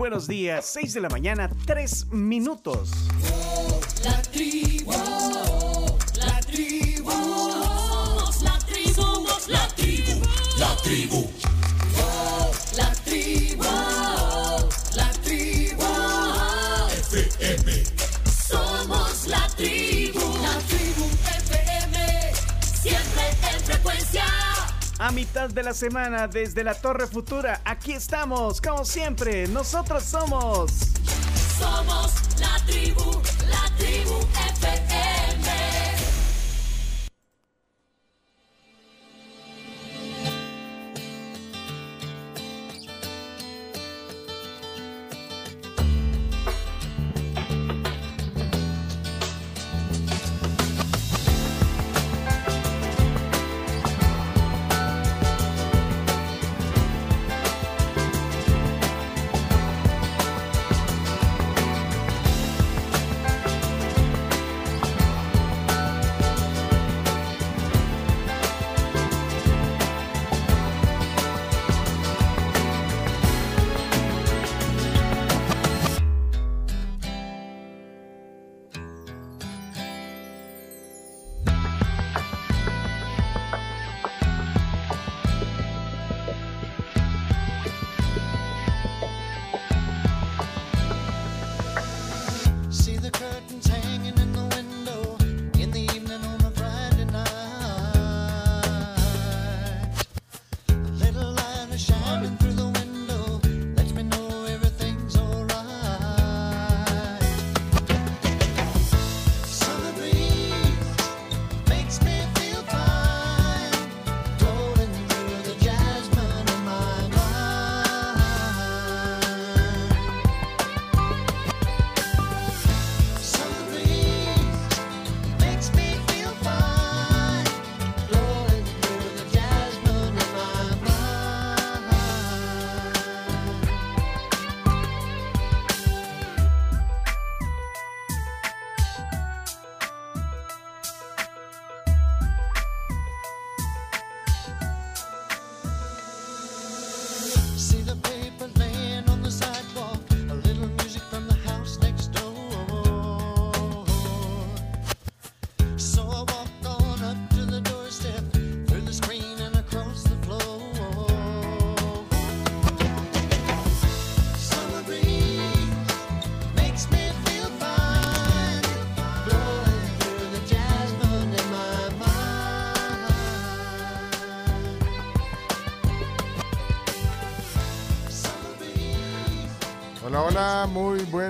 buenos días. 6 de la mañana, 3 minutos. La tribu, la tribu, somos la tribu, somos la tribu, la tribu. A mitad de la semana, desde la Torre Futura, aquí estamos, como siempre. Nosotros somos. Somos la tribu, la tribu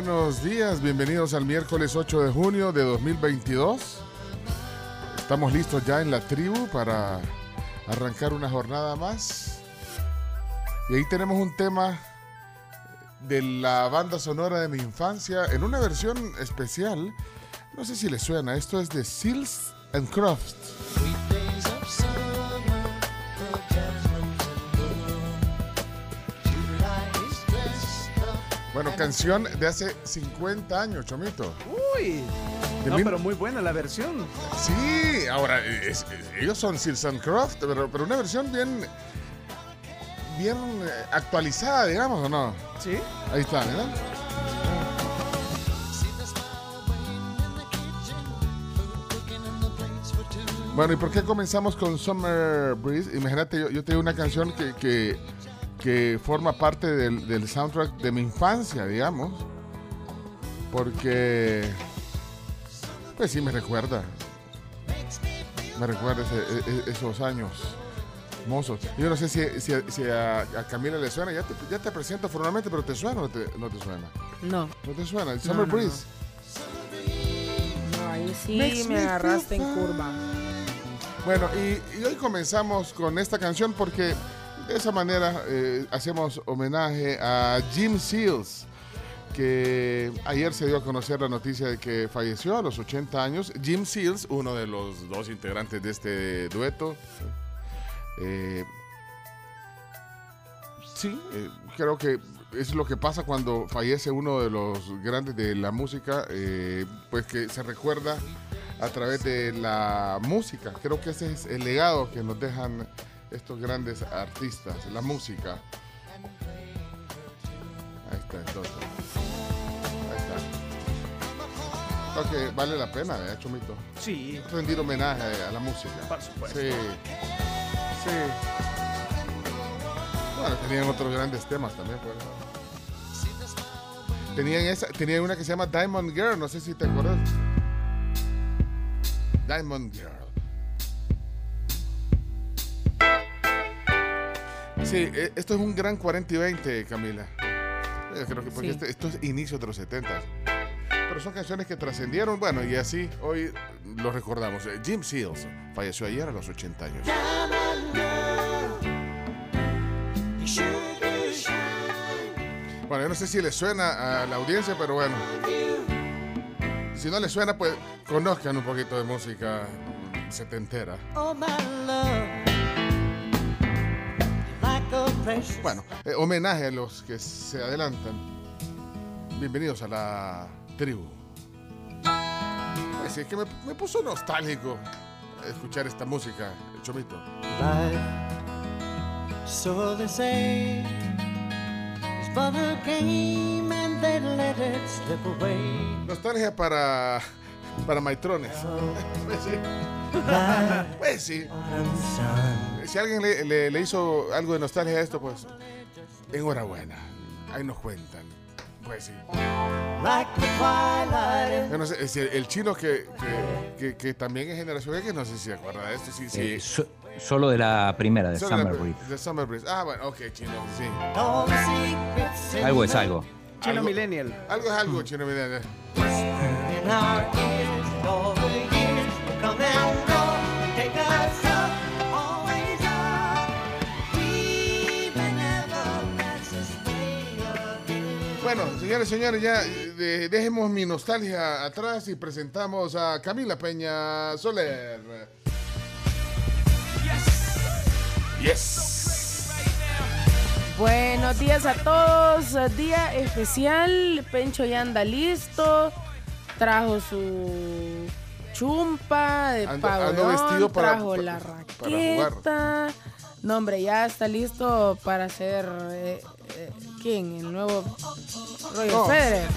buenos días. Bienvenidos al miércoles 8 de junio de 2022. Estamos listos ya en la tribu para arrancar una jornada más. Y ahí tenemos un tema de la banda sonora de mi infancia en una versión especial. No sé si les suena, esto es de Seals and Crofts. Canción de hace 50 años, Chomito. Uy. No, mil- pero muy buena la versión. Sí, ahora es- es- ellos son and Croft, pero, pero una versión bien, bien eh, actualizada, digamos, ¿o no? ¿Sí? Ahí está, ¿verdad? Bueno, ¿y por qué comenzamos con Summer Breeze? Imagínate, yo, yo tengo una canción que, que, que forma parte del, del soundtrack de mi infancia, digamos. Porque, pues sí, me recuerda. Me recuerda ese- e- e- esos años mozos. Yo no sé si, si- si a, a Camila le suena, ya te, ya te presento formalmente, pero ¿te suena o no te, no te suena? No, ¿No te suena? El Summer no, Breeze. no, ahí sí Makes me me agarraste en curva. Bueno, y, y hoy comenzamos con esta canción porque de esa manera eh, hacemos homenaje a Jim Seals, que ayer se dio a conocer la noticia de que falleció a los 80 años. Jim Seals, uno de los dos integrantes de este dueto. Eh, sí, eh, creo que es lo que pasa cuando fallece uno de los grandes de la música, pues que se recuerda a través de la música. Creo que ese es el legado que nos dejan estos grandes artistas, la música. Ahí está, entonces. Ahí está. Ok, vale la pena, ¿eh, Chomito? Sí, Rendir homenaje a la música. por supuesto. Sí. Sí. Bueno, tenían otros grandes temas también, pues. Tenían esa, tenían una que se llama Diamond Girl, no sé si te acuerdas. Diamond Girl. Sí, e- esto es un gran 40 y 20, Camila. Yo creo que porque Sí. este- esto es inicios de los 70. Pero son canciones que trascendieron, bueno, y así hoy lo recordamos. Eh, Jim Seals falleció ayer a los 80 años. Bueno, yo no sé si le suena a la audiencia, pero bueno. Si no le suena, pues conozcan un poquito de música mm, setentera. Oh, my love, Bueno, eh, homenaje a los que se adelantan. Bienvenidos a la tribu. Pues sí, es que me, me puso nostálgico escuchar esta música, el chomito. life. So they say it's but a game and they let it slip away. Nostalgia para, para maitrones. Pues sí, pues sí. Si alguien le, le- le hizo algo de nostalgia a esto, pues enhorabuena. Ahí nos cuentan. Pues sí. Like the twilight. Yo no sé, es el, el chino que, que, que- que también es generación X, no sé si se acuerda de esto. Sí, sí. Eh, so- solo de la primera, de Solo Summer la- Breeze. de Summer Breeze. Ah, bueno, ok, chino, sí. Algo es algo. Chino Algo- Millennial. Algo es algo, chino, mira. Bueno, señores, señores, ya eh, de- dejemos mi nostalgia atrás y presentamos a Camila Peña Soler. Yes. Buenos días a todos. Día especial. Pencho ya anda listo. Trajo su chumpa de Ando- pabellón. ando vestido para- trajo la para raqueta. No, hombre, ya está listo para ser. eh, eh, ¿Quién? El nuevo Roger No. Federer.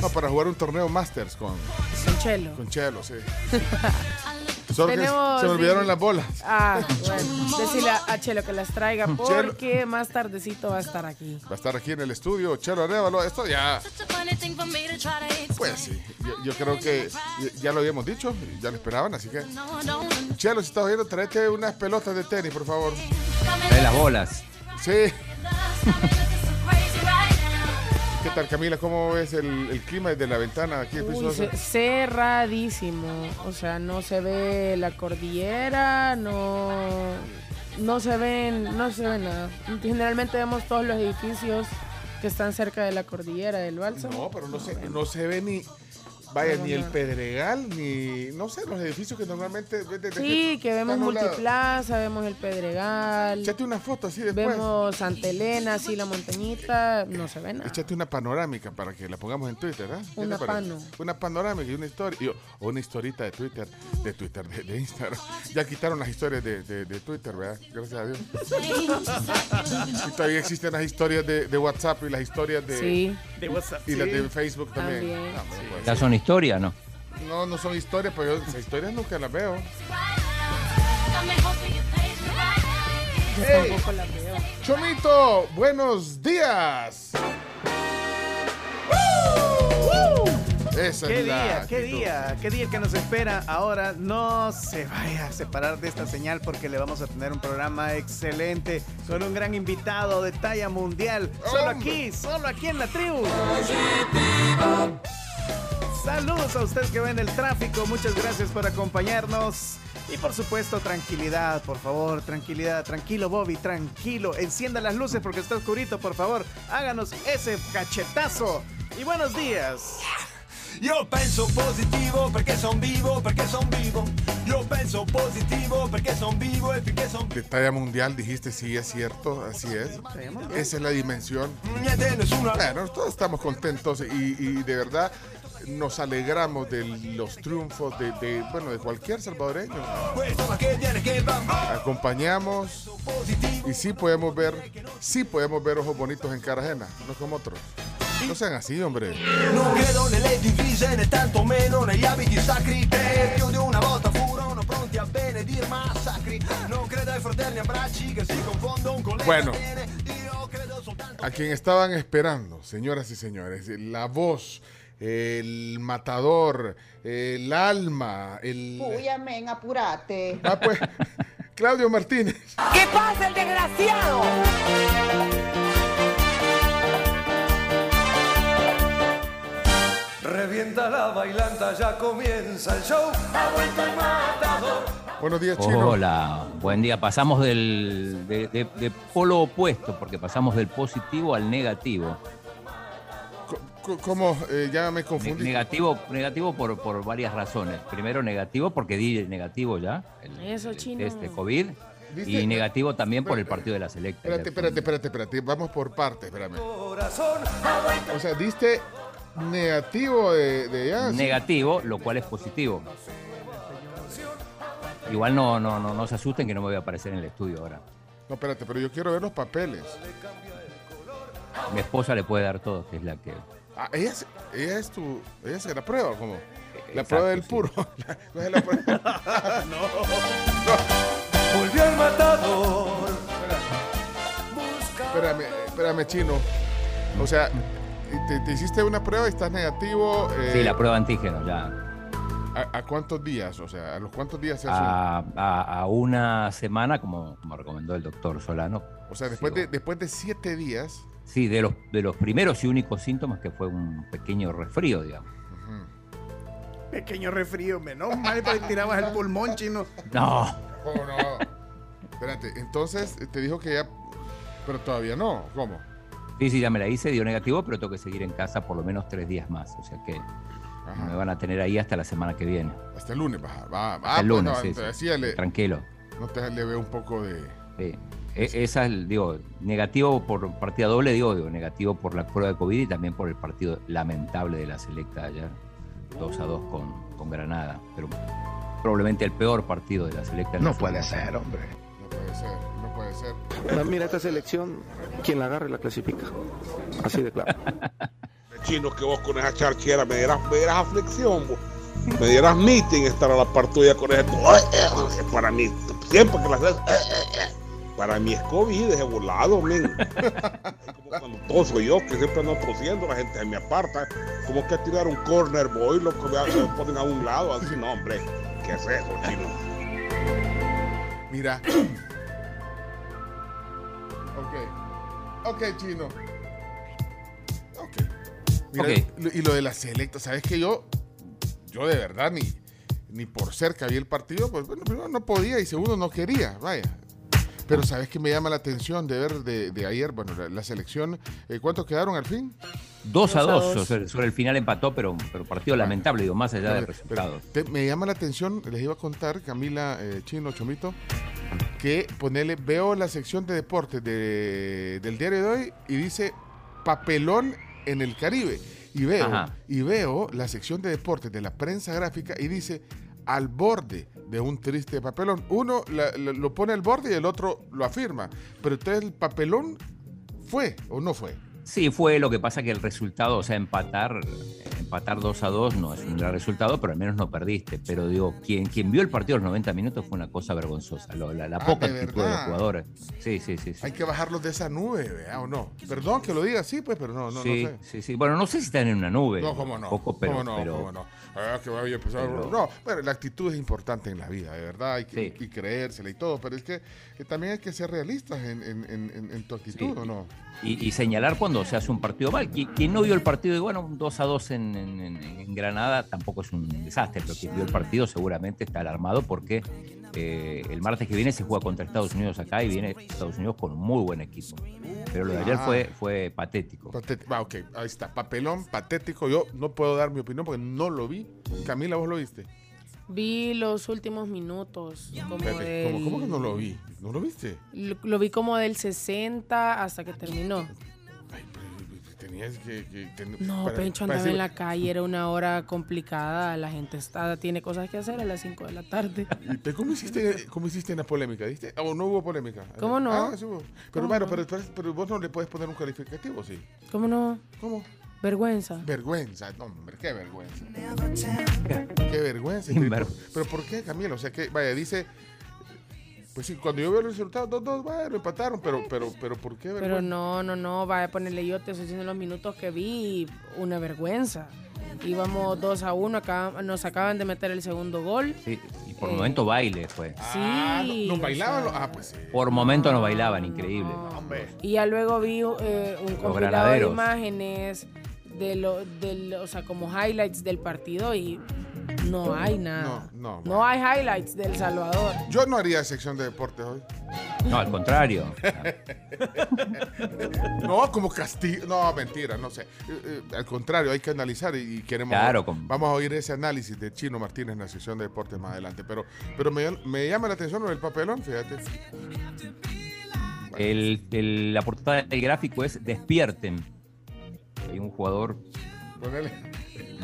No, para jugar un torneo Masters con, Con Chelo. con Chelo, sí. Solo que Tenemos- se me olvidaron las bolas. Ah, bueno. Decirle a Chelo que las traiga porque más tardecito va a estar aquí. Va a estar aquí en el estudio Chelo Arevalo. Esto ya, pues sí. Yo, yo creo que ya- ya lo habíamos dicho, ya lo esperaban, así que. Chelo, si estás oyendo, tráete unas pelotas de tenis, por favor. De las bolas. Sí. ¿Qué tal, Camila? ¿Cómo ves el, el clima desde la ventana aquí? Uy, cerradísimo. O sea, no se ve la cordillera, no, no se ven, no se ve nada. Generalmente vemos todos los edificios que están cerca de la cordillera del Bálsamo. No, pero no se, no se ve ni. Vaya, ni el. Pedregal, ni. No sé, los edificios que normalmente. ves desde Sí, que vemos. Multiplaza, vemos el Pedregal, Échate una foto así después. vemos Santa Elena, así la montañita, no se ve nada. Échate una panorámica para que la pongamos en Twitter, ¿ah? ¿Qué Una pano. Una panorámica y una historia. o una historita de Twitter. De Twitter, de, de Instagram. Ya quitaron las historias de, de- de Twitter, ¿verdad? Gracias a Dios. Y todavía existen las historias de, de WhatsApp y las historias de. Sí, De WhatsApp. Y las de Facebook también. También. No, pues, ¿Ya son historia no? no, no son historias, pero yo esas historias nunca las veo. yo Ey. tampoco la veo. Chomito, buenos días. Esa ¿Qué es día? ¿Qué actitud. día? ¿Qué día el que nos espera? Ahora no se vaya a separar de esta señal porque le vamos a tener un programa excelente con un gran invitado de talla mundial. Solo aquí, solo aquí en la tribu. Saludos a ustedes que ven el tráfico. Muchas gracias por acompañarnos. Y por supuesto, tranquilidad, por favor, tranquilidad. Tranquilo, Bobby, tranquilo. Encienda las luces porque está oscurito, por favor. Háganos ese cachetazo. Y buenos días. Io penso positivo perché son vivo, perché son vivo. Io penso positivo perché son vivo son De talla mundial, dijiste, sí, es cierto, así es. Esa es la dimensión. Bueno, todos estamos contentos y, y de verdad nos alegramos de los triunfos de, de, bueno, de cualquier salvadoreño. Acompañamos. Y sí podemos ver, sí podemos ver ojos bonitos en cara ajena, no como otros. No sean así, hombre. Non credo nelle divise né tantomeno negli abiti sacri Tre più di una volta furono pronti a benedir massacri Non credo ai fraterni abbracci che si confondono con le Bueno. A quien estaban esperando, señoras y señores, la voz, el matador, el alma, el... Uy, amén, apurate. Ah, pues, Claudio Martínez. ¿Qué pasa el desgraciado? Revienta la bailanta, ya comienza el show Ha vuelto el matador Buenos días, Chino. Hola, buen día. Pasamos del de, de- de polo opuesto, porque pasamos del positivo al negativo. Co- ¿Cómo? Eh, ya me Ne- confundí. negativo negativo por, por varias razones. Primero, negativo porque di negativo ya, el, Eso, el chino. test de COVID. ¿Viste? Y negativo también por el partido de la selecta. Espérate, espérate, espérate, espérate. Vamos por partes, espérame. Corazón, O sea, diste negativo de, de. Negativo, lo cual es positivo. Igual no, no, no, no se asusten que no me voy a aparecer en el estudio ahora. No, espérate, pero yo quiero ver los papeles. Mi esposa le puede dar todo, que es la que. Ah, ella, es tu. Ella se la prueba, ¿cómo? La Exacto, prueba del sí. puro. La- no es la prueba. volvió el matador Espérame, espérame, chino. O sea, te, te hiciste una prueba y estás negativo. eh, Sí, la prueba antígeno, ya. ¿a, a cuántos días? O sea, ¿a los cuántos días se hace? A, a- a una semana, como, como recomendó el doctor Solano. O sea, después de, después de siete días. Sí, de los, de los primeros y únicos síntomas que fue un pequeño resfrío, digamos. Pequeño refrío, menos mal para tirabas el pulmón chino. No, ¿Cómo no? Espérate, entonces eh, te dijo que ya. Pero todavía no. ¿Cómo? Sí, sí, ya me la hice, dio negativo, pero tengo que seguir en casa por lo menos tres días más. O sea que Ajá. me van a tener ahí hasta la semana que viene. Hasta el lunes, va. va, Hasta el pues, lunes, no, sí, entonces sí. sí, ya le- Tranquilo. no te le veo un poco de. Sí. E- Esa es, digo, negativo por partida doble, digo, digo, negativo por la prueba de COVID y también por el partido lamentable de la selecta ayer, 2 a 2 con, con Granada. Pero probablemente el peor partido de la selecta. en No puede ser, hombre. No puede ser, puede ser. Mira, esta selección, quien la agarre la clasifica. Así de claro. chino que vos con esa charchera me dieras, me dieras aflicción, vos. me dieras meeting estar a la par tuya con ese. Para mí, siempre que las haces, para mí es COVID, ese volado, men. Es como cuando toso yo, que siempre ando tosiendo, la gente me aparta. Como que tirar un corner boy, lo que me ponen a un lado, así, no, hombre, ¿qué es eso, chino? Mira. Ok. Ok, chino. Ok. Mira, Ok. lo- y lo de la selecta, ¿sabes que yo, yo de verdad ni, ni por cerca vi el partido, pues bueno, primero no podía y segundo no quería, vaya. Pero ¿sabes que me llama la atención de ver de, de ayer, bueno, la, la selección, eh, ¿cuántos quedaron al fin? 2 a Dos a 2, dos. sobre, sobre el final empató, pero, pero partido lamentable, digo, más allá del resultado. te- me llama la atención, les iba a contar, Camila, eh, Chino, Chomito, que ponele, veo la sección de deportes de- del diario de hoy y dice papelón en el Caribe. Y veo, Ajá. y veo la sección de deportes de la prensa gráfica y dice al borde de un triste papelón. Uno lo pone al borde y el otro lo afirma. Pero entonces el papelón fue o no fue. Sí, fue lo que pasa que el resultado, o sea, empatar, empatar 2 a 2 no es un gran resultado, pero al menos no perdiste. Pero digo, quien, quien vio el partido a los 90 minutos fue una cosa vergonzosa. la, la Ah, poca ¿de actitud de los jugadores. Sí, sí, sí. sí. Hay que bajarlos de esa nube, ¿verdad? ¿O no? Perdón que lo diga así, pues, pero no, no, sí, no sé. sí, sí. Bueno, no sé si están en una nube. No, cómo no. Poco, pero, cómo no, pero- cómo no. Ah, que vaya a empezar. pero- No, pero la actitud es importante en la vida, de verdad, hay que, Sí. y creérsela y todo, pero es que, que también hay que ser realistas en, en- en- en- en tu actitud. ¿o no? y, y señalar cuando se hace un partido mal. Qui- Quien no vio el partido, y bueno, un 2 a 2 en, en- en- en Granada tampoco es un desastre, pero quien vio el partido seguramente está alarmado porque eh, el martes que viene se juega contra Estados Unidos acá y viene Estados Unidos con un muy buen equipo. Pero lo de ayer Ah. fue, fue patético. Patético. Ah, ok, ahí está. Papelón, patético. Yo no puedo dar mi opinión porque no lo vi. Camila, ¿vos lo viste? Vi los últimos minutos. Como ¿cómo, cómo que no lo vi? ¿No lo viste? Lo, lo vi como del 60 hasta que terminó. Ay, pero, te- tenías que... que ten- No, para- Pencho andaba en la calle, era una hora complicada, la gente está, tiene cosas que hacer a las 5 de la tarde. ¿Y te- ¿Cómo hiciste, ¿Cómo hiciste en la polémica? ¿Viste? ¿O no hubo polémica? ¿Cómo no? Ah, sí hubo. Pero ¿Cómo bueno, no? pero, pero, pero vos no le puedes poner un calificativo, sí. ¿Cómo no? ¿Cómo? Vergüenza. Vergüenza. No, hombre, qué vergüenza. Qué vergüenza. Ver- Pero ¿por qué, Camilo? O sea, que, vaya, dice... Pues sí, cuando yo veo los resultados, dos, dos, bueno, empataron, pero, pero, pero ¿por qué vergüenza? Pero no, no, no, vaya a ponerle yo, te estoy diciendo los minutos que vi, una vergüenza. Íbamos 2 a 1, nos acaban de meter el segundo gol. Sí, y por Eh, momento baile fue. Ah, Sí. ¿no, o ¿Nos bailaban? sea, los- Ah, pues sí. Por momento no bailaban, increíble. Hombre. Y ya luego vi eh, un compilado de imágenes de lo, del, o sea, como highlights del partido y no hay nada. No, no, No hay highlights del Salvador. Yo no haría sección de deportes hoy. No, al contrario. No, como castigo. No, mentira, no sé. Eh, eh, al contrario, hay que analizar y, y queremos. Claro, con- Vamos a oír ese análisis de Chino Martínez en la sección de deportes más adelante. Pero, pero me, me llama la atención del papelón, fíjate. El- el- la portada del gráfico es Despierten. Hay un jugador, Ponele.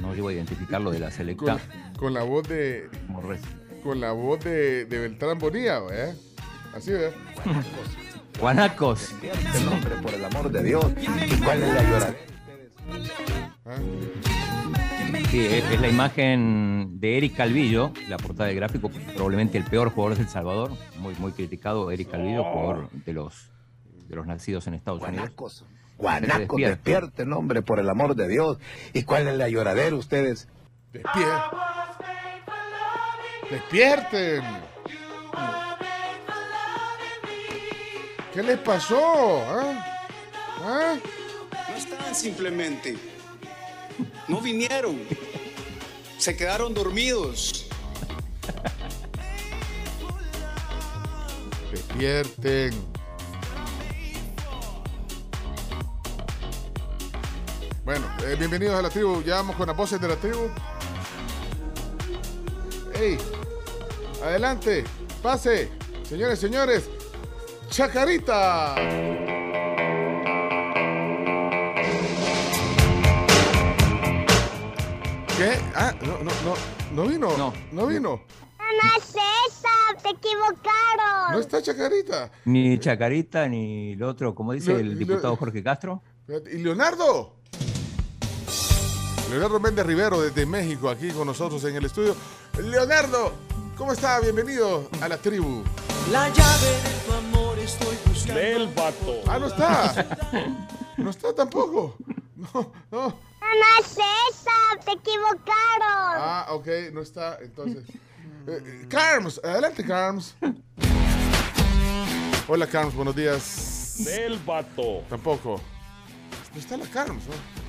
no llego a identificarlo de la selecta. con la voz de. como res- Con la voz de, de Beltrán Bonilla, ¿eh? Así, ¿eh? Guanacos. El nombre, por el amor de Dios. ¿Y cuál es la lloradera? ¿Ah? Sí, es, es la imagen de Eric Calvillo, la portada del gráfico, probablemente el peor jugador del Salvador, muy, muy criticado Eric Calvillo, jugador de los, de los nacidos en Estados Unidos. Guanacos. Guanacos, Despierten. despierten, hombre, por el amor de Dios. ¿Y cuál es la lloradera ustedes? Despier- ¡Despierten! ¿Qué les pasó? ¿Ah? ¿Ah? No estaban simplemente. No vinieron. Se quedaron dormidos. Despierten. Bueno, eh, bienvenidos a la tribu. Ya vamos con las voces de la tribu. ¡Ey! Adelante, pase. Señores, señores. Chacarita. ¿Qué? Ah, no, no, no. ¿No vino? No. ¿No vino? No es esa, te equivocaron. ¿No está Chacarita? Ni Chacarita, ni el otro, como dice Lo- el diputado Jorge Castro. ¿Y Leonardo? Leonardo Méndez Rivero desde México, aquí con nosotros en el estudio. Leonardo, ¿cómo está? Bienvenido a la tribu. La llave de tu amor estoy buscando. Del vato. Ah, no está. No está tampoco. No, no. No es esa, te equivocaron. Ah, ok, no está. Entonces. Eh, eh, Carms, adelante, Carms. Hola, Carms, buenos días. Del vato. Tampoco. No está la Carms, ¿no?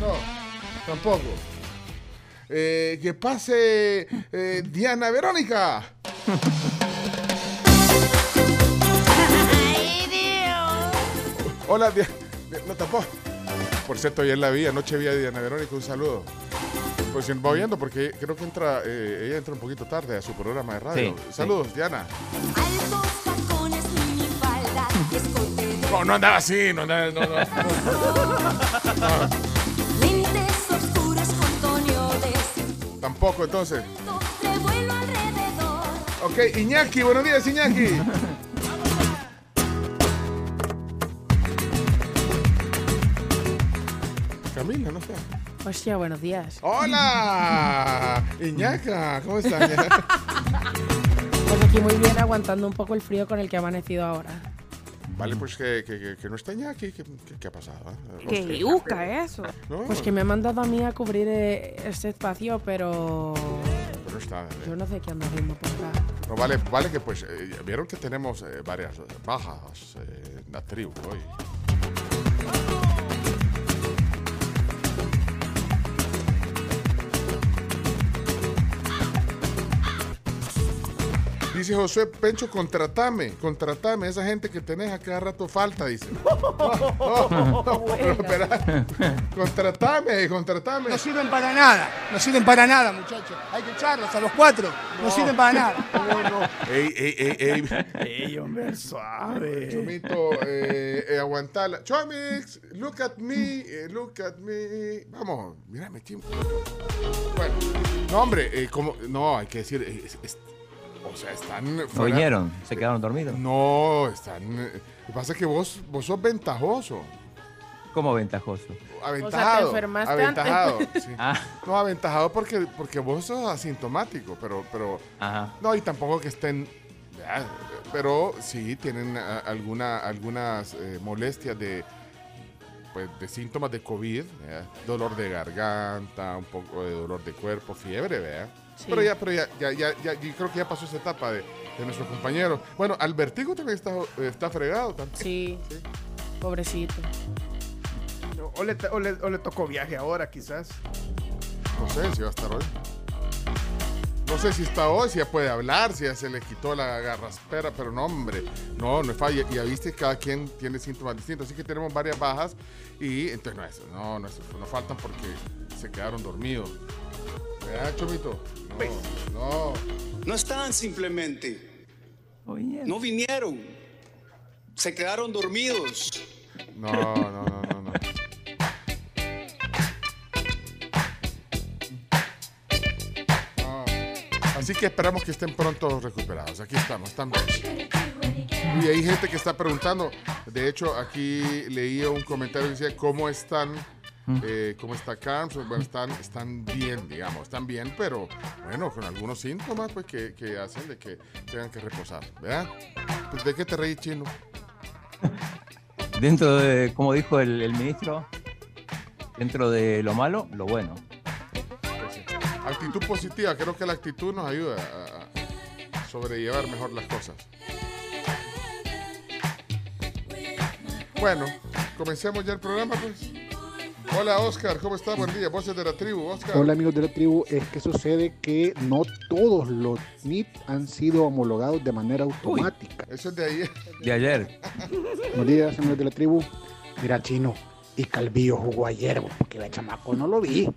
No, tampoco. Eh, que pase eh, Diana Verónica. Hola, Diana. No, tampoco. Por cierto, ayer la vi, anoche vi a Diana Verónica, un saludo. Pues si va oyendo, porque creo que entra, eh, ella entra un poquito tarde a su programa de radio. Sí, Saludos, Diana. Altos tacones, minifalda, escote de No, no andaba así, no andaba, no, no. lentes Tampoco, entonces. Ok, Iñaki, buenos días, Iñaki. Camila, ¿no está? Hostia, buenos días. ¡Hola! Iñaca, ¿cómo estás? Pues aquí muy bien, aguantando un poco el frío con el que ha amanecido ahora. Vale, pues que, que, que- que no está Iñaki. ¿Qué, qué, qué ha pasado? eh? ¡Qué yuca eso! No, Pues que me ha mandado a mí a cubrir eh, este espacio, pero pero no está. eh. yo no sé qué anda haciendo por acá. No, vale, vale que pues eh, vieron que tenemos eh, varias bajas eh, en la tribu hoy. Dice José Pencho, contratame, contratame. Esa gente que tenés a cada rato falta, dice. No, no, no, pero espera. Contratame, contratame. No sirven para nada, no sirven para nada, muchachos. Hay que echarlos a los cuatro, no, sirven para nada. Ey, ey, ey, ey. Ey, hombre, suave. Chomito, eh, eh, aguantala. Chomix, look at me, eh, look at me. Vamos, mira, metí. Bueno, no, hombre, eh, como, no, hay que decir, eh, es- es- o sea, están. ¿No fuera- vinieron? ¿Se quedaron dormidos? No, están. eh, Lo que pasa es que vos, vos sos ventajoso. ¿Cómo ventajoso? Aventajado. enfermaste aventajado. antes. sí. Ah, No, aventajado porque, porque vos sos asintomático, pero, pero ajá. no, y tampoco que estén, pero sí tienen alguna, algunas eh, molestias de, pues, de síntomas de COVID, ¿verdad? dolor de garganta, un poco de dolor de cuerpo, fiebre, ¿verdad? Sí. Pero ya, pero ya, ya, ya, ya, yo creo que ya pasó esa etapa de, de nuestros compañeros. Bueno, Albertico también está, está fregado también. Sí, pobrecito. O le, o, le, o le tocó viaje ahora, quizás. No sé si va a estar hoy. No sé si está hoy, si ya puede hablar, si ya se le quitó la garraspera, pero no, hombre, no, no es falla. Y ya viste, cada quien tiene síntomas distintos, así que tenemos varias bajas y entonces no es, no, no es, no faltan porque se quedaron dormidos. ¿Verdad, Chomito? No, no. No estaban simplemente. No vinieron. Se quedaron dormidos. No, no, no, no, no. No. Así que esperamos que estén pronto recuperados. Aquí estamos, están bien. Y hay gente que está preguntando. De hecho, aquí leía un comentario que decía cómo están. Eh, ¿Cómo está Carms? Bueno, están, están bien, digamos, están bien, pero bueno, con algunos síntomas pues, que, que hacen de que tengan que reposar, ¿verdad? Pues, ¿De qué te reí, chino? Dentro de, como dijo el, el ministro, dentro de lo malo, lo bueno. Actitud positiva, creo que la actitud nos ayuda a, a sobrellevar mejor las cosas. Bueno, comencemos ya el programa, pues. Hola, Oscar, ¿cómo estás? Buen día, voces de la tribu, Oscar. Hola amigos de la tribu, es que sucede que no todos los NIT han sido homologados de manera automática. Eso es de ayer. De ayer. Buenos días amigos de la tribu. Mira chino, y Calvillo jugó ayer, porque el chamaco no lo vi.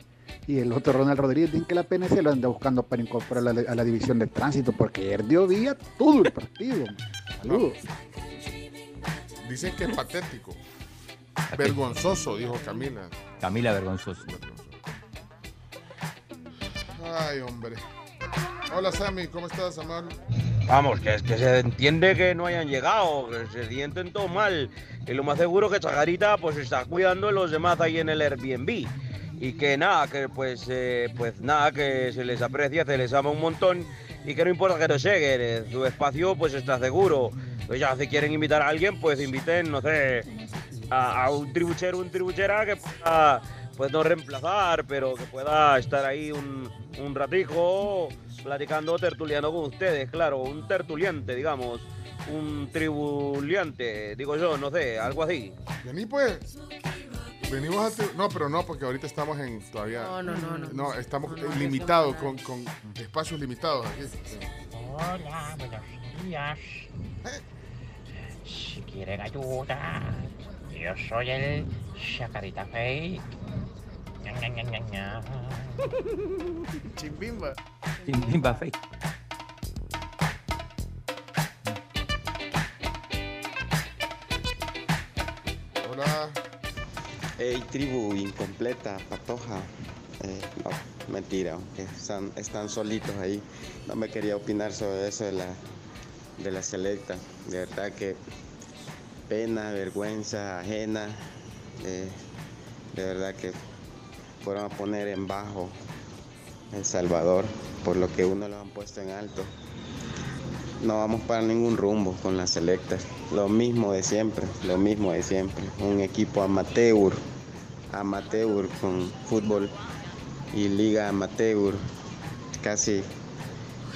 Y el otro Ronald Rodríguez dice que la PNC lo anda buscando para incorporar a la, a la división de tránsito, porque ayer dio día todo el partido. Saludos. Dicen que es patético. Vergonzoso, dijo Camila. Camila Vergonzoso. Ay, hombre. Hola, Sammy, ¿cómo estás, Amal? Vamos, que es que se entiende que no hayan llegado, que se sienten todo mal. Y lo más seguro que Chagarita pues está cuidando de los demás ahí en el Airbnb. Y que nada, que pues, eh, pues nada, que se les aprecia, se les ama un montón y que no importa que no lleguen, su espacio pues está seguro. Pues ya, si quieren invitar a alguien, pues inviten, no sé, a, a un tribuchero, un tribuchera que pueda, pues no reemplazar, pero que pueda estar ahí un, un ratico platicando, tertuliano con ustedes, claro, un tertuliante, digamos, un tribuliante, digo yo, no sé, algo así. Vení, pues. Venimos a... tri- No, pero no, porque ahorita estamos en todavía... No, no, no, no. No, estamos No, no, limitados, con, con espacios limitados aquí. Hola, buenos días. Si quieren ayuda, yo soy el Chacarita Fake. Chimbimba. Chimbimba fake. Hola. Hey, tribu incompleta, patoja. Eh, no, mentira, están, están solitos ahí. No me quería opinar sobre eso de la, de la selecta. De verdad que pena, vergüenza ajena. eh, de verdad que fueron a poner en bajo El Salvador por lo que uno lo han puesto en alto. No vamos para ningún rumbo con las selectas. Lo mismo de siempre, lo mismo de siempre. Un equipo amateur, amateur con fútbol y liga amateur. Casi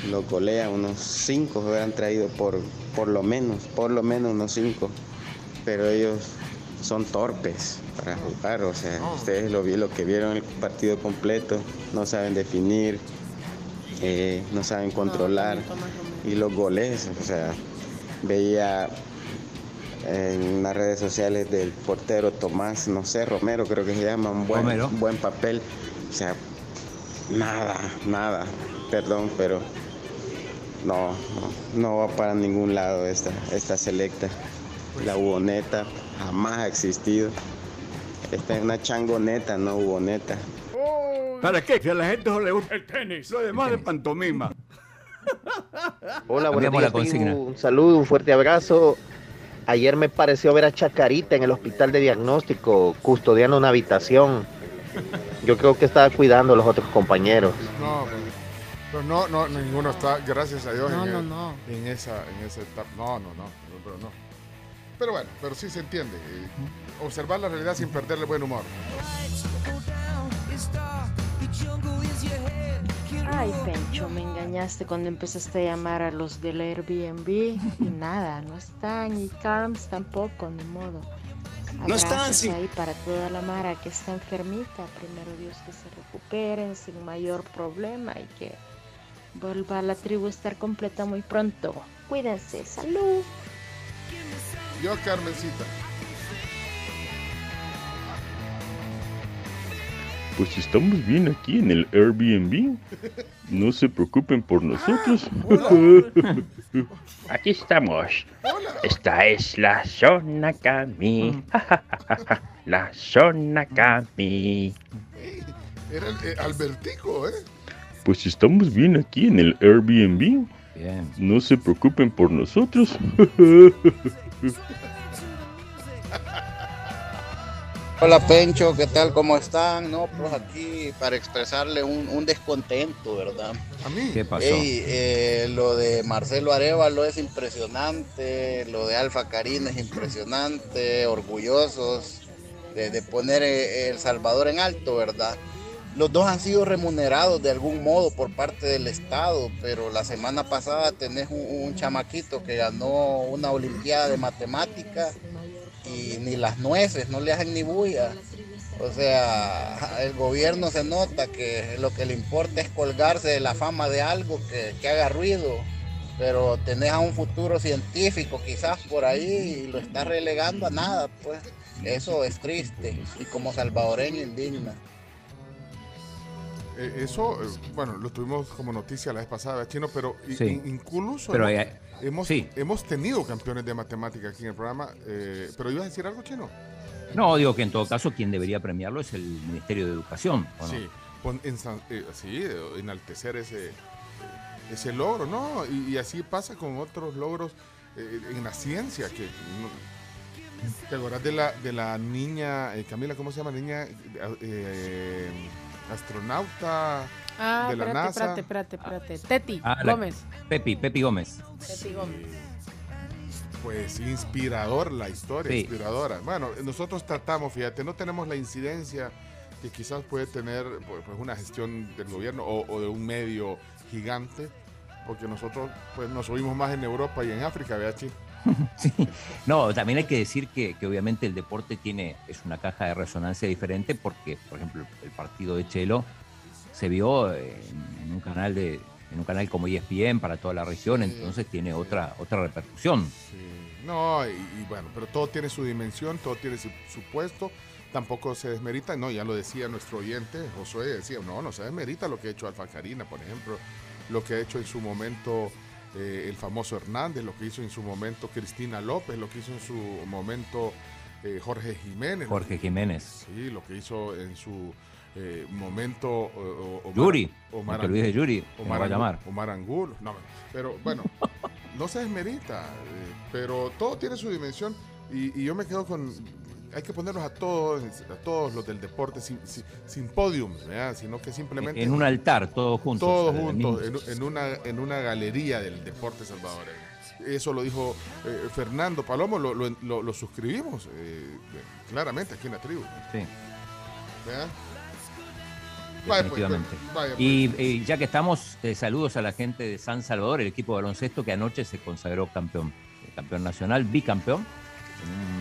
los golea, unos cinco se hubieran traído por, por lo menos, por lo menos unos cinco. Pero ellos son torpes para jugar, o sea, ustedes lo, vi, lo que vieron el partido completo, no saben definir, eh, no saben controlar. Y los goles, o sea, veía en las redes sociales del portero Tomás, no sé, Romero creo que se llama, un buen, Romero. un buen papel. O sea, nada, nada, perdón, pero no, no, no va para ningún lado esta, esta selecta. La buboneta jamás ha existido. Esta es una changoneta, no buboneta. ¿Para qué? Si a la gente no le gusta el tenis, lo demás de pantomima. Hola, buenos la días. Un saludo, un fuerte abrazo. Ayer me pareció ver a Chacarita en el hospital de diagnóstico, custodiando una habitación. Yo creo que estaba cuidando a los otros compañeros. No, pero, pero no, no, ninguno está, gracias a Dios, No, en, no, el- no. en esa, en esa etapa. No, no, no, pero, pero no. Pero bueno, pero sí se entiende. eh, observar la realidad sin perderle buen humor. Ay, Pencho, me engañaste cuando empezaste a llamar a los del Airbnb y nada, no están y Carms tampoco, ni modo. No están, sí. ahí para toda la Mara que está enfermita. Primero Dios que se recuperen sin mayor problema y que vuelva la tribu a estar completa muy pronto. Cuídense, salud. Yo, Carmencita. Pues estamos bien aquí en el Airbnb. No se preocupen por nosotros. Aquí estamos. Esta es la zona Cami. La zona Cami. Era el, eh, Albertico, ¿eh? Pues estamos bien aquí en el Airbnb. Bien. No se preocupen por nosotros. Hola Pencho, ¿qué tal? ¿Cómo están? No, pues aquí para expresarle un, un descontento, ¿verdad? A mí. ¿Qué pasó? Ey, eh, lo de Marcelo Arevalo es impresionante, lo de Alfa Karina es impresionante, orgullosos de, de poner eh, El Salvador en alto, ¿verdad? Los dos han sido remunerados de algún modo por parte del Estado, pero la semana pasada tenés un, un chamaquito que ganó una Olimpiada de Matemáticas y ni las nueces, no le hacen ni bulla. O sea, el gobierno se nota que lo que le importa es colgarse de la fama de algo que, que haga ruido, pero tenés a un futuro científico quizás por ahí y lo estás relegando a nada, pues. Eso es triste y como salvadoreño indigna. Eh, eso, eh, bueno, lo tuvimos como noticia la vez pasada, Chino, pero Sí. incluso. Hemos, sí. hemos tenido campeones de matemática aquí en el programa. eh, pero ibas a decir algo, Chino. No, digo que en todo caso quien debería premiarlo es el Ministerio de Educación. ¿o no? Sí, pon- eh, sí, eh, enaltecer ese, ese logro, ¿no? Y, y así pasa con otros logros eh, en la ciencia. que no- ¿Te acordás de la, de la niña, eh, Camila, ¿cómo se llama? Niña eh, astronauta Ah, de la espérate, NASA. espérate, espérate, espérate. Teti Ah, la- Gómez. Pepi, Pepi Gómez. Teti Gómez. Pues inspirador la historia, Sí. inspiradora. Bueno, nosotros tratamos, fíjate, no tenemos la incidencia que quizás puede tener pues, pues, una gestión del gobierno o, o de un medio gigante, porque nosotros pues nos oímos más en Europa y en África, ¿verdad, Chi? No, también hay que decir que, que obviamente el deporte tiene, es una caja de resonancia diferente porque, por ejemplo, el partido de Chelo se vio en, en un canal de en un canal como ESPN para toda la región, entonces tiene otra otra repercusión. No, y, y bueno, pero todo tiene su dimensión, todo tiene su, su puesto, tampoco se desmerita, no, ya lo decía nuestro oyente, Josué decía, no, no se desmerita lo que ha hecho Alfa Karina, por ejemplo, lo que ha hecho en su momento eh, el famoso Hernández, lo que hizo en su momento Cristina López, lo que hizo en su momento eh, Jorge Jiménez. Jorge Jiménez. Sí, lo que hizo en su eh, momento o- o- Omar- Yuri, olvides de Yuri, que me va a Angu- llamar. Omar Angulo, no, pero bueno, no se desmerita, eh, pero todo tiene su dimensión y, y yo me quedo con, hay que ponerlos a todos, a todos los del deporte sin, sin, sin podium, ¿verdad? sino que simplemente... En un altar, todos juntos. Todos eh, juntos, en, en una, en una galería del deporte salvadoreño. Eso lo dijo eh, Fernando Palomo, lo, lo- lo- lo suscribimos eh, claramente aquí en la tribu. Sí. ¿Verdad? Pues, definitivamente. vaya, pues. y eh, ya que estamos, eh, saludos a la gente de San Salvador, el equipo de baloncesto que anoche se consagró campeón, eh, campeón nacional, bicampeón.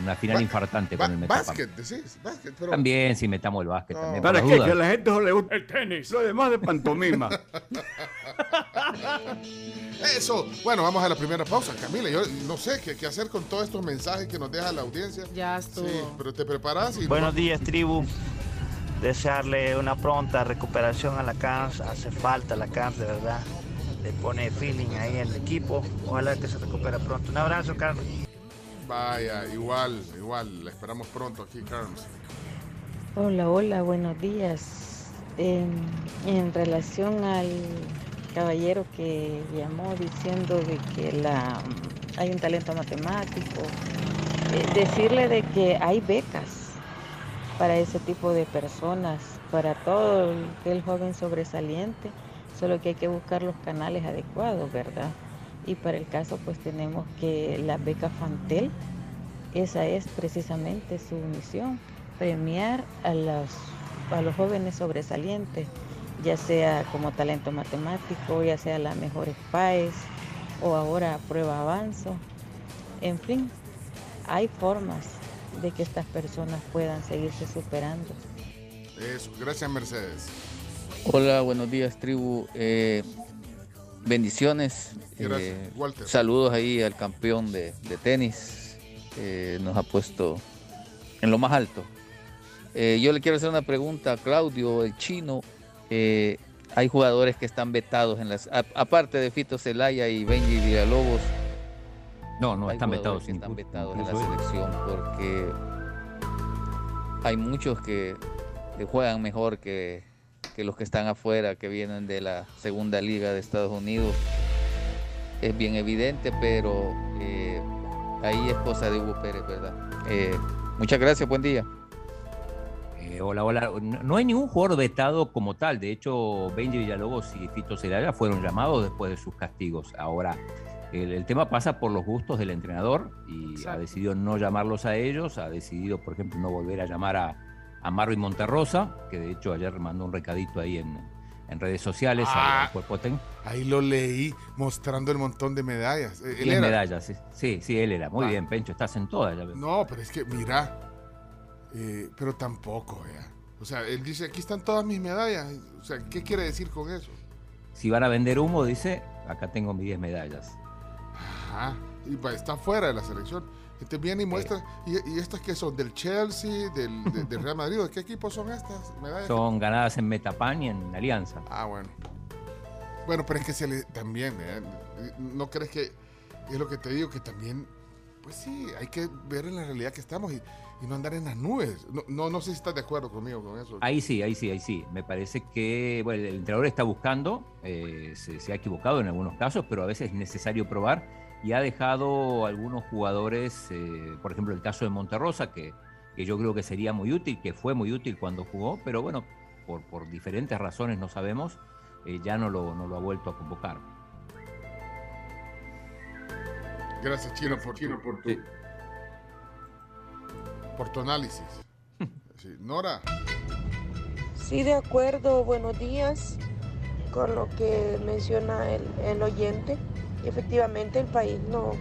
una final Ba- infartante con el Metapán. básquet, decís, básquet, pero... También, si metamos el básquet. también, por ¿Para qué? Que a la gente solo le gusta el tenis. Lo demás de pantomima. Eso. Bueno, vamos a la primera pausa, Camila. Yo no sé qué, qué hacer con todos estos mensajes que nos deja la audiencia. Ya estuvo. Sí, pero te preparas y... Buenos días, tribu. Desearle una pronta recuperación a la CANS. Hace falta la CANS, de verdad. Le pone feeling ahí al equipo. Ojalá que se recupere pronto. Un abrazo, Carlos. Vaya, igual, igual. La esperamos pronto aquí, Carlos. Hola, hola, buenos días. En, en relación al caballero que llamó diciendo de que la, hay un talento matemático, eh, decirle de que hay becas para ese tipo de personas, para todo el, joven sobresaliente, solo que hay que buscar los canales adecuados, ¿verdad? Y para el caso pues tenemos que la beca Fantel, esa es precisamente su misión, premiar a los, a los jóvenes sobresalientes, ya sea como talento matemático, ya sea la mejor PAES o ahora prueba avanzo. En fin, hay formas de que estas personas puedan seguirse superando. Eso, gracias, Mercedes. Hola, buenos días, tribu. Eh, bendiciones. Gracias, Eh, Walter. saludos ahí al campeón de, de tenis. Eh, nos ha puesto en lo más alto. Eh, yo le quiero hacer una pregunta a Claudio, el chino. Eh, hay jugadores que están vetados en las. a- aparte de Fito Celaya y Benji Villalobos. No, no, hay están vetados. que están vetados en la selección porque hay muchos que, que juegan mejor que, que los que están afuera, que vienen de la segunda liga de Estados Unidos. Es bien evidente, pero eh, ahí es cosa de Hugo Pérez, ¿verdad? Eh, muchas gracias, buen día. Eh, hola, hola. No no hay ningún jugador vetado como tal. De hecho, Benji Villalobos y Fito Celaya fueron llamados después de sus castigos. Ahora, el, el tema pasa por los gustos del entrenador y ha decidido no llamarlos a ellos. Ha decidido, por ejemplo, no volver a llamar a, a Marvin Monterrosa, que de hecho ayer mandó un recadito ahí en, en redes sociales Ah. al cuerpo técnico. Ahí lo leí mostrando el montón de medallas. Eh, él era- medallas, sí. sí, sí, él era. Muy Ah. bien, Pencho, estás en todas. ya. No, pero es que, mira, eh, pero tampoco, vea. O sea, él dice, aquí están todas mis medallas. O sea, ¿qué quiere decir con eso? Si van a vender humo, dice, acá tengo mis 10 medallas. Ajá. Y está fuera de la selección. Entonces viene y muestra, y, y estas que son del Chelsea, del, de- del Real Madrid, ¿de qué equipo son estas medallas? Son ganadas en Metapan y en Alianza. Ah, bueno. Bueno, pero es que se le también, ¿eh? ¿no crees que es lo que te digo? Que también, pues sí, hay que ver en la realidad que estamos y, y no andar en las nubes. No, no, no sé si estás de acuerdo conmigo con eso. Ahí sí, ahí sí, ahí sí. Me parece que bueno, el entrenador está buscando, eh, se, se ha equivocado en algunos casos, pero a veces es necesario probar y ha dejado algunos jugadores, eh, por ejemplo el caso de Monterrosa, que, que yo creo que sería muy útil, que fue muy útil cuando jugó, pero bueno, por, por diferentes razones no sabemos, eh, ya no lo, no lo ha vuelto a convocar. Gracias, Chino, por, tu, por, tu, por tu análisis. Sí, Nora, Sí, de acuerdo, buenos días con lo que menciona el, el oyente. Efectivamente, el país no,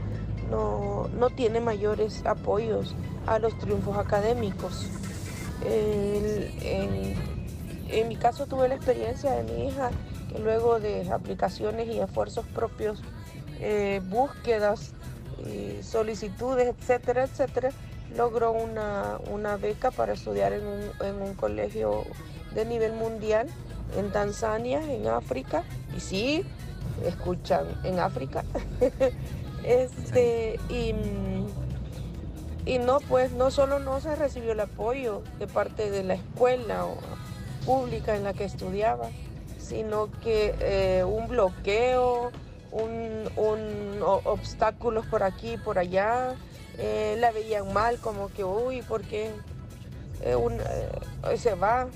no, no tiene mayores apoyos a los triunfos académicos. En, mi caso tuve la experiencia de mi hija que luego de aplicaciones y esfuerzos propios, eh, búsquedas, solicitudes, etcétera, etcétera, logró una, una beca para estudiar en un, en un colegio de nivel mundial en Tanzania, en África. Y sí, escuchan, en África. este, y, y no, pues no solo no se recibió el apoyo de parte de la escuela o pública en la que estudiaba, sino que eh, un bloqueo, un, un o- obstáculos por aquí y por allá, eh, la veían mal, como que, uy, ¿por qué eh, un- eh, se va?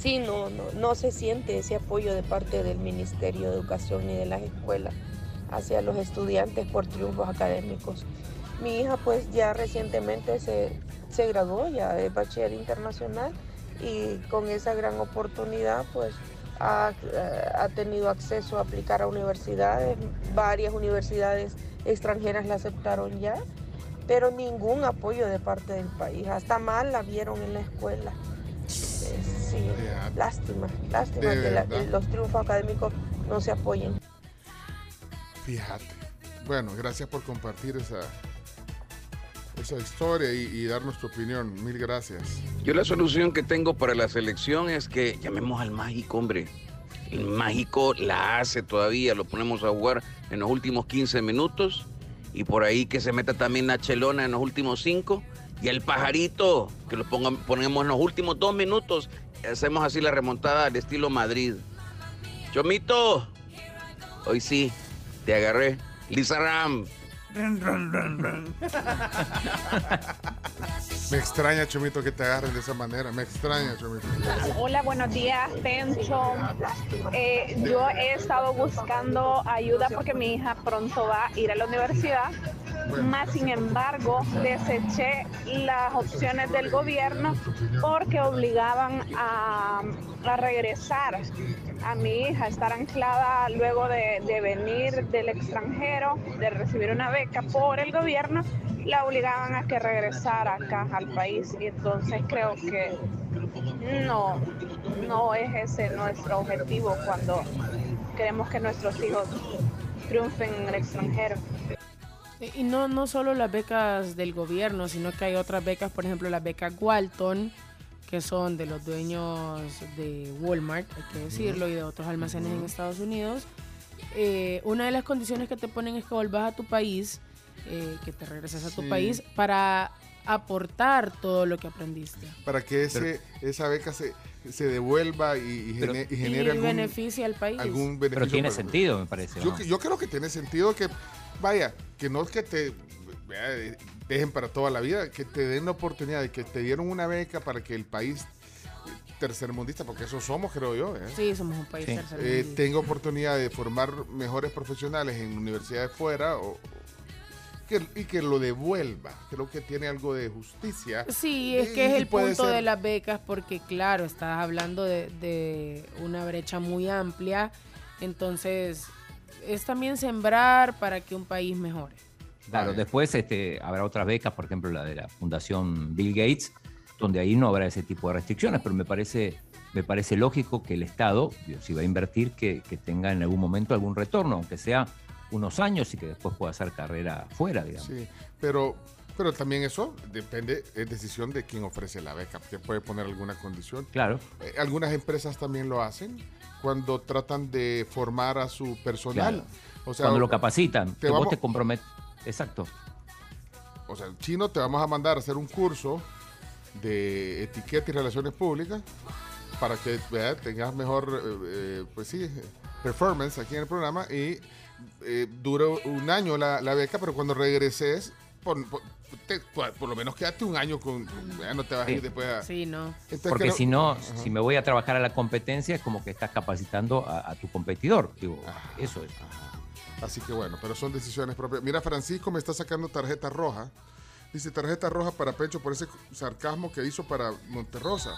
Sí, no, no, no se siente ese apoyo de parte del Ministerio de Educación ni de las escuelas hacia los estudiantes por triunfos académicos. Mi hija pues ya recientemente se, se graduó, ya es bachiller internacional y con esa gran oportunidad pues ha, eh, ha tenido acceso a aplicar a universidades. Varias universidades extranjeras la aceptaron ya, pero ningún apoyo de parte del país. Hasta mal la vieron en la escuela. Sí, lástima, lástima De que la- los triunfos académicos no se apoyen. Fíjate. Bueno, gracias por compartir esa, esa historia y, y darnos tu opinión. Mil gracias. Yo la solución que tengo para la selección es que llamemos al mágico, hombre. El mágico la hace todavía, lo ponemos a jugar en los últimos 15 minutos y por ahí que se meta también la chelona en los últimos 5 y el pajarito que lo ponga- ponemos en los últimos 2 minutos. Hacemos así la remontada al estilo Madrid. Chomito, hoy sí, te agarré. Lisa Ram. Me extraña, Chomito, que te agarren de esa manera. Me extraña, Chomito. Hola, buenos días, Tencho. Eh, yo he estado buscando ayuda porque mi hija pronto va a ir a la universidad. Más sin embargo, deseché las opciones del gobierno porque obligaban a, a regresar a mi hija, estar anclada luego de, de venir del extranjero, de recibir una beca por el gobierno, la obligaban a que regresara acá al país. Y entonces creo que no, no es ese nuestro objetivo cuando queremos que nuestros hijos triunfen en el extranjero. Y no, no solo las becas del gobierno, sino que hay otras becas, por ejemplo, las becas Walton, que son de los dueños de Walmart, hay que decirlo, y de otros almacenes en Estados Unidos. Eh, una de las condiciones que te ponen es que volvas a tu país, eh, que te regreses a tu Sí. país, para aportar todo lo que aprendiste. Para que ese, esa beca se, se devuelva y, y Pero- gene- y Y genere algún, beneficia al país. algún Pero beneficio. tiene sentido, me parece. Yo, ¿no? yo creo que tiene sentido que, vaya, que no es que te vea, dejen para toda la vida, que te den la oportunidad de que te dieron una beca para que el país tercermundista, porque eso somos, creo yo, ¿eh? Sí, somos un país Sí. Eh, tercermundista. tenga oportunidad de formar mejores profesionales en universidades fuera o, que- y que lo devuelva. Creo que tiene algo de justicia. Sí, es Y- que es el punto ser- de las becas porque claro, estás hablando de, de una brecha muy amplia, entonces es también sembrar para que un país mejore. Claro, después este, habrá otras becas, por ejemplo la de la Fundación Bill Gates, donde ahí no habrá ese tipo de restricciones, pero me parece, me parece lógico que el Estado, si va a invertir, que, que tenga en algún momento algún retorno, aunque sea unos años y que después pueda hacer carrera fuera, digamos. Sí, pero, pero también eso depende, es decisión de quien ofrece la beca, que puede poner alguna condición. Claro. Eh, algunas empresas también lo hacen cuando tratan de formar a su personal. Claro. O sea, Cuando lo capacitan, te que vos te comprometes. Exacto. O sea, chino, te vamos a mandar a hacer un curso de etiqueta y relaciones públicas para que ¿verdad? tengas mejor, eh, eh, pues sí, performance aquí en el programa y eh, dura un año la, la beca, pero cuando regreses, por, por- te- por- por lo menos quédate un año con, ya no te vas a ir Sí. después a... Sí, no. Entonces, Porque creo- si no, Ajá. si me voy a trabajar a la competencia, es como que estás capacitando a, a tu competidor. Digo, eso es. Así que bueno, pero son decisiones propias. Mira, Francisco me está sacando tarjeta roja. Dice tarjeta roja para Pecho por ese sarcasmo que hizo para Monterrosa.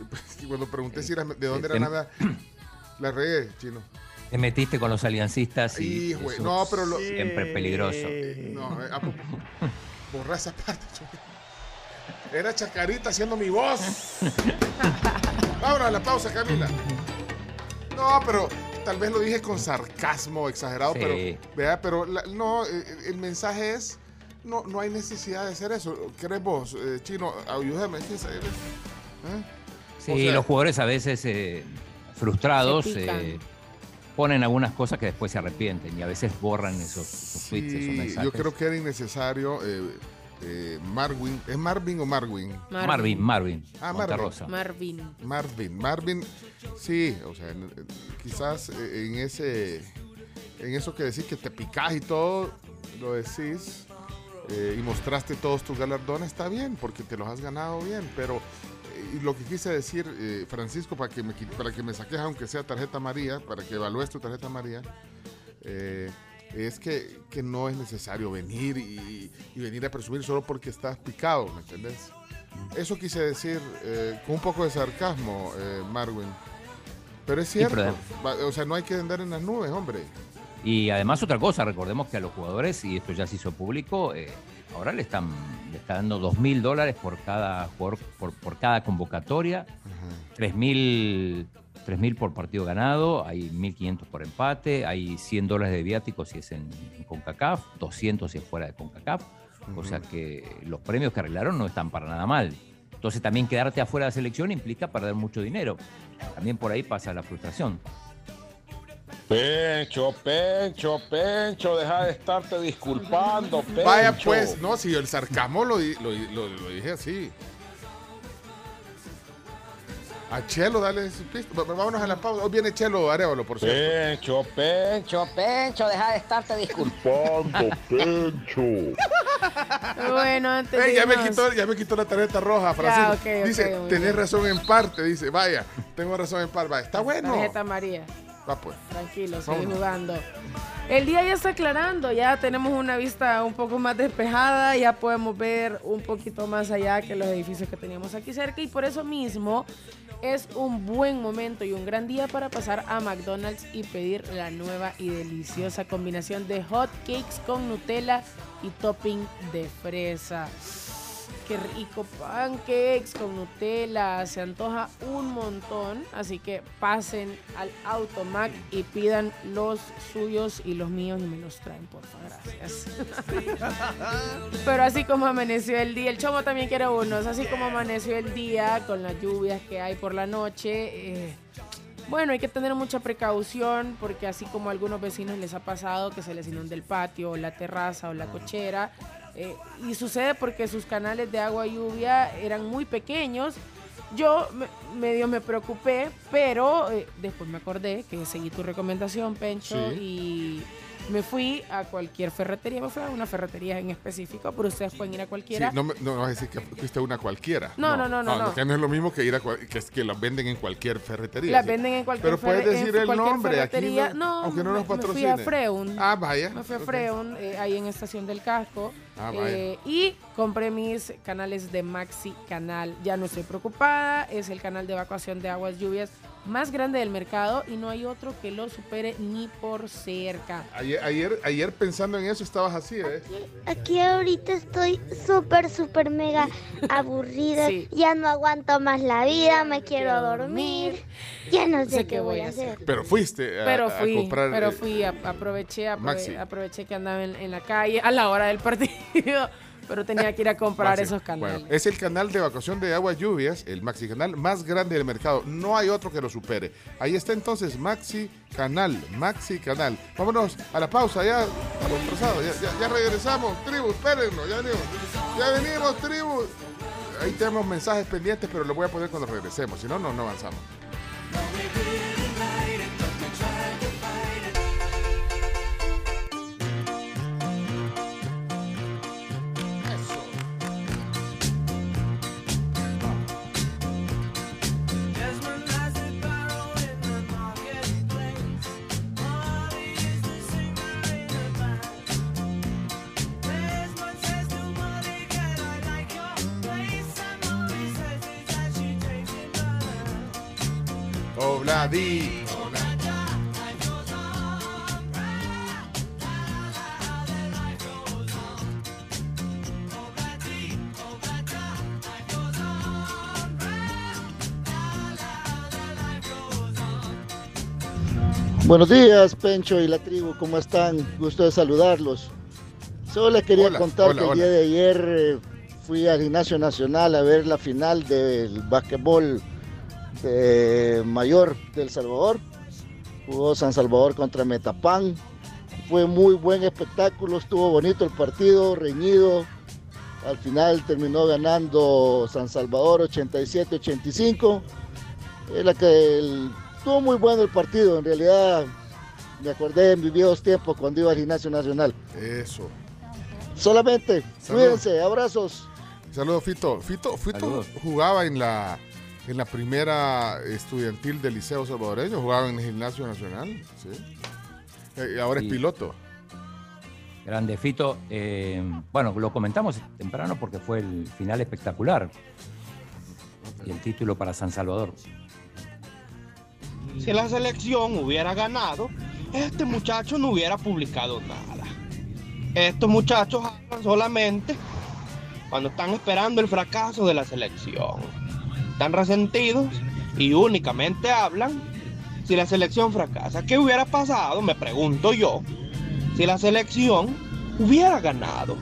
Y pues, cuando pregunté si era, de dónde era Tem- nada, la regué, chino. Te metiste con los aliancistas y Hijo, eso no, pero lo- siempre peligroso. No, eh, borra esa parte. Era Chacarita haciendo mi voz. Vámonos a la pausa, Camila. No, pero tal vez lo dije con sarcasmo exagerado, Sí. pero vea, pero la- no, eh, el mensaje es no, no hay necesidad de hacer eso. ¿Querés vos, eh, chino? Ayúdame. ¿Eh? Sí, O sea- los jugadores a veces eh, frustrados eh, ponen algunas cosas que después se arrepienten y a veces borran esos, esos tweets, esos mensajes. yo creo que era innecesario. eh, eh, Marwin, ¿es Marvin o Marwin? Marvin, Marvin, Ah, Monterrosa. Marvin. Marvin, Marvin, sí, o sea, quizás en ese, en eso que decís que te picás y todo, lo decís eh, y mostraste todos tus galardones, está bien, porque te los has ganado bien, pero eh, y lo que quise decir, eh, Francisco, para que, me, para que me saques aunque sea tarjeta María, para que evalúes tu tarjeta María, eh, es que, que no es necesario venir y, y venir a presumir solo porque estás picado, ¿me entendés? Eso quise decir eh, con un poco de sarcasmo, eh, Marwin. Pero es cierto. O sea, no hay que andar en las nubes, hombre. Y además otra cosa, recordemos que a los jugadores, y esto ya se hizo público, eh, ahora le están, le están dando dos mil dólares por cada jugador, por, por cada convocatoria, tres mil tres mil por partido ganado, hay 1.500 por empate, hay 100 dólares de viáticos si es en, en CONCACAF, 200 si es fuera de CONCACAF, o sea que los premios que arreglaron no están para nada mal. Entonces también quedarte afuera de la selección implica perder mucho dinero. También por ahí pasa la frustración. Pencho, Pencho, Pencho, deja de estarte disculpando, Pencho. Vaya pues, no, si el sarcasmo lo, di- lo, lo- lo dije así. A Chelo, dale su pista. Vámonos a la pausa. Hoy viene Chelo Arevalo, por cierto. Pencho, Pencho, Pencho, deja de estarte disculpando, Pencho. Bueno, antes ya, me quitó, ya me quitó la tarjeta roja, Francisco. dice, muy tenés bien. razón en parte. Dice, vaya, tengo razón en parte. Vaya, Está bueno. Tarjeta María. Va pues. Tranquilo, sigue Vámonos. jugando. El día ya está aclarando, ya tenemos una vista un poco más despejada, ya podemos ver un poquito más allá que los edificios que teníamos aquí cerca y por eso mismo es un buen momento y un gran día para pasar a McDonald's y pedir la nueva y deliciosa combinación de hot cakes con Nutella y topping de fresa. Qué rico pancakes con Nutella, se antoja un montón, así que pasen al Automac y pidan los suyos y los míos y me los traen, por favor, gracias. Pero así como amaneció el día, el chomo también quiere unos, así como amaneció el día con las lluvias que hay por la noche, eh, bueno, hay que tener mucha precaución porque así como a algunos vecinos les ha pasado que se les inunda el patio, o la terraza o la cochera, eh, y sucede porque sus canales de agua y lluvia eran muy pequeños. Yo me- medio me preocupé, pero eh, después me acordé que seguí tu recomendación, Pencho, Sí. y me fui a cualquier ferretería, me fui a una ferretería en específico, pero ustedes pueden ir a Sí, cualquiera. no, me- no vas a decir que fuiste a una cualquiera. No, no, no, no, no. Que no es lo mismo que ir a que es que las venden en cualquier ferretería. Las sí. venden en cualquier Pero puedes decir el nombre aquí, no- aunque no nos Me fui patrocine. a Freun. Ah, vaya. Me fui a. Freun, eh, ahí en Estación del Casco. Ah, eh, y compré mis canales de Maxi Canal. Ya no estoy preocupada. Es el canal de evacuación de aguas lluvias más grande del mercado y no hay otro que lo supere ni por cerca. Ayer, ayer, ayer pensando en eso estabas así, ¿eh? Aquí ahorita estoy súper, súper mega aburrida. Sí. Ya no aguanto más la vida, me quiero dormir. Ya no sé, qué voy a hacer. Pero fuiste a, Pero a fui, comprar. pero eh, fui, a- aproveché, aprove- Maxi. aproveché que andaba en, en la calle a la hora del partido, pero tenía que ir a comprar esos canales. Bueno, es el canal de evacuación de aguas lluvias, el Maxi Canal más grande del mercado. No hay otro que lo supere. Ahí está entonces Maxi Canal, Maxi Canal. Vámonos a la pausa, ya estamos atrasados, ya, ya- ya regresamos. Tribu, espérenlo, ya venimos. Ya venimos, tribu. Ahí tenemos mensajes pendientes, pero los voy a poner cuando regresemos. Si no, no, no avanzamos. Buenos días, Pencho y la tribu, ¿cómo están? Gusto de saludarlos. Solo les quería Hola, contar hola, que el hola. día de ayer eh, fui al Gimnasio Nacional a ver la final del básquetbol de mayor del Salvador. Jugó San Salvador contra Metapan. Fue muy buen espectáculo, estuvo bonito el partido, reñido. Al final terminó ganando San Salvador 87-85. Es la que el- estuvo muy bueno el partido, en realidad me acordé de mis viejos tiempos cuando iba al gimnasio nacional. Eso. Solamente, Saludos. cuídense, abrazos. Saludos, Fito. Fito, Fito Saludos. jugaba en la, en la primera estudiantil del Liceo Salvadoreño, jugaba en el Gimnasio Nacional. Sí. Eh, ahora es piloto. Grande Fito. eh, bueno, lo comentamos temprano porque fue el final espectacular. Y el título para San Salvador. si la selección hubiera ganado, este muchacho no hubiera publicado nada. Estos muchachos hablan solamente cuando están esperando el fracaso de la selección. Están resentidos y únicamente hablan si la selección fracasa. ¿Qué hubiera pasado, me pregunto yo, si la selección hubiera ganado?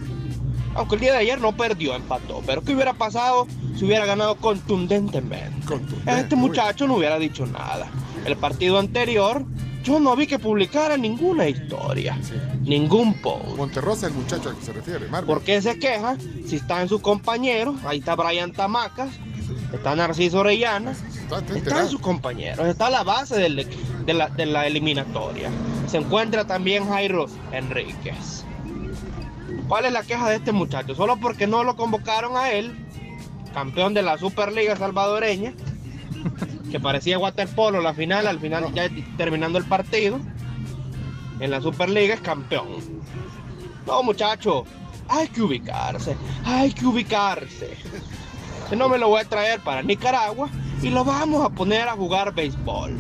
Aunque el día de ayer no perdió, empató. Pero ¿qué hubiera pasado si hubiera ganado contundentemente? Este muchacho no hubiera dicho nada. El partido anterior, yo no vi que publicara ninguna historia, ningún post. Monterrosa, el muchacho al que se refiere, Marvin. ¿Por qué se queja si está en su compañero? Ahí está Brian Tamacas, está Narciso Orellana, están sus compañeros, está la base del- de, la, de la eliminatoria. Se encuentra también Jairo Enríquez. ¿Cuál es la queja de este muchacho? Solo porque no lo convocaron a él, campeón de la Superliga salvadoreña, que parecía waterpolo la final, al final ya terminando el partido, en la Superliga es campeón. No, muchacho, hay que ubicarse, hay que ubicarse. Si no me lo voy a traer para Nicaragua y lo vamos a poner a jugar béisbol.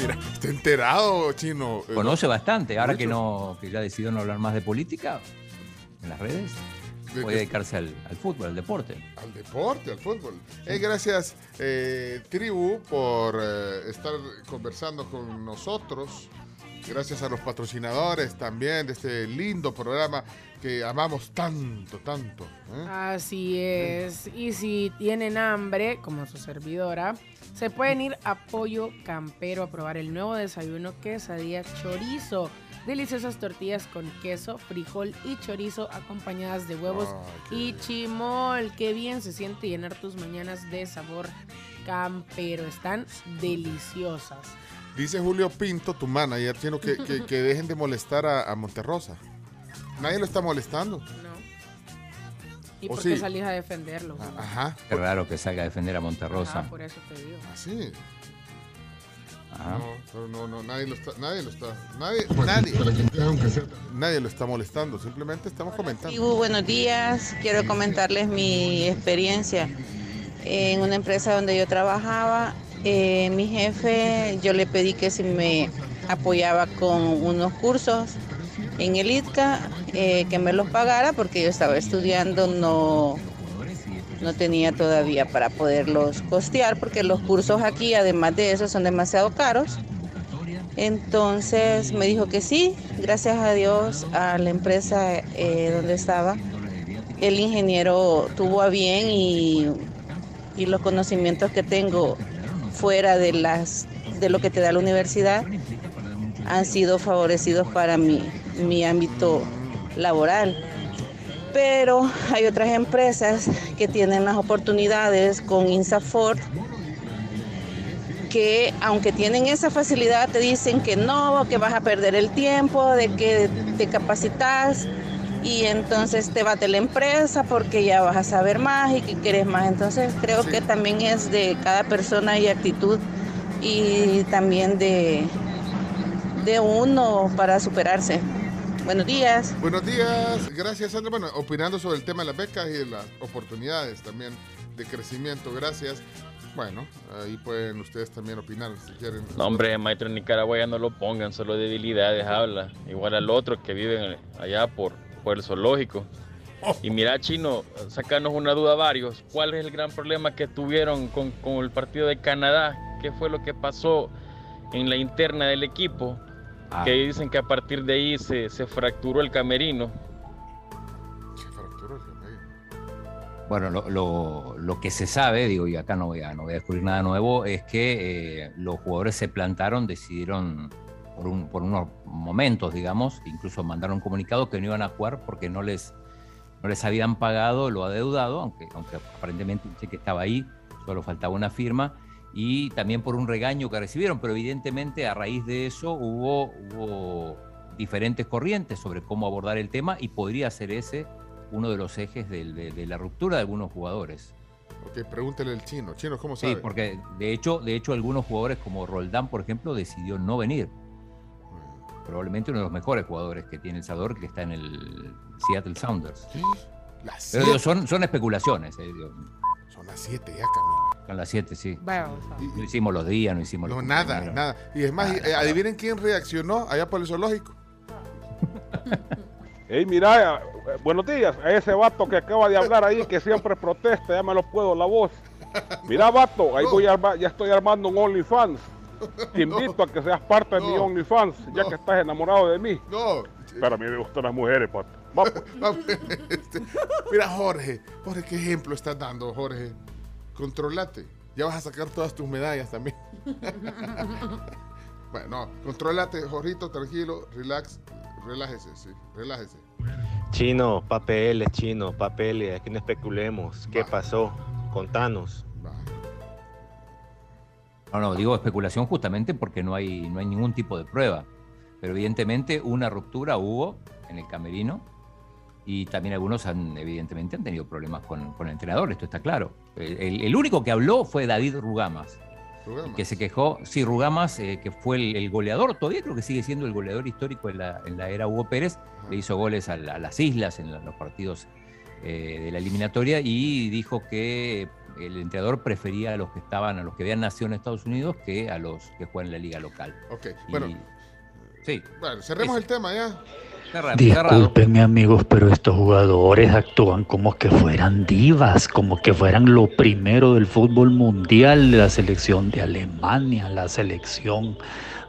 Mira, está enterado, chino. Eh, Conoce bastante, ahora que no que ya decidió no hablar más de política en las redes. De Puede dedicarse al, al fútbol, al deporte. Al deporte, al fútbol. Eh, gracias, eh, Tribu, por eh, estar conversando con nosotros. Gracias a los patrocinadores también de este lindo programa que amamos tanto, tanto. ¿eh? Así es. Y si tienen hambre, como su servidora, se pueden ir a Pollo Campero a probar el nuevo desayuno quesadilla chorizo. Deliciosas tortillas con queso, frijol y chorizo acompañadas de huevos y chimol. Qué bien se siente llenar tus mañanas de sabor campero. Están deliciosas. Dice Julio Pinto, tu manager, chino, que, que, que dejen de molestar a, a Monterrosa. Nadie lo está molestando. ¿Y ¿O por qué sí? salís a defenderlo? Ajá. Qué raro que salga a defender a Monterrosa. Ah, por eso te digo. Así. Ajá. No, pero no, no, nadie lo está, nadie lo está, nadie, nadie, nadie lo está molestando, simplemente estamos comentando. Tribu, buenos días. Quiero comentarles mi experiencia. En una empresa donde yo trabajaba, eh, mi jefe, yo le pedí que si me apoyaba con unos cursos en el ITCA, eh, que me los pagara porque yo estaba estudiando, no, no tenía todavía para poderlos costear porque los cursos aquí, además de eso, son demasiado caros. Entonces me dijo que sí, gracias a Dios, a la empresa eh, donde estaba. El ingeniero tuvo a bien y, y los conocimientos que tengo fuera de, las, de lo que te da la universidad han sido favorecidos para mi, mi ámbito laboral. Pero hay otras empresas que tienen las oportunidades con INSAFORT que aunque tienen esa facilidad te dicen que no, que vas a perder el tiempo, de que te capacitas y entonces te bate la empresa porque ya vas a saber más y que quieres más. Entonces creo que también es de cada persona y actitud y también de, de uno para superarse. Buenos días. Buenos días, gracias Sandra. Bueno, opinando sobre el tema de las becas y de las oportunidades también de crecimiento, gracias. Bueno, ahí pueden ustedes también opinar si quieren. No, hombre, maestro en Nicaragua ya no lo pongan, solo debilidades habla. Igual al otro que viven allá por, por el zoológico. Y mira, Chino, sacarnos una duda varios. ¿Cuál es el gran problema que tuvieron con, con el partido de Canadá? ¿Qué fue lo que pasó en la interna del equipo? Ah. Que dicen que a partir de ahí se, se fracturó el camerino. Bueno, lo, lo- lo que se sabe, digo, y acá no voy a, no voy a descubrir nada nuevo, es que eh, los jugadores se plantaron, decidieron por, un- por unos momentos, digamos, incluso mandaron un comunicado que no iban a jugar porque no les, no les habían pagado lo adeudado, aunque, aunque aparentemente el cheque estaba ahí, solo faltaba una firma, y también por un regaño que recibieron, pero evidentemente a raíz de eso hubo, hubo diferentes corrientes sobre cómo abordar el tema y podría ser ese uno de los ejes del- de, de la ruptura de algunos jugadores. Ok, pregúntele al chino. Chino, ¿cómo sabe? Sí, porque de hecho, de hecho algunos jugadores como Roldán, por ejemplo, decidió no venir. Probablemente uno de los mejores jugadores que tiene El Salvador, que está en el Seattle Sounders. Las Pero digo, son, son especulaciones. eh, digo. Son las 7 ya, Camilo. Son las 7, sí. Vaya, o sea. No hicimos los días, no hicimos No, los nada, compañeros. nada. Y es más, eh, adivinen quién reaccionó allá por el zoológico. Ey, mira, eh, buenos días. A ese vato que acaba de hablar ahí, que siempre protesta, ya me lo puedo la voz. Mira, vato, ahí voy a armar- ya estoy armando un OnlyFans. Te invito a que seas parte de mi No. OnlyFans, ya que estás enamorado de mí. No. Pero a mí me gustan las mujeres, vato. Va, pues. Vamos, este, Mira, Jorge, Jorge, ¿qué ejemplo estás dando, Jorge? Controlate. Ya vas a sacar todas tus medallas también. bueno, no, controlate, Jorgito, tranquilo, relax, relájese, sí, relájese. Chino, papeles, chino, papeles, aquí no especulemos. ¿Qué pasó? Contanos. No, no, digo especulación justamente porque no hay, no hay ningún tipo de prueba. Pero evidentemente una ruptura hubo en el camerino y también algunos han, evidentemente, han tenido problemas con, con el entrenador, esto está claro. El, único que habló fue David Rugamas, Rugamas. que se quejó, sí, Rugamas, eh, que fue el, el goleador, todavía creo que sigue siendo el goleador histórico en la, en la era Hugo Pérez, le hizo goles a, la- a las islas en la- los partidos eh, de la eliminatoria y dijo que el entrenador prefería a los que estaban, a los que habían nacido en Estados Unidos que a los que juegan en la liga local. Ok, Y- bueno. sí. Bueno, cerremos el tema ya. Cerrado. Disculpenme amigos, pero estos jugadores actúan como que fueran divas, como que fueran lo primero del fútbol mundial, la selección de Alemania, la selección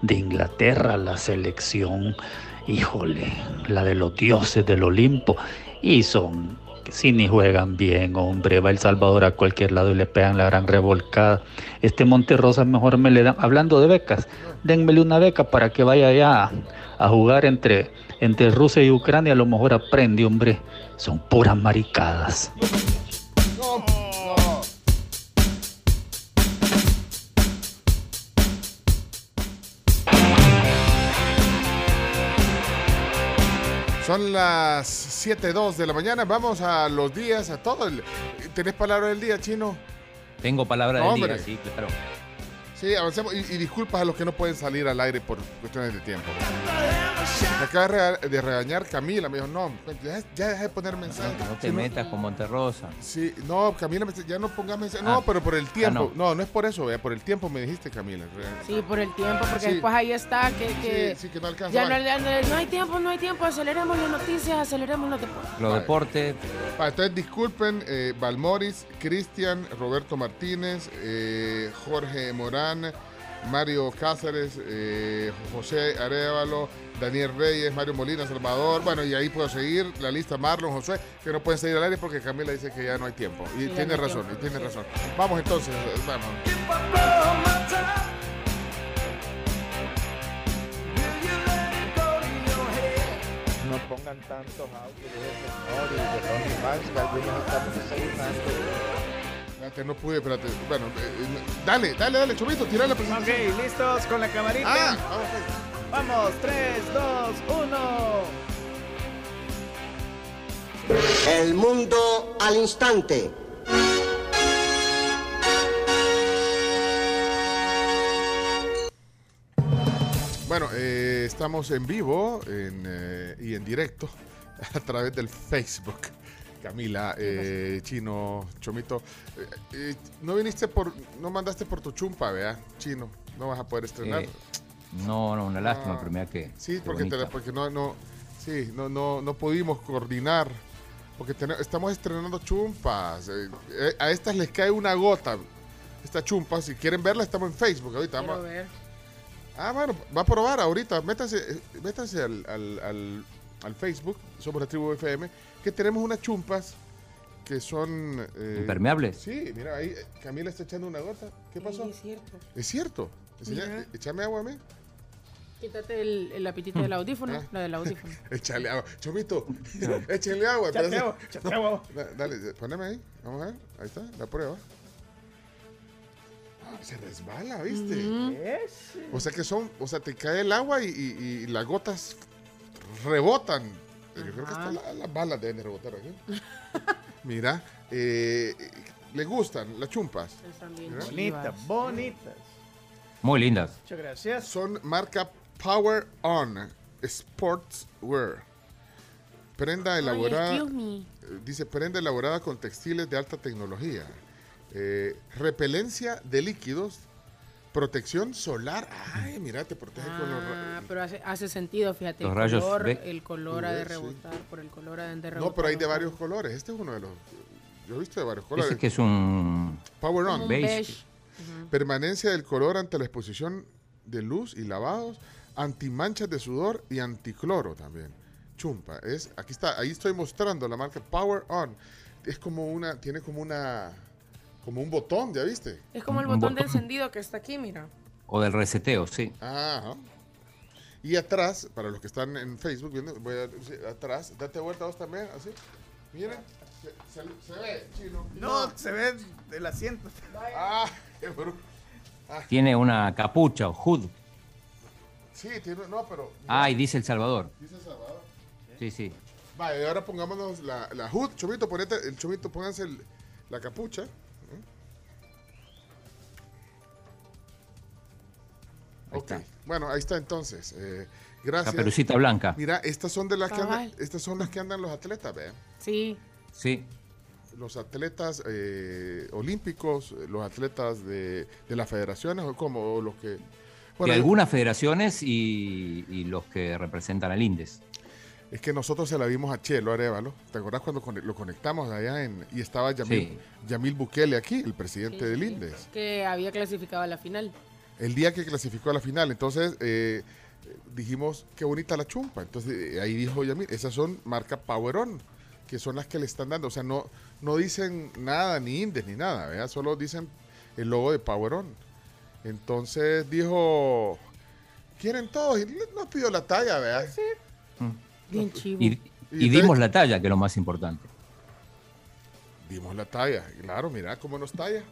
de Inglaterra, la selección, híjole, la de los dioses del Olimpo, y son, si ni juegan bien, hombre, va El Salvador a cualquier lado y le pegan la gran revolcada. Este Monterrosa mejor me le dan, hablando de becas, denmele una beca para que vaya allá a, jugar entre, entre Rusia y Ucrania, a lo mejor aprende, hombre. Son puras maricadas. Son las 7.02 de la mañana. Vamos a los días, a todo. El... ¿Tenés palabra del día, chino? Tengo palabra del Hombre. día, sí, claro. Sí, avancemos. Y, y disculpas a los que no pueden salir al aire por cuestiones de tiempo. Me acaba de rega- de regañar Camila. Me dijo, no, ya, ya deja de poner mensajes. No te Sí, metas con Monterrosa. Sí, no, Camila, ya no pongas mensajes. No, Ah. pero por el tiempo. no. no. no, es por eso, vea, por el tiempo me dijiste, Camila. Sí, por el tiempo, porque Sí. después ahí está que, que Sí, sí, que no alcanza. ya no, hay tiempo, no hay tiempo, aceleremos las noticias, aceleremos los deportes. Los deportes, entonces disculpen, eh, Valmoris, Cristian, Roberto Martínez, eh, Jorge Morán, Mario Cáceres, eh, José Arevalo, Daniel Reyes, Mario Molina, Salvador, bueno, y ahí puedo seguir la lista, Marlon, Josué, que no pueden seguir al aire porque Camila dice que ya no hay tiempo. Y tiene no razón, tiempo, y tiene sí. razón. Vamos entonces, eh, vamos. No pongan tantos audios de ese señor y de Fans, que algunos estamos desayunando. Espérate, no pude, espérate. Bueno, eh, eh, dale, dale, dale, Chubito, tira la presentación. Ok, listos con la camarita. Ah, Vamos, 3, 2, 1. El mundo al instante. Bueno, eh, estamos en vivo en, eh, y en directo a través del Facebook. Camila, eh, Chino, Chomito, eh, eh, no viniste por, no mandaste por tu chumpa, vea, Chino, no vas a poder estrenar. No, no, una lástima, Ah, pero mira que. Sí, porque, te porque no, no, sí, no, no, no pudimos coordinar, porque tene- estamos estrenando chumpas. a estas les cae una gota, esta chumpa. Si quieren verla, estamos en Facebook ahorita. Quiero vamos a- ver. Ah, bueno, va a probar ahorita. Métanse, métanse al, al, al- al Facebook, somos la tribu FM, que tenemos unas chumpas que son... eh, ¿Impermeables? Sí, mira, ahí eh, Camila está echando una gota. ¿Qué pasó? es cierto. Es cierto. Enseña- échame agua a mí. Quítate el, el lapitita del audífono, Ah. la del audífono. Échale agua. Chomito, échale agua. Échate espérate. agua, échate agua. Da- Dale, poneme ahí. Vamos a ver. Ahí está, la prueba. Ah, Se resbala, ¿viste? O sea que son, o sea, te cae el agua y, y- y las gotas rebotan. Yo creo que hasta la- las balas deben de rebotar aquí. Mira, eh, le gustan las chumpas. Mira. Bonitas, bonitas. Muy lindas. Muchas gracias. Son marca Power On Sportswear. Prenda elaborada. eh, Dice prenda elaborada con textiles de alta tecnología. eh, repelencia de líquidos, protección solar. Ay, mira, te protege con los ra- Ah, pero hace, hace sentido, fíjate. Los el rayos color, B. el color ha de sí. rebotar, por el color ha de rebotar. No, pero hay de varios colores. Este es uno de los. Yo he visto de varios colores. Ese que es un Power on. un beige. Permanencia del color ante la exposición de luz y lavados, antimanchas de sudor y anticloro también. Chumpa, es, aquí está, ahí estoy mostrando la marca Power On. Es como una, tiene como una, como un botón, ¿ya viste? Es como el botón de encendido que está aquí, mira. o del reseteo, sí. Ajá. Y atrás, para los que están en Facebook viendo, voy a, sí, atrás, date vuelta vos también, así. Miren, se, se- se ve, chino. No, se ve el asiento. Ah, qué bruto. Tiene una capucha o hood. Sí, tiene, no, pero. Ah, y dice El Salvador. Dice Salvador. Sí, sí. Vale, ahora pongámonos la, la hood. Chomito, ponete, el chomito, pónganse el- la capucha. Ahí Ok, está. bueno, ahí está entonces. Eh, gracias. Caperucita blanca. Mira, estas son de las que andan, estas son las que andan los atletas, ¿ve? Sí. Sí. Los atletas eh, olímpicos, eh, los atletas de, de las federaciones, o como o los que. de algunas federaciones y, y los que representan al INDES. Es que nosotros se la vimos a Chelo Arevalo. ¿Te acordás cuando cone- lo conectamos allá en, y estaba Yamil, Sí. Yamil Bukele aquí, el presidente Sí, del sí. INDES? Que había clasificado a la final. El día que clasificó a la final. Entonces eh, dijimos, qué bonita la chumpa. Entonces eh, ahí dijo Yamil, esas son marca Power On, que son las que le están dando. O sea, no, no dicen nada, ni Indes, ni nada, ¿verdad? Solo dicen el logo de Power On. Entonces dijo, quieren todos. Y nos pidió la talla, ¿verdad? Bien chivo. Y, Y y dimos la talla, que es lo más importante. Dimos la talla, claro, mira cómo nos talla.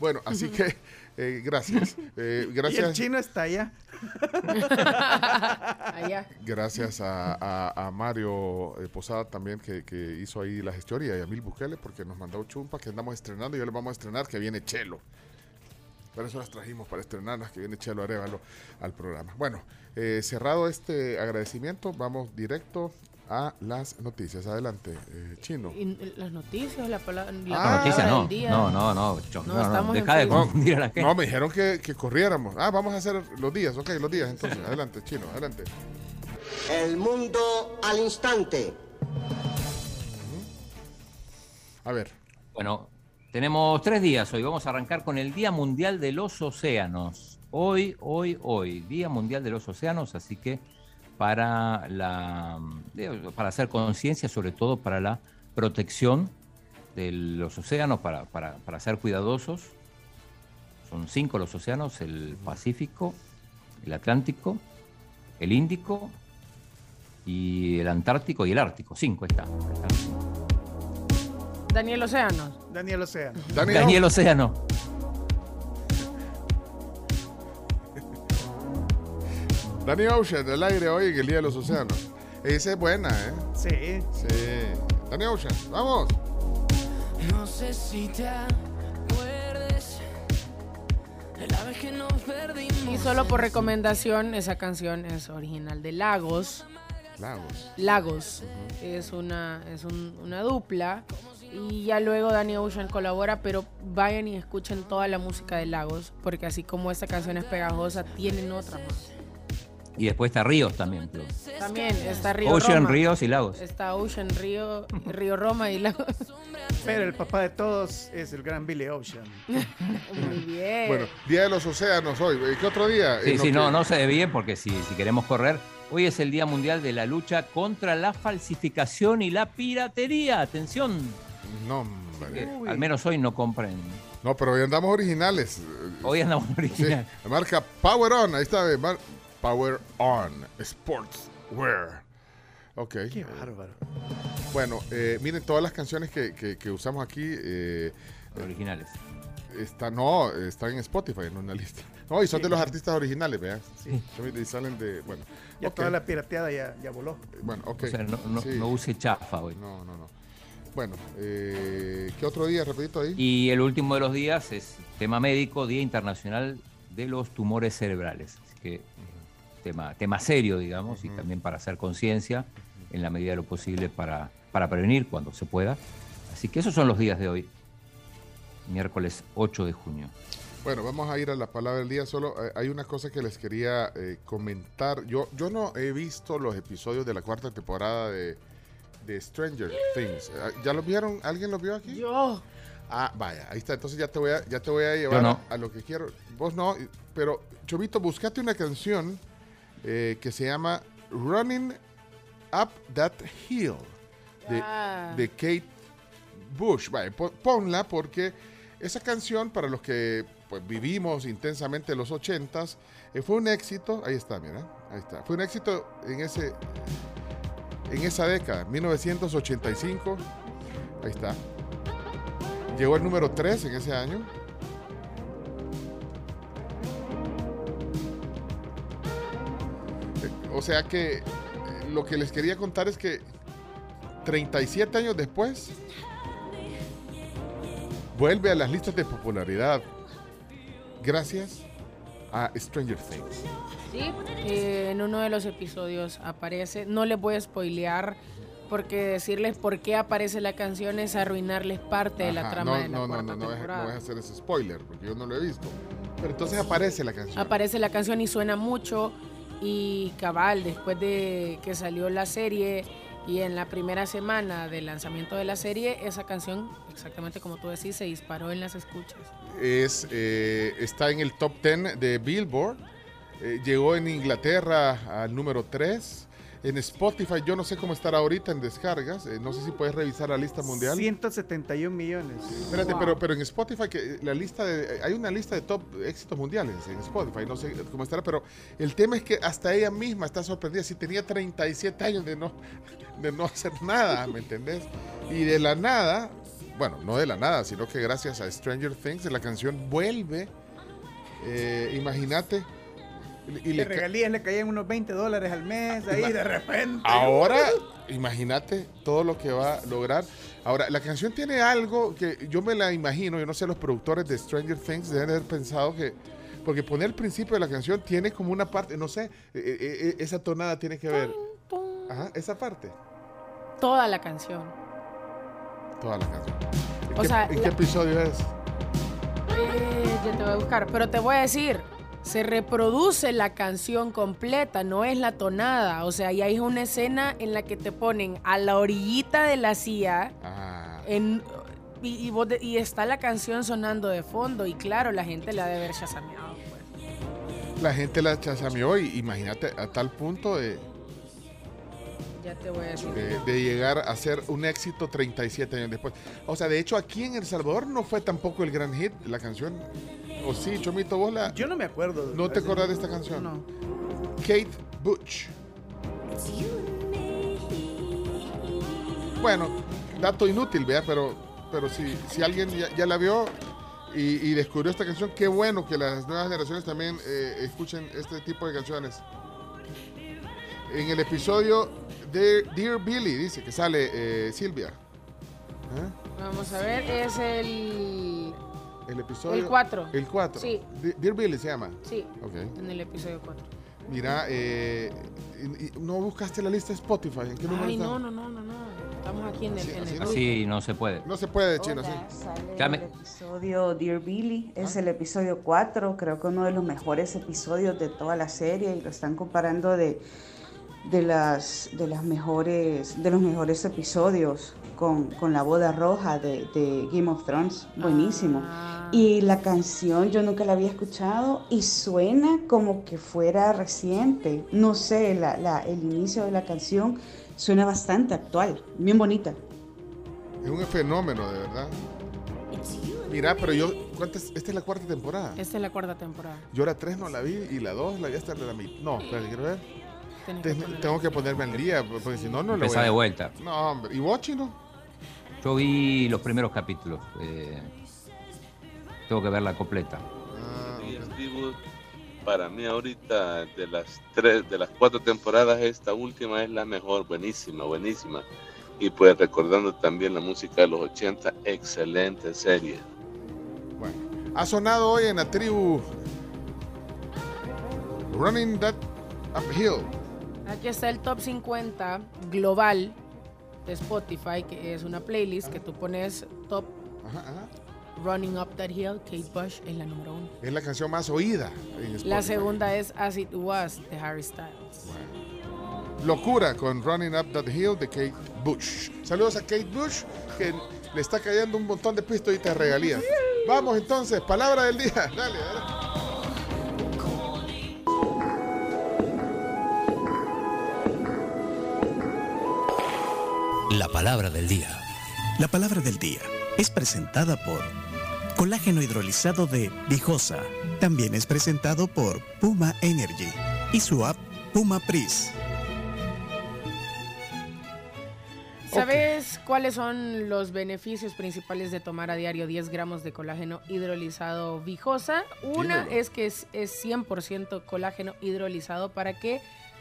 Bueno, así que eh, gracias. Eh, Y el gracias chino está allá. Allá. gracias a, a- a Mario eh, Posada también que, que hizo ahí la gestión y a Yamil Bukele porque nos mandó chumpa que andamos estrenando y ya les vamos a estrenar que viene Chelo. Por eso las trajimos para estrenarlas, que viene Chelo Arevalo al programa. Bueno, eh, cerrado este agradecimiento, vamos directo a las noticias. Adelante, eh, Chino. Y las noticias, la palabra. La Ah, Noticias no. No, no, no. cho- No, no, no, Deja de confundir a la gente. No, me dijeron que, que corriéramos. Ah, vamos a hacer los días, ok, los días entonces. Adelante, Chino, adelante. El mundo al instante. A ver, Bueno, tenemos tres días hoy. Vamos a arrancar con el Día Mundial de los Océanos. Hoy, hoy, hoy, Día Mundial de los Océanos, así que para la para hacer conciencia, sobre todo para la protección de los océanos, para, para, para ser cuidadosos. Son cinco los océanos, el Pacífico, el Atlántico, el Índico y el Antártico y el Ártico. Cinco cinco. Daniel Océanos. Daniel Océano. Daniel, Daniel Océano. Danny Ocean, el aire hoy en el Día de los Océanos. Esa es buena, ¿eh? Sí. Sí. Danny Ocean, vamos. No sé si te acuerdes de la vez que nos perdimos. Y solo por recomendación, esa canción es original de Lagos. Lagos. Lagos es una es un- una dupla y ya luego Danny Ocean colabora, pero vayan y escuchen toda la música de Lagos porque así como esta canción es pegajosa, tienen otras más. Y después está Ríos también. creo. También está Río Ocean, Roma. Ríos y Lagos. Está Ocean, Río, Río Roma y Lagos. Pero el papá de todos es el gran Billy Ocean. Muy bien. Bueno, Día de los Océanos hoy. Eh, ¿Qué otro día? Sí, lo sí, no, no se ve bien porque si, si queremos correr, hoy es el Día Mundial de la Lucha contra la falsificación y la piratería. Atención. No, hombre. que al menos hoy no compren. No, pero hoy andamos originales. Hoy andamos Sí, original. la marca Power On, ahí está. eh, mar- Power On Sportswear. Ok. Qué bárbaro. Bueno, eh, miren todas las canciones que, que- que usamos aquí. eh, Originales. Está, no, están en Spotify en una lista. No, y son de los artistas originales, vean. Sí. Y salen de. Bueno, Ya ok. toda la pirateada ya, ya voló. Bueno, ok. O sea, no, no- Sí. no use chafa hoy. No, no, no. Bueno, eh, ¿qué otro día, repito ahí? Y el último de los días es tema médico, Día Internacional de los Tumores Cerebrales. Así que tema, tema serio, digamos, y también para hacer conciencia en la medida de lo posible para, para prevenir cuando se pueda. Así que esos son los días de hoy. miércoles 8 de junio. Bueno, vamos a ir a la palabra del día. Solo eh, hay una cosa que les quería eh, comentar. Yo, yo no he visto los episodios de la cuarta temporada de, de Stranger Things. Ah, ¿Ya lo vieron? ¿Alguien lo vio aquí? Yo. Ah, vaya, ahí está. Entonces ya te voy a, ya te voy a llevar no. a, a lo que quiero. Vos no, pero Chovito, buscate una canción eh, que se llama Running Up That Hill de, Ah. de Kate Bush. Po- ponla porque esa canción, para los que pues, vivimos intensamente los ochentas, eh, fue un éxito. Ahí está, mira, ahí está. Fue un éxito en ese en esa década, 1985. Ahí está. Llegó el número 3 en ese año. O sea que eh, lo que les quería contar es que 37 años después vuelve a las listas de popularidad gracias a Stranger Things. Sí, eh, en uno de los episodios aparece. No les voy a spoilear porque decirles por qué aparece la canción es arruinarles parte de la Ajá, trama no, de la no, no, cuarta no, no, temporada. no deja hacer ese spoiler porque yo no lo he visto. Pero entonces aparece la canción. Aparece la canción y suena mucho y cabal, después de que salió la serie y en la primera semana del lanzamiento de la serie, esa canción, exactamente como tú decís, se disparó en las escuchas. es, eh, está en el top 10 de Billboard. Eh, llegó en Inglaterra al número 3. En Spotify, yo no sé cómo estará ahorita en descargas. eh, no sé si puedes revisar la lista mundial. 171 millones. Espérate, pero, pero en Spotify, que la lista de, hay una lista de top éxitos mundiales en Spotify, no sé cómo estará, pero el tema es que hasta ella misma está sorprendida. Si tenía 37 años de no, de no hacer nada, ¿me entendés? Y de la nada, bueno, no de la nada, sino que gracias a Stranger Things la canción vuelve. eh, Imagínate. Y, le regalías le caían unos 20 dólares al mes ahí de repente. Ahora, imagínate todo lo que va a lograr. Ahora, la canción tiene algo que yo me la imagino, yo no sé, los productores de Stranger Things deben haber pensado que, porque poner el principio de la canción tiene como una parte, no sé, eh, eh, eh, esa tonada tiene que ver. Ajá, esa parte, Toda la canción. toda la canción. ¿En, O qué, sea, en la- qué episodio es? Eh, ya te voy a buscar, pero te voy a decir, se reproduce la canción completa, no es la tonada. O sea, y hay una escena en la que te ponen a la orillita de la silla Ah, en, y, y vos de- y está la canción sonando de fondo. Y claro, la gente la debe haber chasameado. la gente la chasameó y imagínate a tal punto de, Ya te voy a decir. de, de llegar a ser un éxito 37 años después. O sea, de hecho aquí en El Salvador no fue tampoco el gran hit la canción. ¿O sí, Chomito, vos la... Yo no me acuerdo. ¿No te acordás de esta canción? No. Kate Butch. Bueno, dato inútil, vea, pero, pero si, si alguien ya, ya la vio y, y descubrió esta canción, qué bueno que las nuevas generaciones también eh, escuchen este tipo de canciones. En el episodio de Dear Billy, dice que sale eh, Silvia. ¿Eh? Vamos a ver, es el. El episodio. El cuatro. El 4. Sí. Dear Billy se llama. Sí, Ok. en el episodio 4. Mira, eh, ¿no buscaste la lista de Spotify? ¿En qué número Ay, está? no, no, no, no, no. Estamos aquí en el. en el- Sí, no se puede. No se puede, chino, sí. Llame. El episodio Dear Billy es el episodio 4, creo que uno de los mejores episodios de toda la serie y lo están comparando de, de las de las mejores de los mejores episodios con, con la boda roja de, de Game of Thrones, buenísimo. Y la canción yo nunca la había escuchado y suena como que fuera reciente. No sé, la, la- el inicio de la canción suena bastante actual, bien bonita. Es un fenómeno, de verdad. Mira, pero yo, ¿cuántas? Esta es la cuarta temporada. Esta es la cuarta temporada. Yo la 3 no la vi y la 2 la vi hasta la mitad. No, espérate, quiero ver. Tengo que ponerme al día, porque si no, no la Empezá voy a... de vuelta. No, hombre. ¿Y vos, chino? Yo vi los primeros capítulos. eh, tengo que verla completa. Vivos, para mí ahorita de las tres, de las cuatro temporadas, esta última es la mejor, buenísima, buenísima. Y pues recordando también la música de los 80, excelente serie. Ha sonado hoy en la tribu Running That Uphill. Aquí está el top 50 global de Spotify, que es una playlist que tú pones top Running Up That Hill, Kate Bush es la número uno. Es la canción más oída en La segunda es As It Was de Harry Styles. Locura con Running Up That Hill de Kate Bush. Saludos a Kate Bush, que le está cayendo un montón de pistolitas de regalías. Vamos entonces, palabra del día. Dale, dale. Palabra del día. La palabra del día es presentada por Colágeno hidrolizado de Vijosa. También es presentado por Puma Energy y su app Puma Pris. ¿Sabes cuáles son los beneficios principales de tomar a diario 10 gramos de colágeno hidrolizado Vijosa? Una Dímelo. es que es, es 100% colágeno hidrolizado para que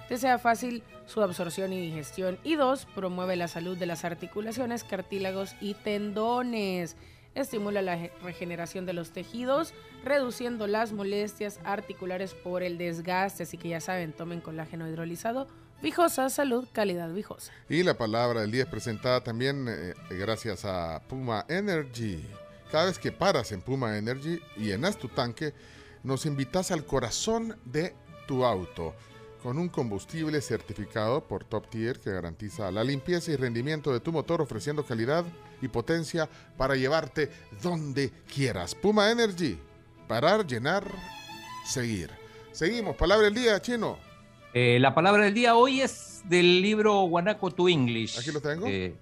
te sea fácil su absorción y digestión. Y dos, promueve la salud de las articulaciones, cartílagos y tendones. Estimula la ge- regeneración de los tejidos, reduciendo las molestias articulares por el desgaste. Así que ya saben, tomen colágeno hidrolizado. Vijosa, salud, calidad Vijosa. Y la palabra del día es presentada también eh, gracias a Puma Energy. Cada vez que paras en Puma Energy y llenas tu tanque, nos invitas al corazón de tu auto con un combustible certificado por Top Tier que garantiza la limpieza y rendimiento de tu motor ofreciendo calidad y potencia para llevarte donde quieras. Puma Energy, parar, llenar, seguir. Seguimos, palabra del día, chino. Eh, la palabra del día hoy es del libro Guanaco to English. Aquí lo tengo. Eh,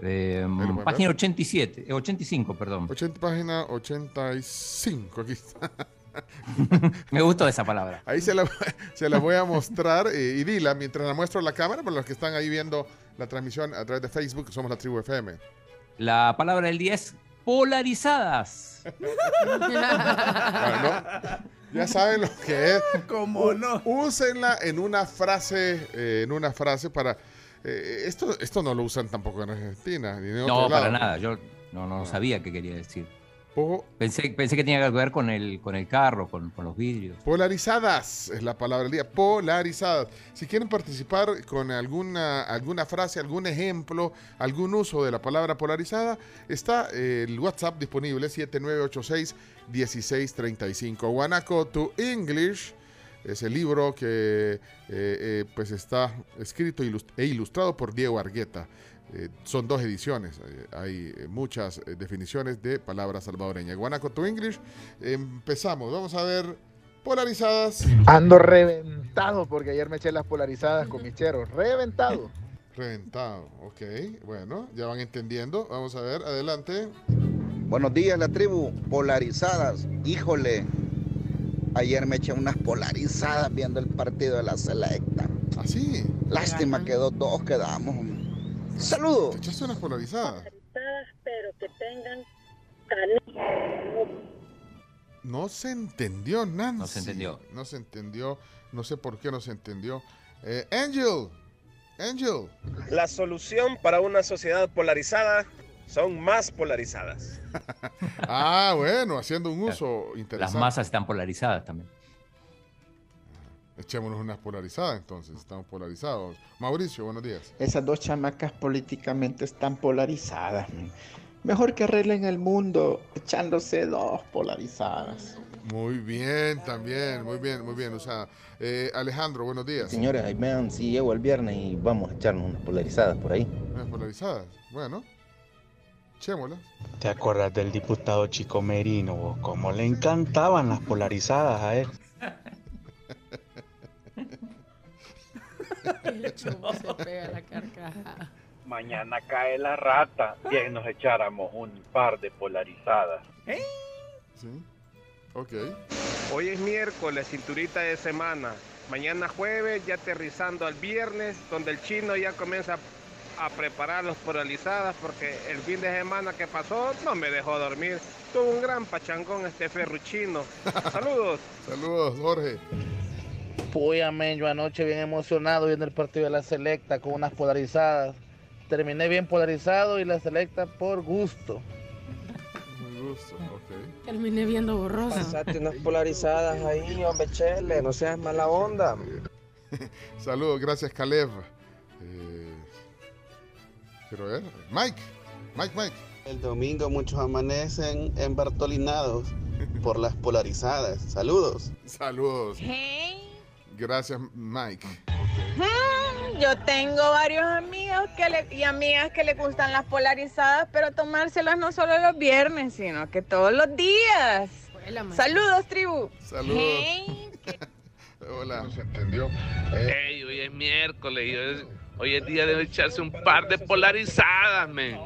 eh, ver. página 87, eh, 85, perdón. 80, página 85, aquí está. Me gustó esa palabra. Ahí se la, se la voy a mostrar eh, y dila mientras la muestro en la cámara para los que están ahí viendo la transmisión a través de Facebook, somos la tribu FM. La palabra del día es polarizadas. Bueno, ya saben lo que es. ¿Cómo no? Úsenla en una frase, eh, en una frase para... eh, esto, esto no lo usan tampoco en Argentina. Ni en otro No, para nada. Yo no, no sabía qué quería decir. Po- Pensé, pensé que tenía que ver con el, con el carro, con, con los vidrios. Polarizadas es la palabra del día. Polarizadas. Si quieren participar con alguna, alguna frase, algún ejemplo, algún uso de la palabra polarizada, está el WhatsApp disponible 7986-1635. Guanaco to English es el libro que eh, eh, pues está escrito ilus- e ilustrado por Diego Argueta. Eh, son dos ediciones, eh, hay eh, muchas eh, definiciones de palabras salvadoreñas. Guanaco to English, empezamos, vamos a ver polarizadas. Ando reventado porque ayer me eché las polarizadas con mis cheros. Reventado. Reventado, ok, bueno, ya van entendiendo, vamos a ver, adelante. Buenos días, la tribu. Polarizadas. Híjole. Ayer me eché unas polarizadas viendo el partido de la selecta. ¿Ah, sí? Lástima que dos, dos quedamos. Saludos. ¿Te echaste unas polarizadas? pero que tengan No se entendió, Nancy. No se entendió. No se entendió, no sé por qué no se entendió. Eh, Angel, Angel. La solución para una sociedad polarizada son más polarizadas. Ah, bueno, haciendo un uso Las interesante. masas están polarizadas también. Echémonos unas polarizadas entonces, estamos polarizados. Mauricio, buenos días. Esas dos chamacas políticamente están polarizadas. man. Mejor que arreglen el mundo echándose dos polarizadas. Muy bien, también, muy bien, muy bien. O sea, eh, Alejandro, buenos días. Señores, ahí vean si llego el viernes y vamos a echarnos unas polarizadas por ahí. Unas polarizadas, bueno, echémoslas. ¿Te acuerdas del diputado Chico Merino? Cómo le encantaban las polarizadas a él. El chumbo se pega la carcajada. Mañana cae la rata. Bien nos echáramos un par de polarizadas. Sí, ok. Hoy es miércoles, cinturita de semana. Mañana jueves, ya aterrizando al viernes, donde el chino ya comienza a preparar los polarizadas porque el fin de semana que pasó no me dejó dormir. Tuvo un gran pachangón este ferruchino. Saludos. Saludos, Jorge. Puya, men, yo anoche bien emocionado viendo el partido de la selecta con unas polarizadas. Terminé bien polarizado y la selecta por gusto. Muy gusto, ok. Terminé viendo borroso. Pasate unas polarizadas ahí, hombre, chele, no seas mala onda. Saludos, gracias, Caleb. Eh, quiero ver. Mike, Mike, Mike. El domingo muchos amanecen embartolinados por las polarizadas. Saludos. Saludos. Gracias, Mike. Mm, Yo tengo varios amigos que le- y amigas que le gustan las polarizadas, pero tomárselas no solo los viernes, sino que todos los días. Saludos, tribu. Saludos. Hey. Hola. No se entendió. Ey, hoy es miércoles y hoy es, hoy es día de echarse un par de polarizadas, men.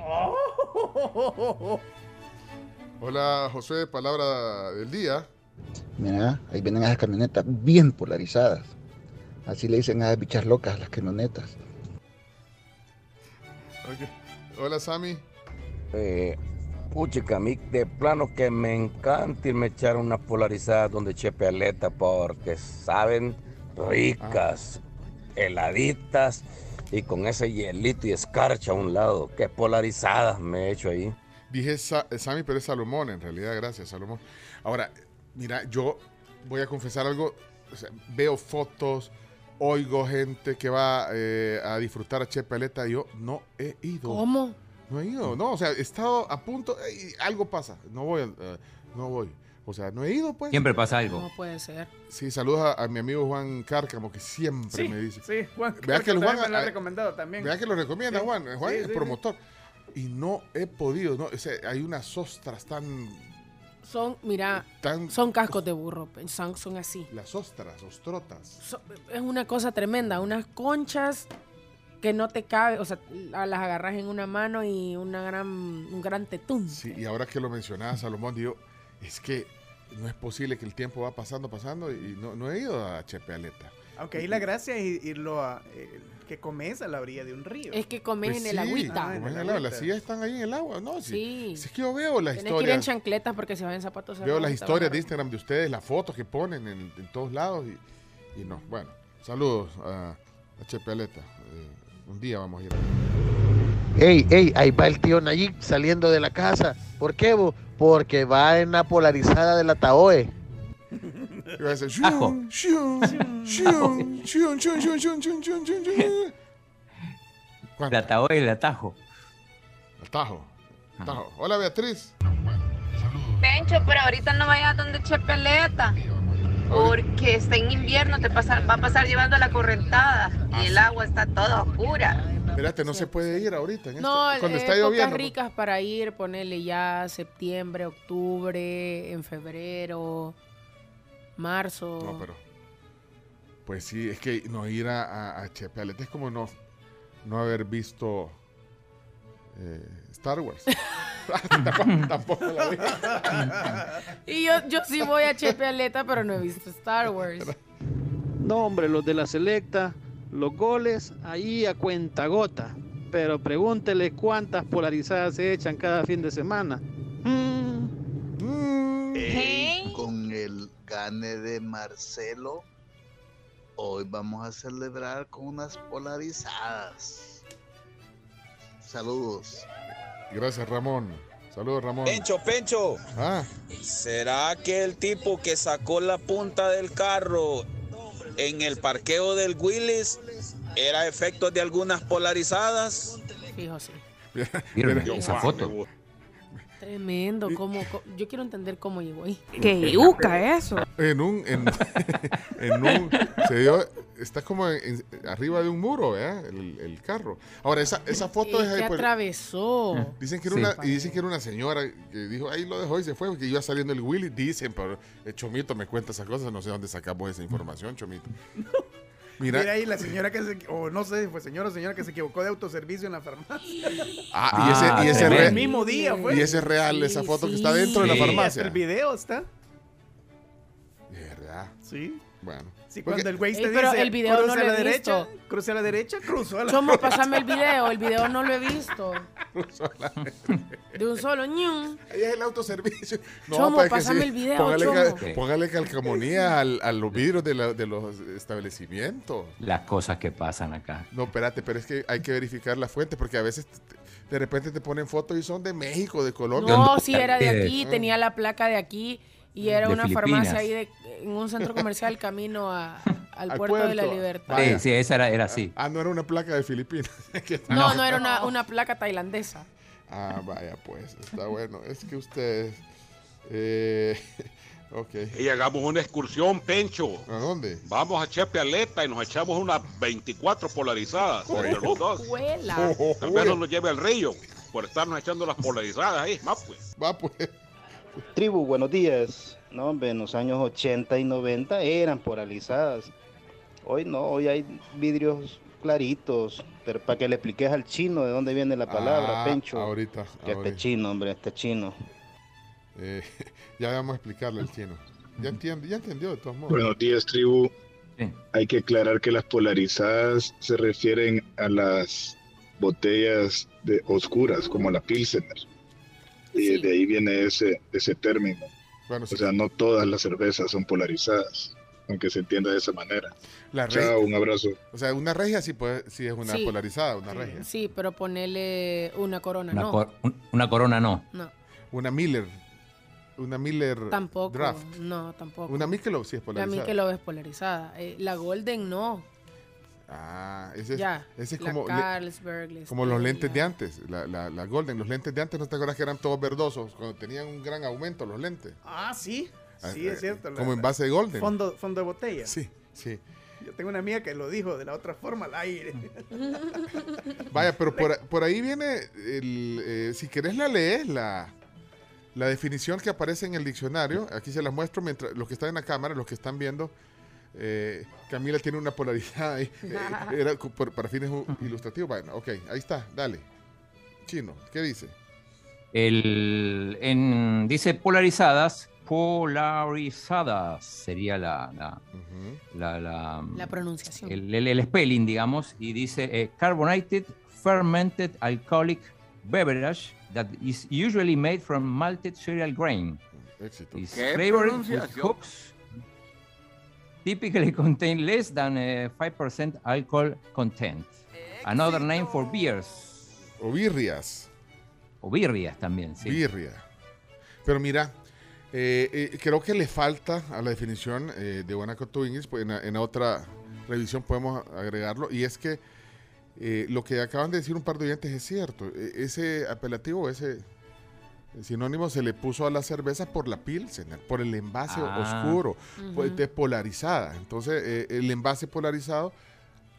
Hola, José, palabra del día. Mira, ahí vienen esas camionetas bien polarizadas. Así le dicen a esas bichas locas las camionetas. Hola, Sammy. Eh, puchica, a mí de plano que me encanta irme a echar unas polarizadas donde chepe aleta porque saben ricas, heladitas y con ese hielito y escarcha a un lado. Qué polarizadas me he hecho ahí. Dije Sa- Sammy, pero es Salomón, en realidad, gracias, Salomón. Ahora, mira, yo voy a confesar algo. o sea, veo fotos, oigo gente que va eh, a disfrutar a Chepe Aleta. Yo no he ido. ¿Cómo? No he ido, no, o sea, he estado a punto eh, y algo pasa. No voy, eh, no voy. O sea, no he ido, pues. Siempre pasa algo. No puede ser. Sí, saludos a, a mi amigo Juan Cárcamo, que siempre Sí, me dice. sí, Juan. Vea que el Juan, me lo ha recomendado también. Vea que lo recomienda Sí. Juan. Juan Sí, es sí, promotor. Y no he podido, ¿no? O sea, hay unas ostras tan. Son, mira, tan son cascos de burro, son, son así. Las ostras, ostrotas. So- es una cosa tremenda, unas conchas que no te cabe, o sea, la- las agarras en una mano y una gran, un gran tetún. Sí, y ahora que lo mencionaba Salomón, digo, es que no es posible que el tiempo va pasando, pasando y no, no he ido a Chepe Aleta. Aunque ahí la gracia es irlo a. eh, que comes a la orilla de un río. Es que comes Pues en el sí, agüita. comes en el agua, Las sillas están ahí en el agua, ¿no? Sí. Si es que yo veo las Tienes que ir en historias. chancletas porque si vas en zapatos Veo las historias de. Instagram de ustedes, las fotos que ponen en, en todos lados y, y no. Bueno, saludos a, a Chepe Aleta. Eh, un día vamos a ir. Ey, ey, ahí va el tío Nayib saliendo de la casa. ¿Por qué, bo? Porque va en la polarizada de la Taoe. Y vas a decir, Ajo. El atajo el atajo. Atajo. Atajo. Hola Beatriz. Pencho, pero ahorita no vayas donde echar peleta. Porque está en invierno, te pasa, va a pasar llevando la correntada y el ah, agua está toda oscura. Espérate, no se puede ir ahorita. En no, este, cuando está lloviendo. Pues. ricas para ir, ponele ya septiembre, octubre, en febrero marzo. No, pero. Pues sí, es que no ir a, a, a Chepe Aleta es como no, no haber visto eh, Star Wars. tampoco, tampoco la vi. Y yo, yo sí voy a Chepe Aleta, pero no he visto Star Wars. No, hombre, los de la selecta, los goles ahí a cuenta gota. Pero pregúntele cuántas polarizadas se echan cada fin de semana. Ey, con el gane de Marcelo, hoy vamos a celebrar con unas polarizadas. Saludos. Gracias, Ramón. Saludos, Ramón. Pencho, Pencho. Ah, ¿Será que el tipo que sacó la punta del carro en el parqueo del Willis era efecto de algunas polarizadas? Fijo, sí. ¿Vieron Mira, esa foto? Tremendo. ¿cómo, co- yo quiero entender cómo llegó ahí. ¡Qué yuca eso! En un, en, en un, se dio, está como en- en- arriba de un muro, ¿eh? El, el carro. Ahora, esa, esa foto ¿Y es ahí qué por- atravesó? Dicen que era Sí. una, y dicen que era una señora que dijo, ahí lo dejó y se fue, porque iba saliendo el Willy, dicen, pero el Chomito me cuenta esas cosas, no sé dónde sacamos esa información, Chomito. Mira, Mira ahí la señora que se, o no sé fue señora o señora que se equivocó de autoservicio en la farmacia. ah, y ese, y ese re- El mismo día, fue. y ese es real, esa Sí, foto que está dentro de la farmacia. El video está. De verdad. Sí. Bueno. Sí, Porque- cuando el güey te Ey, pero dice, el video cruce no a lo la he derecha, visto. cruce a la derecha, cruzó a la Chomo, pásame el video. El video no lo he visto. De un solo ñum. Ahí es el autoservicio. Chomo, pues es pásame el video, Póngale, Chomo. cal- póngale calcamonía al- a los vidrios de, la- de los establecimientos. Las cosas que pasan acá. No, espérate, pero es que hay que verificar la fuente porque a veces te- de repente te ponen fotos y son de México, de Colombia. No, sí, era de aquí. Tenía la placa de aquí. Y era De una Filipinas. farmacia ahí de, en un centro comercial camino a- al, Al puerto, de la. Libertad. Vaya. Sí, sí, esa era, era así. Ah, no era una placa de Filipinas. No, no era una, una placa tailandesa. Ah, vaya, pues, está bueno. Es que ustedes. Eh, ok. Y hagamos una excursión, Pencho. ¿A dónde? Vamos a Chepe Aleta y nos echamos unas 24 polarizadas entre los dos. Tal vez nos lleve al río por estarnos echando las polarizadas ahí. Va pues. Va pues. Tribu, buenos días. No, hombre, en los años 80 y 90 eran polarizadas. Hoy no, hoy hay vidrios claritos. Pero para que le expliques al chino de dónde viene la palabra, Ah, Pencho. ahorita, Que ahorita. este chino, hombre, este chino. Eh, ya vamos a explicarle al chino. Ya entiende, ya entendió de todos modos. Buenos días, tribu. Hay que aclarar que las polarizadas se refieren a las botellas de oscuras, como la Pilsener. Y de ahí viene ese, ese término. Bueno, O sea, no todas las cervezas son polarizadas, aunque se entienda de esa manera. La Chao, un abrazo. O sea, una regia sí, puede, sí es una Sí. polarizada, una regia. Sí, pero ponele una corona, Una, no. cor- una corona no. No, Una Miller. Una Miller tampoco. Draft. No, tampoco. Una Michelob sí es La polarizada. Michelob es polarizada. Eh, la Golden no. Ah, ese es, Ya, ese es la como, Carlsberg, los lentes de antes, la, la, la Golden. Los lentes de antes, ¿no te acuerdas que eran todos verdosos? Cuando tenían un gran aumento los lentes. Ah, sí. Sí, Ah, es cierto. la- como en base de Golden. Fondo, fondo de botella. Sí, sí. Yo tengo una amiga que lo dijo de la otra forma al aire. Vaya, pero por, por ahí viene, el, eh, si querés la lees, la, la definición que aparece en el diccionario. Aquí se las muestro mientras los que están en la cámara, los que están viendo. Eh, Camila tiene una polaridad ahí. eh, era para fines ilustrativos. Bueno, ok, ahí está, dale. Chino, ¿qué dice? El, en, dice polarizadas, polarizadas sería la, la, la, la- La pronunciación. el, el- el spelling, digamos, y dice eh, carbonated fermented alcoholic beverage that is usually made from malted cereal grain. Éxito. Is ¿Qué with pronunciación? hooks, typically contain less than eh, 5% alcohol content. Another name for beers. O birrias. O birrias también, sí. Birria. Pero mira, eh, eh, creo que le falta a la definición eh, de Guanaco to English, pues en, otra revisión podemos agregarlo, y es que eh, lo que acaban de decir un par de oyentes es cierto. E- ese apelativo, ese sinónimo se le puso a la cerveza por la Pilsener, por el envase Ah. oscuro, de polarizada. Entonces, eh, el envase polarizado,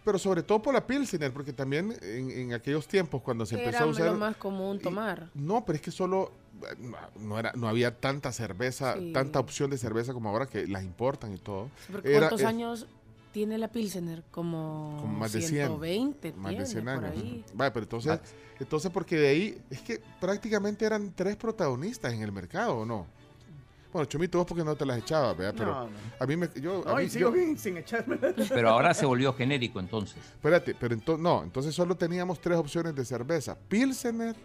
pero sobre todo por la Pilsener, porque también en, en aquellos tiempos cuando se empezó Era a usar... lo más común tomar. No, pero es que solo eh, no, era, no había tanta cerveza, Sí. tanta opción de cerveza como ahora que las importan y todo. Era- ¿Cuántos es- años tiene la Pilsener? Como, Como más de 100. 120 Más de tiene 100 por años. ahí. Vaya, pero entonces, entonces porque de ahí, es que prácticamente eran tres protagonistas en el mercado, ¿o no? Bueno, Chomito, vos porque no te las echabas, ¿verdad? Pero No, no. a mí me... Yo, a No, mí- y sigo yo- bien sin echarme. Pero ahora se volvió genérico entonces. Espérate, pero entonces, no, entonces solo teníamos tres opciones de cerveza. Pilsener,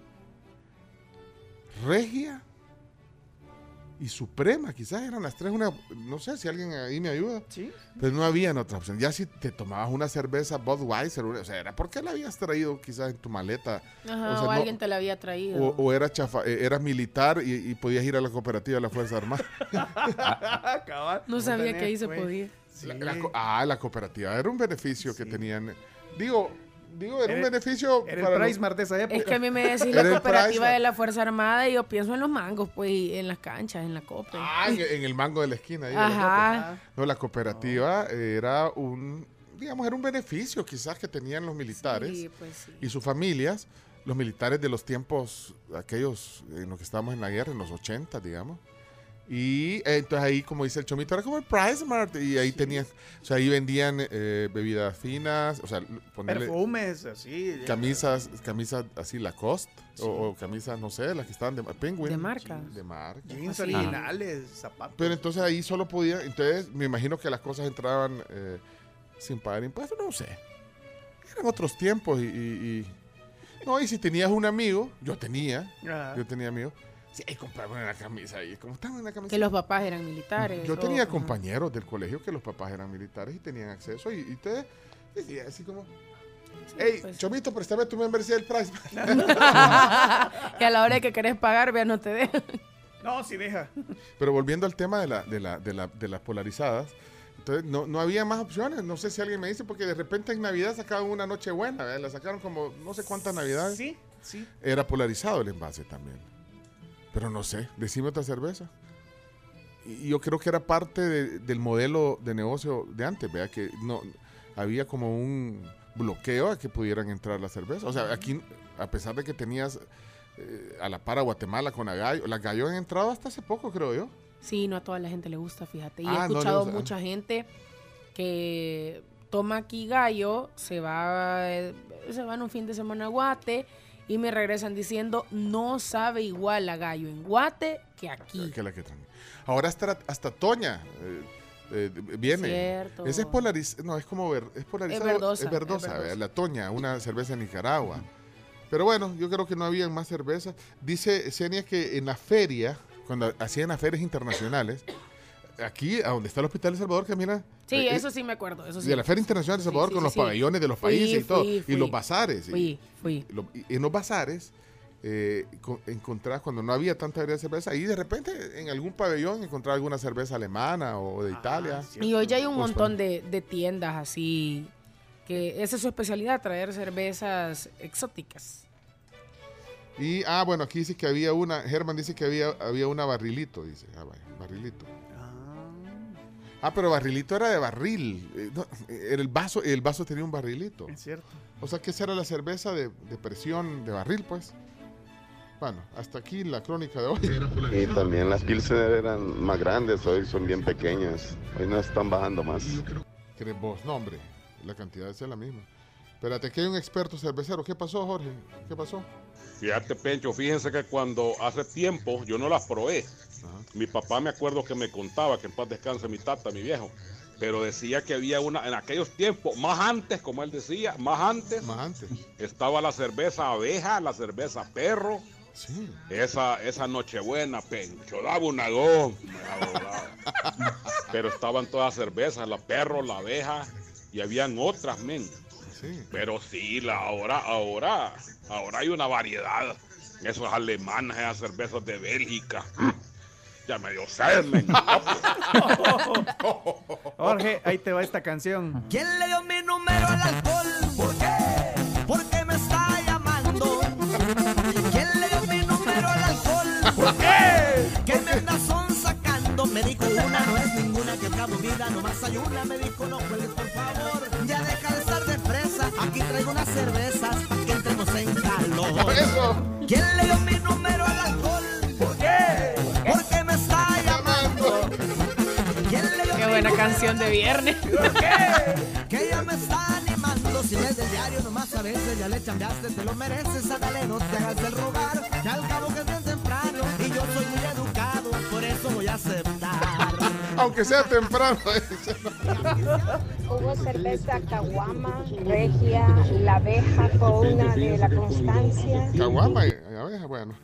Regia y Suprema. Quizás eran las tres una... No sé si alguien ahí me ayuda. Sí. Pero no habían otras opciones. Ya si te tomabas una cerveza Budweiser, o sea, era porque la habías traído quizás en tu maleta. Ajá, o, sea, no- alguien te la había traído. o, o era chafa- eh, eras militar y, y podías ir a la cooperativa de la Fuerza Armada. No sabía tenés, que ahí se podía. La- la co- ah, la cooperativa era un beneficio que tenían. Digo, digo, era un beneficio. era el para los- Pricemart de esa época. Es que a mí me decís la el cooperativa de la Fuerza Armada y yo pienso en los mangos, pues, y en las canchas, en la copa. Ah, en, el mango de la esquina. ahí de la Ajá. copa. No, la cooperativa era un, digamos, era un beneficio quizás que tenían los militares Sí, pues sí. y sus familias, los militares de los tiempos, aquellos en los que estábamos en la guerra, en los 80, digamos. Y eh, entonces ahí, como dice el chomito, era como el Price Mart y ahí tenían, o sea, ahí vendían eh, bebidas finas, o sea, ponerle Perfumes, así. camisas, camisas así Lacoste o, o camisas, no sé, las que estaban de Penguin. De marca. De marca. Jeans originales, zapatos. Pero entonces ahí solo podía, entonces me imagino que las cosas entraban eh, sin pagar impuestos, no sé. Eran otros tiempos y, y- y- no, y si tenías un amigo, yo tenía, Ajá. yo tenía amigos, sí, compraban una camisa y como estaban en la camisa. Que los papás eran militares. Yo o- tenía compañeros del colegio que los papás eran militares y tenían acceso y, y ustedes decía así como, hey, pues. Chomito, préstame tu membresía del Price. y a la hora de que querés pagar, vea, no te dejan. No, sí deja. Pero volviendo al tema de, la, de, la, de, la, de las polarizadas, entonces no, no había más opciones. No sé si alguien me dice, porque de repente en Navidad sacaban una noche buena, la sacaron como no sé cuántas Navidades. Sí, era polarizado el envase también. Pero no sé, decime otra cerveza. Y yo creo que era parte del modelo de negocio de antes, vea que no había como un bloqueo a que pudieran entrar las cervezas. O sea, aquí, a pesar de que tenías eh, a la par a Guatemala con Agallo, las Gallo han entrado hasta hace poco, creo yo. Sí, no a toda la gente le gusta, fíjate. Y he Ah, no escuchado gusta. mucha gente que toma aquí gallo, se va, eh, se van un fin de semana a Guate y me regresan diciendo no sabe igual a gallo en Guate que aquí. Que la que traen. Ahora hasta, hasta Toña eh, eh, viene. Cierto. Esa es polarizada, no, es como ver, es polarizada. Es verdosa, Es verdosa, es verdosa. vea, la Toña, una cerveza de Nicaragua. Pero bueno, yo creo que no había más cervezas. Dice Senia que en la feria, cuando hacían las ferias internacionales, aquí, a donde está el Hospital de Salvador, mira. Sí, eh, eso sí me acuerdo. Eso sí. de la Feria Internacional de Salvador sí, con los pabellones de los Fui, países y todo. fui, y los bazares. Fui, fui. lo- y en los bazares eh, co- encontrás cuando no había tanta variedad de cerveza y de repente en algún pabellón encontrás alguna cerveza alemana o de Italia. Y hoy ya hay un montón de, de tiendas así que esa es su especialidad, traer cervezas exóticas. Y, ah, bueno, aquí dice que había una, Germán dice que había, había una barrilito, dice. Ah, vaya, barrilito. Ah, pero barrilito era de barril. eh, no, era el vaso, el vaso tenía un barrilito. Es cierto. O sea que esa era la cerveza de, de presión de barril, pues. Bueno, hasta aquí la crónica de hoy. Y también las Pilsener eran más grandes, hoy son bien pequeñas. Hoy no están bajando más. ¿Crees vos? No, hombre, la cantidad es la misma. Espérate, que hay un experto cervecero. ¿Qué pasó, Jorge? ¿Qué pasó? Fíjate, Pencho, fíjense que cuando hace tiempo yo no las probé. Mi papá me acuerdo que me contaba, que en paz descanse mi tata, mi viejo. Pero decía que había una, en aquellos tiempos, más antes, como él decía, más antes. Más antes. Estaba la cerveza abeja, la cerveza perro. Sí. Esa, esa nochebuena, Pencho, daba una goma. Pero estaban todas cervezas, la perro, la abeja, y habían otras, men. Pero sí, la, ahora, ahora, ahora hay una variedad. Esos alemanes, esas cervezas de Bélgica. Ya me dio sed, men. Jorge, ahí te va esta canción. ¿Quién le dio mi número al alcohol? ¿Por qué? Porque me está llamando. ¿Quién le dio mi número al alcohol? ¿Por qué? Que me anda son sacando. Me dijo una, no es ninguna que acabo vida, nomás hay una. Me dijo no cuelgues por favor. Calor. ¿Quién le dio mi número al alcohol? ¿Por qué? Porque me está llamando. ¿Quién le dio Qué buena canción de viernes. que ella me está animando Si es del diario nomás a veces ya le chambeaste Te lo mereces, ándale, no te hagas el rogar Que al cabo que es Aunque sea temprano. Hubo cerveza caguama, regia, la abeja una de la constancia. Caguama y abeja, bueno.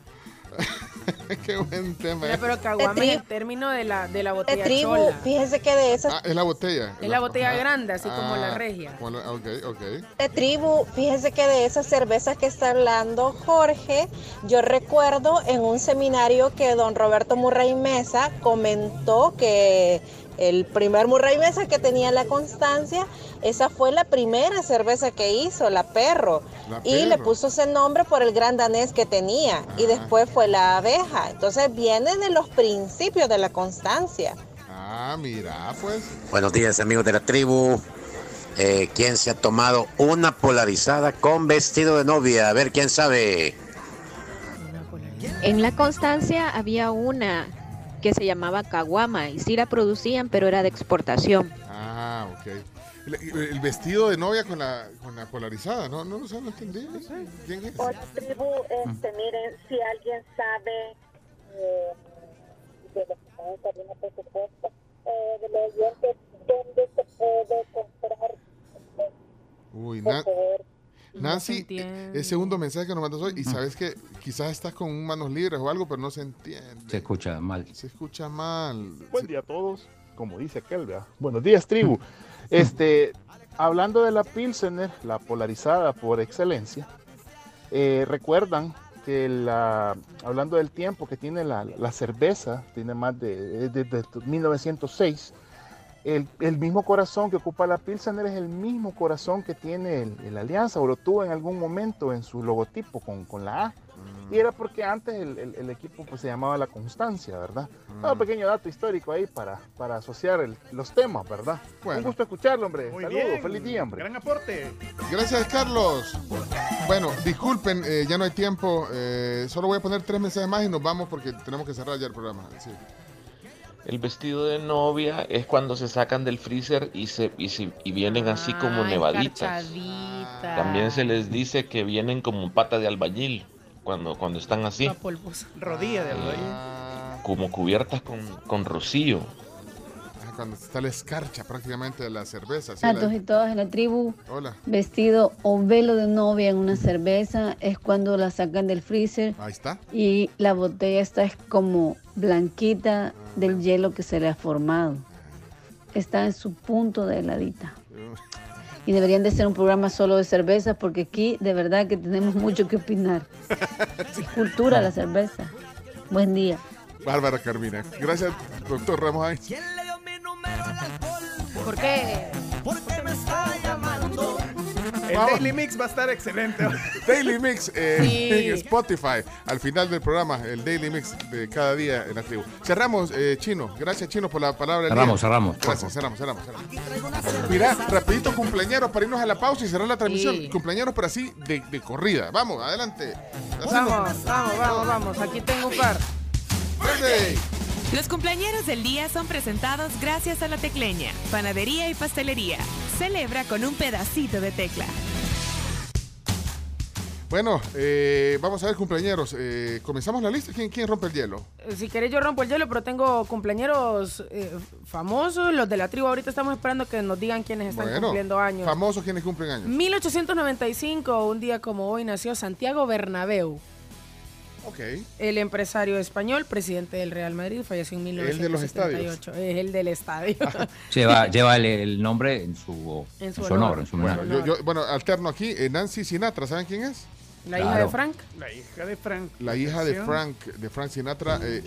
Qué buen tema. Mira, ¿eh? pero caguama es el término de la, de la De botella tribu, chola. fíjense que de esas Ah, es la botella. Es la botella Ajá. grande, así como la Ah, regia. como la- ok, ok. de tribu, fíjense que de esas cervezas que está hablando Jorge, yo recuerdo en un seminario que don Roberto Murray Mesa comentó que el primer Murray Mesa que tenía la constancia, esa fue la primera cerveza que hizo, la perro. La y le puso ese nombre por el gran danés que tenía. Y después fue la abeja. Entonces viene de los principios de la constancia. Ah, mira, pues. Buenos días amigos de la tribu. Eh, ¿Quién se ha tomado una polarizada con vestido de novia? A ver, ¿quién sabe? En la Constancia había una que se llamaba Caguama y sí la producían, pero era de exportación. Ah, ok. El, el vestido de novia con la, con la polarizada, ¿no? No, no sé, no entendí. no sé. ¿Quién es? Hola tribu, este, miren, si alguien sabe eh, de lo que estamos saliendo, por supuesto, eh, de los oyentes, dónde se puede comprar, Uy, por Na- favor. Nancy, entiende. el segundo mensaje que nos mandas hoy, y sabes que quizás estás con manos libres o algo, pero no se entiende. Se escucha mal. Se escucha mal. Buen día a todos, como dice ¿verdad? Buenos días, tribu. Este, hablando de la Pilsener, la polarizada por excelencia, eh, recuerdan que la, hablando del tiempo que tiene la, la cerveza, tiene más de desde 1906, el, el mismo corazón que ocupa la Pilsener es el mismo corazón que tiene el, el Alianza, o lo tuvo en algún momento en su logotipo con, con la A. Y era porque antes el, el- el equipo pues, se llamaba La Constancia, ¿verdad? Un pequeño dato histórico ahí para, para asociar el- los temas, ¿verdad? Un gusto escucharlo, hombre. Muy Saludos, bien. feliz día, hombre. Gran aporte. Gracias, Carlos. Bueno, disculpen, eh, ya no hay tiempo. eh, solo voy a poner tres mensajes más y nos vamos porque tenemos que cerrar ya el programa. Sí. El vestido de novia es cuando se sacan del freezer y se y, se- y vienen así como nevaditas. También se les dice que vienen como pata de albañil cuando, cuando están así, Rodilla de albañil. como cubiertas con, con rocío. Ah, Cuando está la escarcha prácticamente de la cerveza. sí, A todos y todas en la tribu, Hola. vestido o velo de novia en una cerveza es cuando la sacan del freezer Ahí está. y la botella está es como blanquita del hielo que se le ha formado. Está en su punto de heladita. Y deberían de ser un programa solo de cerveza porque aquí de verdad que tenemos mucho que opinar. Cultura la cerveza. Buen día. Bárbara Carmina. Gracias, doctor Ramos. ¿Por qué? Porque me está llamando. El Vamos. Daily Mix va a estar excelente. Daily Mix eh, Sí. en Spotify. Al final del programa, el Daily Mix de cada día en la tribu. Cerramos, eh, Chino. Gracias, Chino, por la palabra. del Cerramos, día. cerramos. Gracias, cerramos, cerramos, cerramos. Mira, rapidito cumpleaños para irnos a la pausa y cerrar la transmisión. Sí. Cumpleaños, pero así de, de corrida. Vamos, adelante. Vamos, vamos, vamos, vamos. Aquí tengo un par. Los cumpleañeros del día son presentados gracias a La Tecleña, panadería y pastelería. Celebra con un pedacito de tecla. Bueno, eh, vamos a ver, cumpleaños. Eh, Comenzamos la lista. ¿Quién, quién rompe el hielo? Eh, Si querés yo rompo el hielo, pero tengo cumpleaños eh, famosos. Los de la tribu ahorita estamos esperando que nos digan quiénes están Bueno, cumpliendo años. Famosos quienes cumplen años. 1895, un día como hoy, nació Santiago Bernabéu. El empresario español, presidente del Real Madrid, falleció en El de los 1978. Es el del estadio. Lleva, lleva el, el nombre en su, En su en su honor, honor. en su Bueno, homenaje. yo, yo- bueno, alterno aquí. eh, Nancy Sinatra, ¿saben quién es? La hija de Frank. La hija de Frank. La hija de Frank, de Frank Sinatra, eh,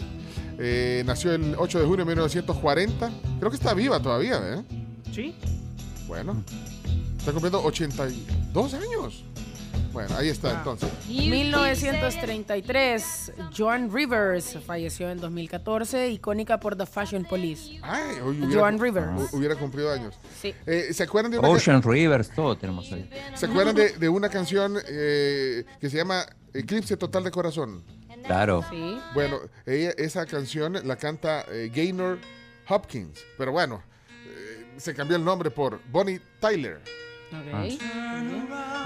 eh, nació el 8 de junio de 1940. Creo que está viva todavía, ¿eh? Sí. Bueno, está cumpliendo 82 años. Bueno, ahí está entonces. 1933, Joan Rivers falleció en 2014, icónica por The Fashion Police. Ay, hoy hubiera, Joan Rivers. hu- hubiera cumplido años. Sí. Eh, ¿Se acuerdan de una, Ocean Rivers, todo tenemos ahí. ¿se acuerdan de, de una canción eh, que se llama Eclipse Total de Corazón? Claro. Sí. Bueno, ella, esa canción la canta eh, Gaynor Hopkins, pero bueno, eh, se cambió el nombre por Bonnie Tyler. Ok.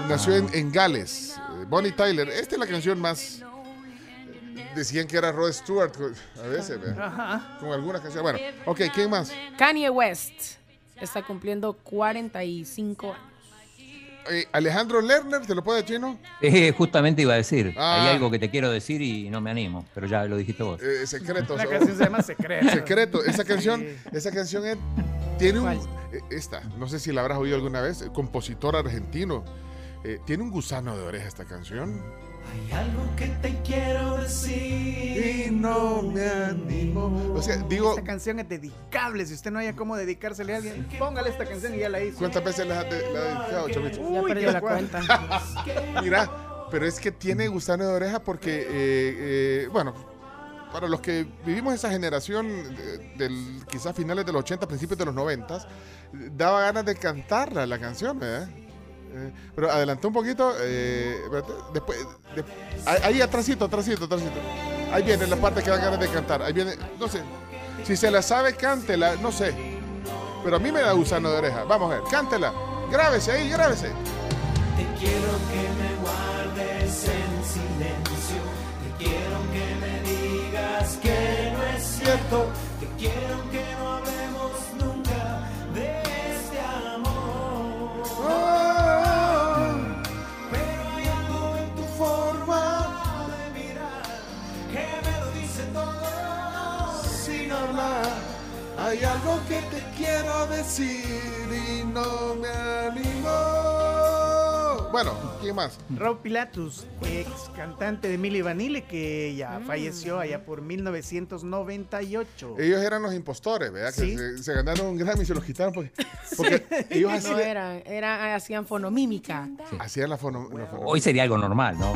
Nació en, en Gales. eh, Bonnie Tyler. Esta es la canción más. Decían que era Rod Stewart a veces. Con alguna canción. Bueno, ok, ¿quién más? Kanye West está cumpliendo 45 años. Eh, Alejandro Lerner, ¿te lo puede chino? Eh, justamente iba a decir, Ah. hay algo que te quiero decir y no me animo, pero ya lo dijiste vos. Eh, secreto. La canción se llama Secreto. Secreto. Esa canción, esa canción es- tiene un. eh, Esta, no sé si la habrás oído alguna vez, compositor argentino. Eh, tiene un gusano de oreja esta canción. Hay algo que te quiero decir y no me animo. O sea, digo, Esta canción es dedicable. Si usted no haya cómo dedicársele a alguien, póngale esta canción y ya la hizo. ¿cuántas veces la has dedicado, Chavito? Ya perdió la cuenta. Mira, pero es que tiene gusano de oreja porque, eh, eh, bueno, para los que vivimos esa generación de- del quizás finales de los 80, principios de los 90, daba ganas de cantarla la canción, ¿verdad? Eh, pero adelantó un poquito, eh, después, de- ahí, atrásito, atrásito, atrásito. Ahí viene la parte que da ganas de cantar. Ahí viene, no sé, si se la sabe, cántela, no sé. Pero a mí me da gusano de oreja. Vamos a ver, cántela. Grábese ahí, grábese. Te quiero que me guardes en silencio. Te quiero que me digas que no es cierto. Te quiero que no hablemos nunca de este amor. Pero Hay algo que te quiero decir y no me animo. Bueno, ¿quién más? Rob Pilatus, ex cantante de Milli Vanilli, que ya Mm. falleció allá por 1998. Ellos eran los impostores, ¿verdad? Que se, se ganaron un Grammy y se los quitaron porque, porque ellos No hacían, eran, eran, hacían fonomímica. hacían la fono, la fono- Hoy sería algo normal, ¿no?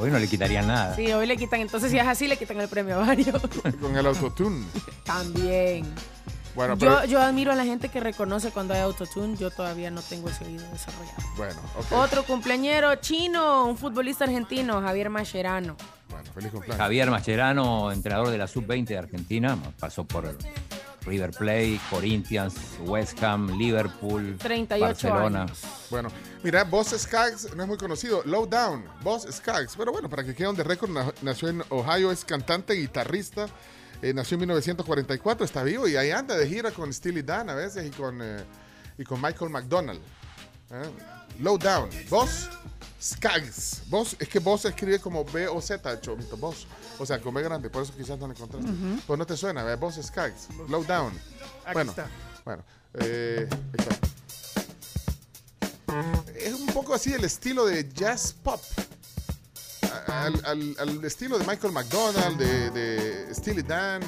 Hoy no le quitarían nada. Sí, hoy le quitan, entonces si es así, le quitan el premio a varios. con el autotune. También. Bueno, pero, Yo, yo admiro a la gente que reconoce cuando hay autotune. Yo todavía no tengo ese oído desarrollado. bueno, ok. Otro cumpleañero chino, un futbolista argentino, Javier Mascherano. Bueno, feliz cumpleaños. Javier Mascherano, entrenador de la Sub-20 de Argentina, pasó por River Plate, Corinthians, West Ham, Liverpool, 38 Barcelona. años. Bueno, mira, Boss Skaggs no es muy conocido. Low Down, Boss Skaggs. Pero bueno, para que quede on the record, na- nació en Ohio, es cantante, guitarrista. Eh, nació en 1944, está vivo y ahí anda de gira con Steely Dan a veces y con, eh, y con Michael McDonald. ¿eh? Low Down, Boss Skaggs. Boss, es que Boss se escribe como B-O-Z, chomito, Boss. O sea, con B grande, por eso quizás no le encontraste. Ujú. Pues no te suena, ¿verdad? Boss Skaggs, Low Down. Aquí bueno, está. bueno, eh, ahí está. Es un poco así el estilo de jazz pop. Al, al- al estilo de Michael McDonald, de, de Steely Dan,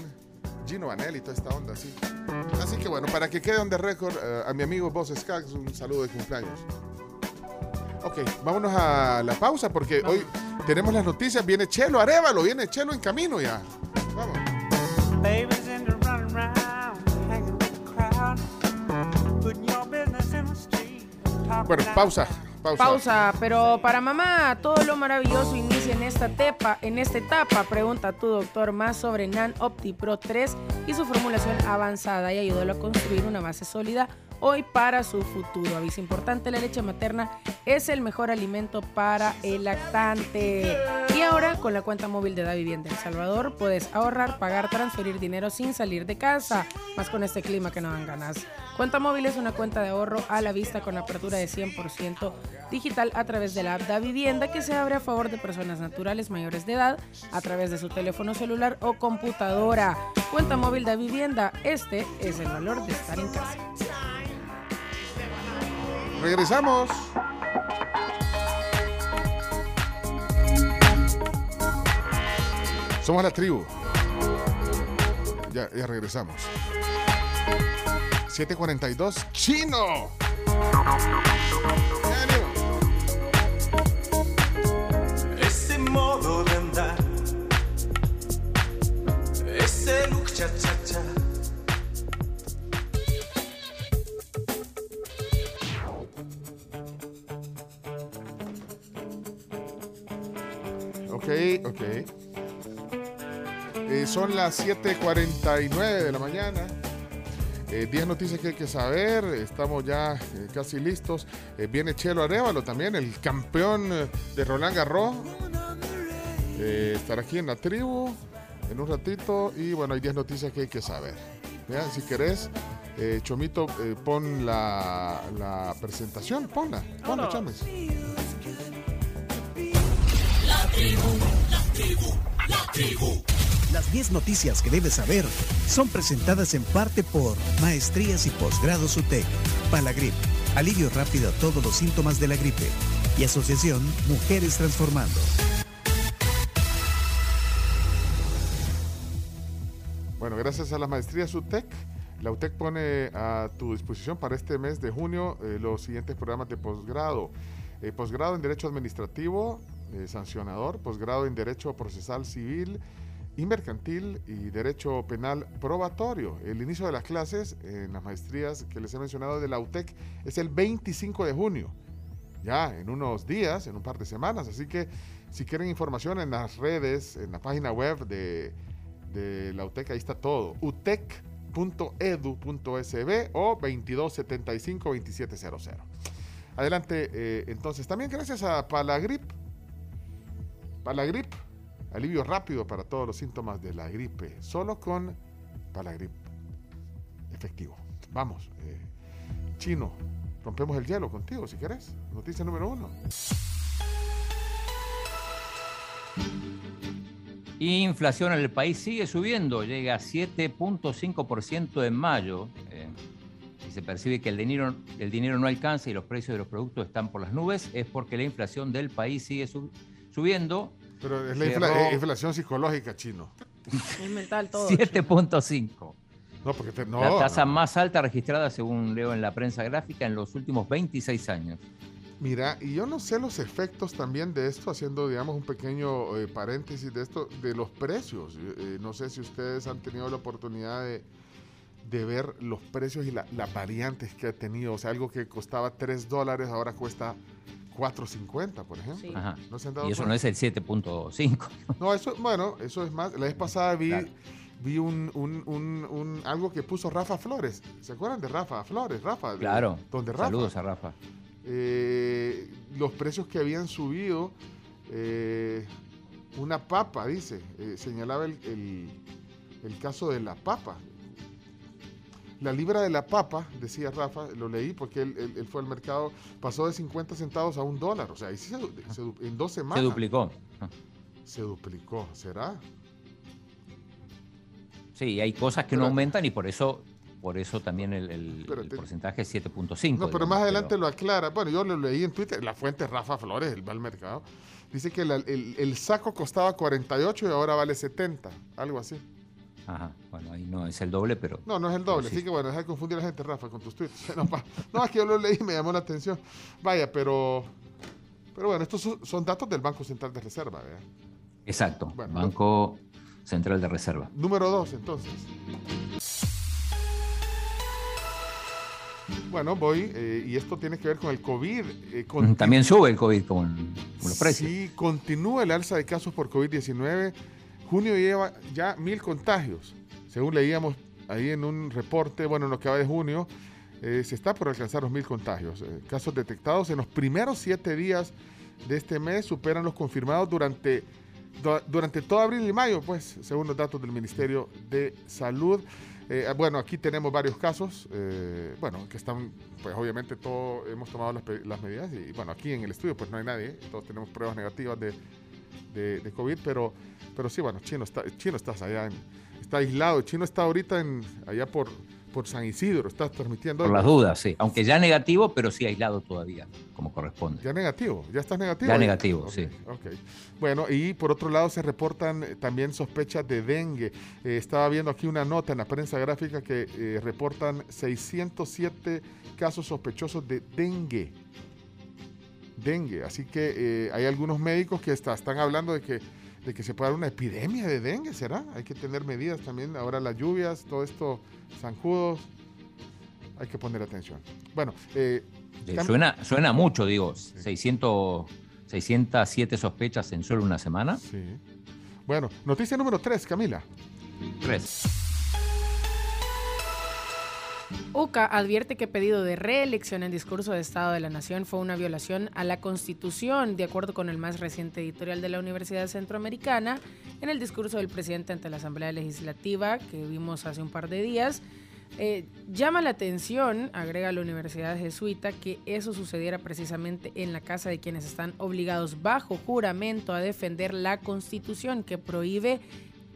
Gino Vanelli, toda esta onda así. Así que bueno, para que quede on the record, eh, a mi amigo Boss Skaggs, un saludo de cumpleaños. Ok, vámonos a la pausa porque hoy tenemos las noticias. Viene Chelo Arevalo, viene Chelo en camino ya. Vamos. Bueno, pausa, pausa. Pero para mamá, todo lo maravilloso inicia en esta, tepa, en esta etapa. Pregunta a tu doctor más sobre NAN Opti Pro 3 y su formulación avanzada y ayúdalo a construir una base sólida hoy para su futuro. Aviso importante, la leche materna es el mejor alimento para el lactante. Ahora, con la cuenta móvil de Da Vivienda El Salvador, puedes ahorrar, pagar, transferir dinero sin salir de casa. Más con este clima que no dan ganas. Cuenta móvil es una cuenta de ahorro a la vista con apertura de 100% digital a través de la app Da Vivienda que se abre a favor de personas naturales mayores de edad a través de su teléfono celular o computadora. Cuenta móvil Da Vivienda, este es el valor de estar en casa. Regresamos. Somos la tribu. Ya, ya regresamos. 742 Chino. Ese modo de andar, ese look cha cha cha. Ok, ok. Eh, son las 7:49 de la mañana. Eh, 10 noticias que hay que saber. Estamos ya eh, casi listos. Eh, viene Chelo Arevalo también, el campeón eh, de Roland Garros. Eh, estará aquí en la tribu en un ratito. Y bueno, hay 10 noticias que hay que saber. Si querés, eh, Chomito, eh, pon la, la presentación. Ponla, ponla, chames. La tribu, la tribu, la tribu. Las 10 noticias que debes saber son presentadas en parte por Maestrías y Posgrados UTEC, Palagrip, alivio rápido a todos los síntomas de la gripe y Asociación Mujeres Transformando. Bueno, gracias a las maestrías UTEC, la UTEC pone a tu disposición para este mes de junio eh, los siguientes programas de posgrado. Eh, posgrado en Derecho Administrativo, eh, sancionador, posgrado en Derecho Procesal Civil y Mercantil y Derecho Penal Probatorio. El inicio de las clases en las maestrías que les he mencionado de la UTEC es el 25 de junio, ya en unos días, en un par de semanas. Así que si quieren información en las redes, en la página web de de la UTEC, ahí está todo. utec.edu.sb o 2275-2700. Adelante, eh, entonces, también gracias a Palagrip. Palagrip, alivio rápido para todos los síntomas de la gripe, solo con Palagrip efectivo. Vamos, eh, chino, rompemos el hielo contigo si querés. Noticia número uno. Inflación en el país sigue subiendo, llega a 7.5% en mayo. eh, si se percibe que el dinero, el dinero no alcanza y los precios de los productos están por las nubes, es porque la inflación del país sigue subiendo. Pero es la inflación psicológica, chino. Es mental todo. 7.5. No, porque no, la tasa más alta registrada, según leo en la prensa gráfica, en los últimos 26 años. Mira, y yo no sé los efectos también de esto, haciendo, digamos, un pequeño eh, paréntesis de esto, de los precios. Eh, no sé si ustedes han tenido la oportunidad de, ver los precios y las variantes que ha tenido. O sea, algo que costaba 3 dólares ahora cuesta 4.50, por ejemplo. y eso no es el 7.5. No, eso, bueno, eso es más. La vez pasada vi, vi un, un, un, algo que puso Rafa Flores. ¿Se acuerdan de Rafa Flores? Rafa. Claro. Donde Rafa. Saludos a Rafa. Eh, los precios que habían subido. Eh, una papa, dice. Eh, señalaba el, el, el caso de la papa. La libra de la papa, decía Rafa, lo leí porque él, fue al mercado, pasó de 50 centavos a un dólar. O sea, ahí se, en dos semanas. Se duplicó. Se duplicó, ¿será? Sí, hay cosas que no aumentan y por eso por eso también el, porcentaje es 7.5. No, pero más adelante lo aclara. Bueno, yo lo leí en Twitter, la fuente Rafa Flores, el va al mercado. Dice que el, el, saco costaba 48 y ahora vale 70, algo así. Ajá, bueno, ahí no es el doble, pero... No, no es el doble, así que bueno, deja de confundir a la gente, Rafa, con tus tweets. No, es que yo lo leí y me llamó la atención. Vaya, pero... Pero bueno, estos son, datos del Banco Central de Reserva, ¿verdad? Exacto, Banco Central de Reserva. Número dos, entonces. Bueno, voy, eh, y esto tiene que ver con el COVID. Eh, También sube el COVID con, los precios. Sí, continúa el alza de casos por COVID-19 Junio lleva ya mil contagios. Según leíamos ahí en un reporte, bueno, en lo que va de junio, eh, se está por alcanzar los mil contagios. Eh, casos detectados en los primeros siete días de este mes superan los confirmados durante, durante todo abril y mayo, pues, según los datos del Ministerio de Salud. Eh, bueno, aquí tenemos varios casos, bueno, que están, pues obviamente todos hemos tomado las, medidas y bueno, aquí en el estudio pues no hay nadie, todos tenemos pruebas negativas de, de, de COVID, pero pero sí, bueno, Chino está, Chino estás allá, está aislado. Chino está ahorita en, allá por, por San Isidro, estás transmitiendo. Por las dudas, sí. Aunque ya negativo, pero sí aislado todavía, como corresponde. Ya negativo, ya estás negativo. Ya negativo, sí. Ok. Bueno, y por otro lado se reportan también sospechas de dengue. Eh, estaba viendo aquí una nota en la prensa gráfica que eh, reportan 607 casos sospechosos de dengue. Dengue. Así que eh, hay algunos médicos que están hablando de que de que se pueda dar una epidemia de dengue, ¿será? Hay que tener medidas también. Ahora las lluvias, todo esto, zancudos, hay que poner atención. Bueno, eh, suena, suena mucho, digo, 600, 607 sospechas en solo una semana. Sí. Bueno, noticia número 3, Camila. 3. UCA advierte que pedido de reelección en discurso de Estado de la Nación fue una violación a la Constitución, de acuerdo con el más reciente editorial de la Universidad Centroamericana. En el discurso del presidente ante la Asamblea Legislativa, que vimos hace un par de días, eh, llama la atención, agrega la Universidad Jesuita, que eso sucediera precisamente en la casa de quienes están obligados bajo juramento a defender la Constitución, que prohíbe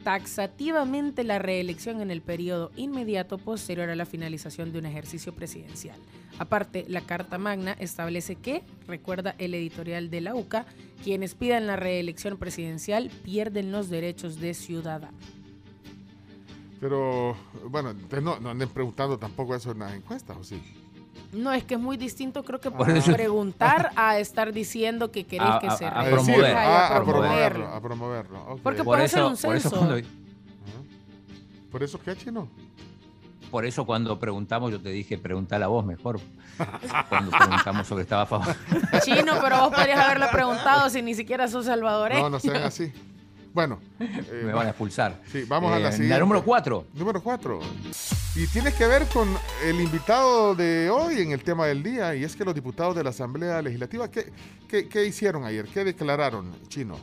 taxativamente la reelección en el periodo inmediato posterior a la finalización de un ejercicio presidencial. Aparte, la Carta Magna establece que, recuerda el editorial de la UCA, quienes pidan la reelección presidencial pierden los derechos de ciudadano. Pero, bueno, no, no anden preguntando tampoco eso en las encuestas, ¿o sí? No, es que es muy distinto, creo que por preguntar a estar diciendo que querés que se a, promover. a, promoverlo. A promoverlo. Porque por puede eso, ser un censo. Por eso, ¿Por eso qué, Chino? Por eso cuando preguntamos, yo te dije, pregunta a vos mejor. cuando preguntamos sobre estaba a favor. Chino, pero vos podrías haberle preguntado si ni siquiera sos salvadoreño. No, no sean así. Bueno. Eh, Me van a expulsar. Sí, vamos a la eh, siguiente. La número cuatro. Número cuatro. Y tiene que ver con el invitado de hoy en el tema del día, y es que los diputados de la Asamblea Legislativa, ¿qué, qué, hicieron ayer? ¿Qué declararon, Chino?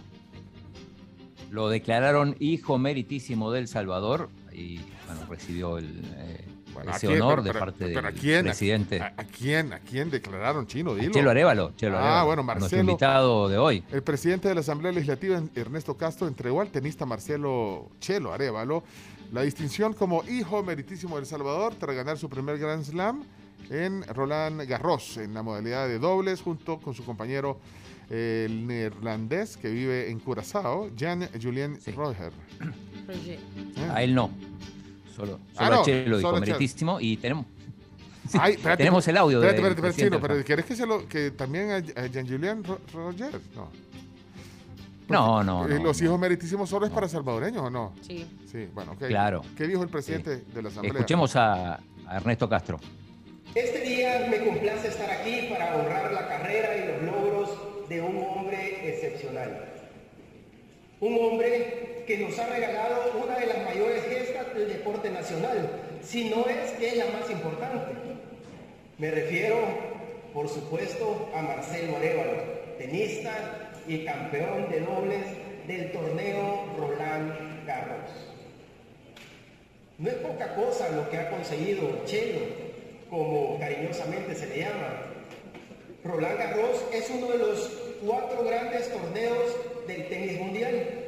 Lo declararon hijo meritísimo del Salvador y bueno, recibió el, eh, ese honor de parte del presidente. A, quién, ¿A quién declararon chino? Dilo. Chelo Arevalo. Chelo ah, bueno, Marcelo. Nuestro invitado de hoy. El presidente de la Asamblea Legislativa, Ernesto Castro, entregó al tenista Marcelo Chelo Arevalo la distinción como hijo meritísimo de El Salvador tras ganar su primer Grand Slam en Roland Garros, en la modalidad de dobles, junto con su compañero el neerlandés que vive en Curazao, Jan Julien Roger. A él no. Solo, Ah, solo no, a Chelo dijo meritísimo y tenemos. Sí, Ay, espérate, tenemos el audio Espérate, del espérate, espérate, Chino, pero ¿querés que, se lo, que también a, a Jean Julian Ro- Roger? No. No, no, Eh, no, ¿Los hijos meritísimos solo es para salvadoreños o no? Sí. Sí, bueno, ok. Claro. ¿Qué dijo el presidente de la Asamblea? Escuchemos a, a Ernesto Castro. Este día me complace estar aquí para honrar la carrera y los logros de un hombre excepcional. Un hombre que nos ha regalado una de las mayores gestas del deporte nacional, si no es que es la más importante. Me refiero, por supuesto, a Marcelo Arevalo, tenista y campeón de dobles del torneo Roland Garros. No es poca cosa lo que ha conseguido Chelo, como cariñosamente se le llama. Roland Garros es uno de los cuatro grandes torneos del tenis mundial.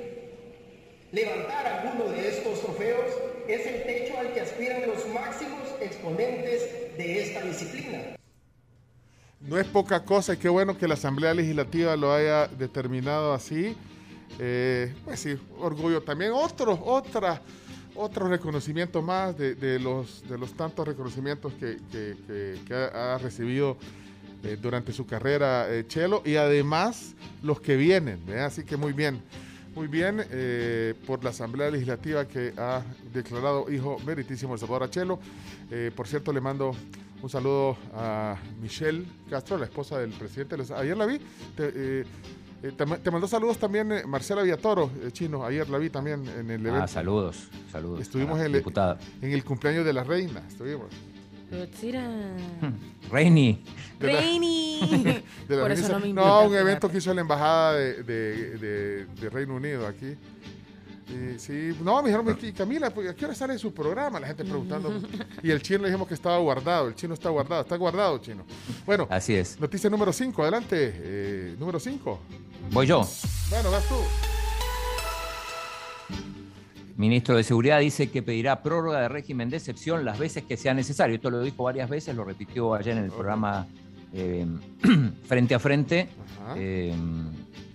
Levantar alguno de estos trofeos es el techo al que aspiran los máximos exponentes de esta disciplina. No es poca cosa y qué bueno que la Asamblea Legislativa lo haya determinado así. Eh, pues sí, orgullo también. Otro, otra, otro reconocimiento más de, de los, de los tantos reconocimientos que, que- que- que ha, recibido eh, durante su carrera eh, Chelo y además los que vienen. ¿verdad? Así que muy bien, muy bien eh, por la Asamblea Legislativa que ha declarado hijo meritísimo El Salvador a Chelo. Eh, por cierto, le mando un saludo a Michelle Castro, la esposa del presidente. Ayer la vi. Te, eh, eh, te te mandó saludos también eh, Marcela Villatoro, chino. Ayer la vi también en el evento. Ah, saludos, saludos. Estuvimos a la en el, diputada. en el cumpleaños de la reina. Estuvimos. Reini. De la- Reini. de la Por eso no me no, invitan, un evento que hizo la embajada de, de- de- de Reino Unido aquí. Y sí, no, me dijeron, "Y Camila, pues, ¿a qué hora sale su programa? La gente preguntando. y el chino le dijimos que estaba guardado. El chino está guardado. Está guardado, chino. Bueno, Así es. noticia número 5. Adelante. eh, número 5. Voy yo. Bueno, vas tú. Ministro de Seguridad dice que pedirá prórroga de régimen de excepción las veces que sea necesario. Esto lo dijo varias veces, lo repitió ayer en el programa eh, Frente a Frente. Eh,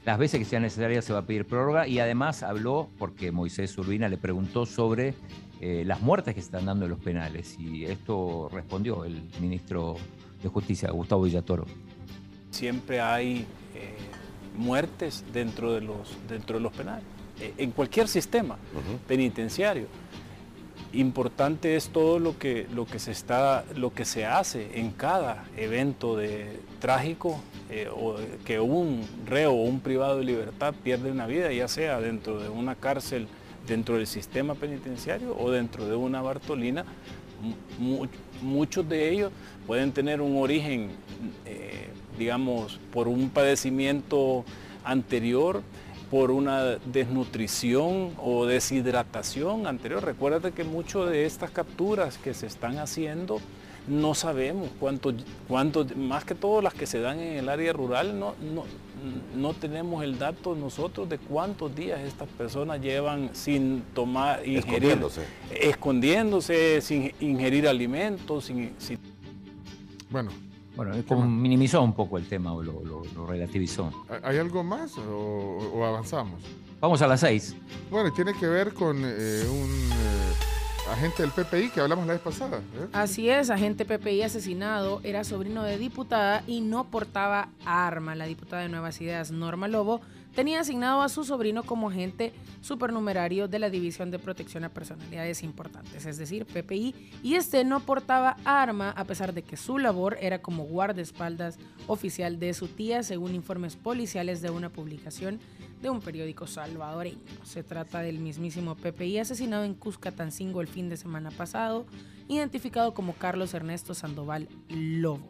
las veces que sea necesaria se va a pedir prórroga y además habló, porque Moisés Urbina le preguntó sobre eh, las muertes que se están dando en los penales y esto respondió el ministro de Justicia, Gustavo Villatoro. siempre hay muertes dentro de los, dentro de los penales, en cualquier sistema penitenciario. Importante es todo lo que, lo que se está, lo que se hace en cada evento de trágico eh, o que un reo o un privado de libertad pierde una vida, ya sea dentro de una cárcel, dentro del sistema penitenciario o dentro de una Bartolina. Mu- muchos de ellos pueden tener un origen, eh, digamos, por un padecimiento anterior, por una desnutrición o deshidratación anterior. Recuérdate que muchas de estas capturas que se están haciendo no sabemos cuánto, cuánto, más que todo las que se dan en el área rural, no, no, no tenemos el dato nosotros de cuántos días estas personas llevan sin tomar, ingerir, Escondiéndose. escondiéndose, sin ingerir alimentos, sin, sin- Bueno. Bueno, minimizó un poco el tema o lo, lo- lo relativizó. ¿Hay algo más o, o avanzamos? Vamos a las seis. Bueno, y tiene que ver con eh, un eh, agente del PPI que hablamos la vez pasada. ¿eh? Así es, agente PPI asesinado, era sobrino de diputada y no portaba arma. La diputada de Nuevas Ideas, Norma Lobo, tenía asignado a su sobrino como agente supernumerario de la División de Protección a Personalidades Importantes, es decir, PPI, y este no portaba arma a pesar de que su labor era como guardaespaldas oficial de su tía, según informes policiales de una publicación de un periódico salvadoreño. Se trata del mismísimo PPI asesinado en Cuscatancingo el fin de semana pasado, identificado como Carlos Ernesto Sandoval Lobo.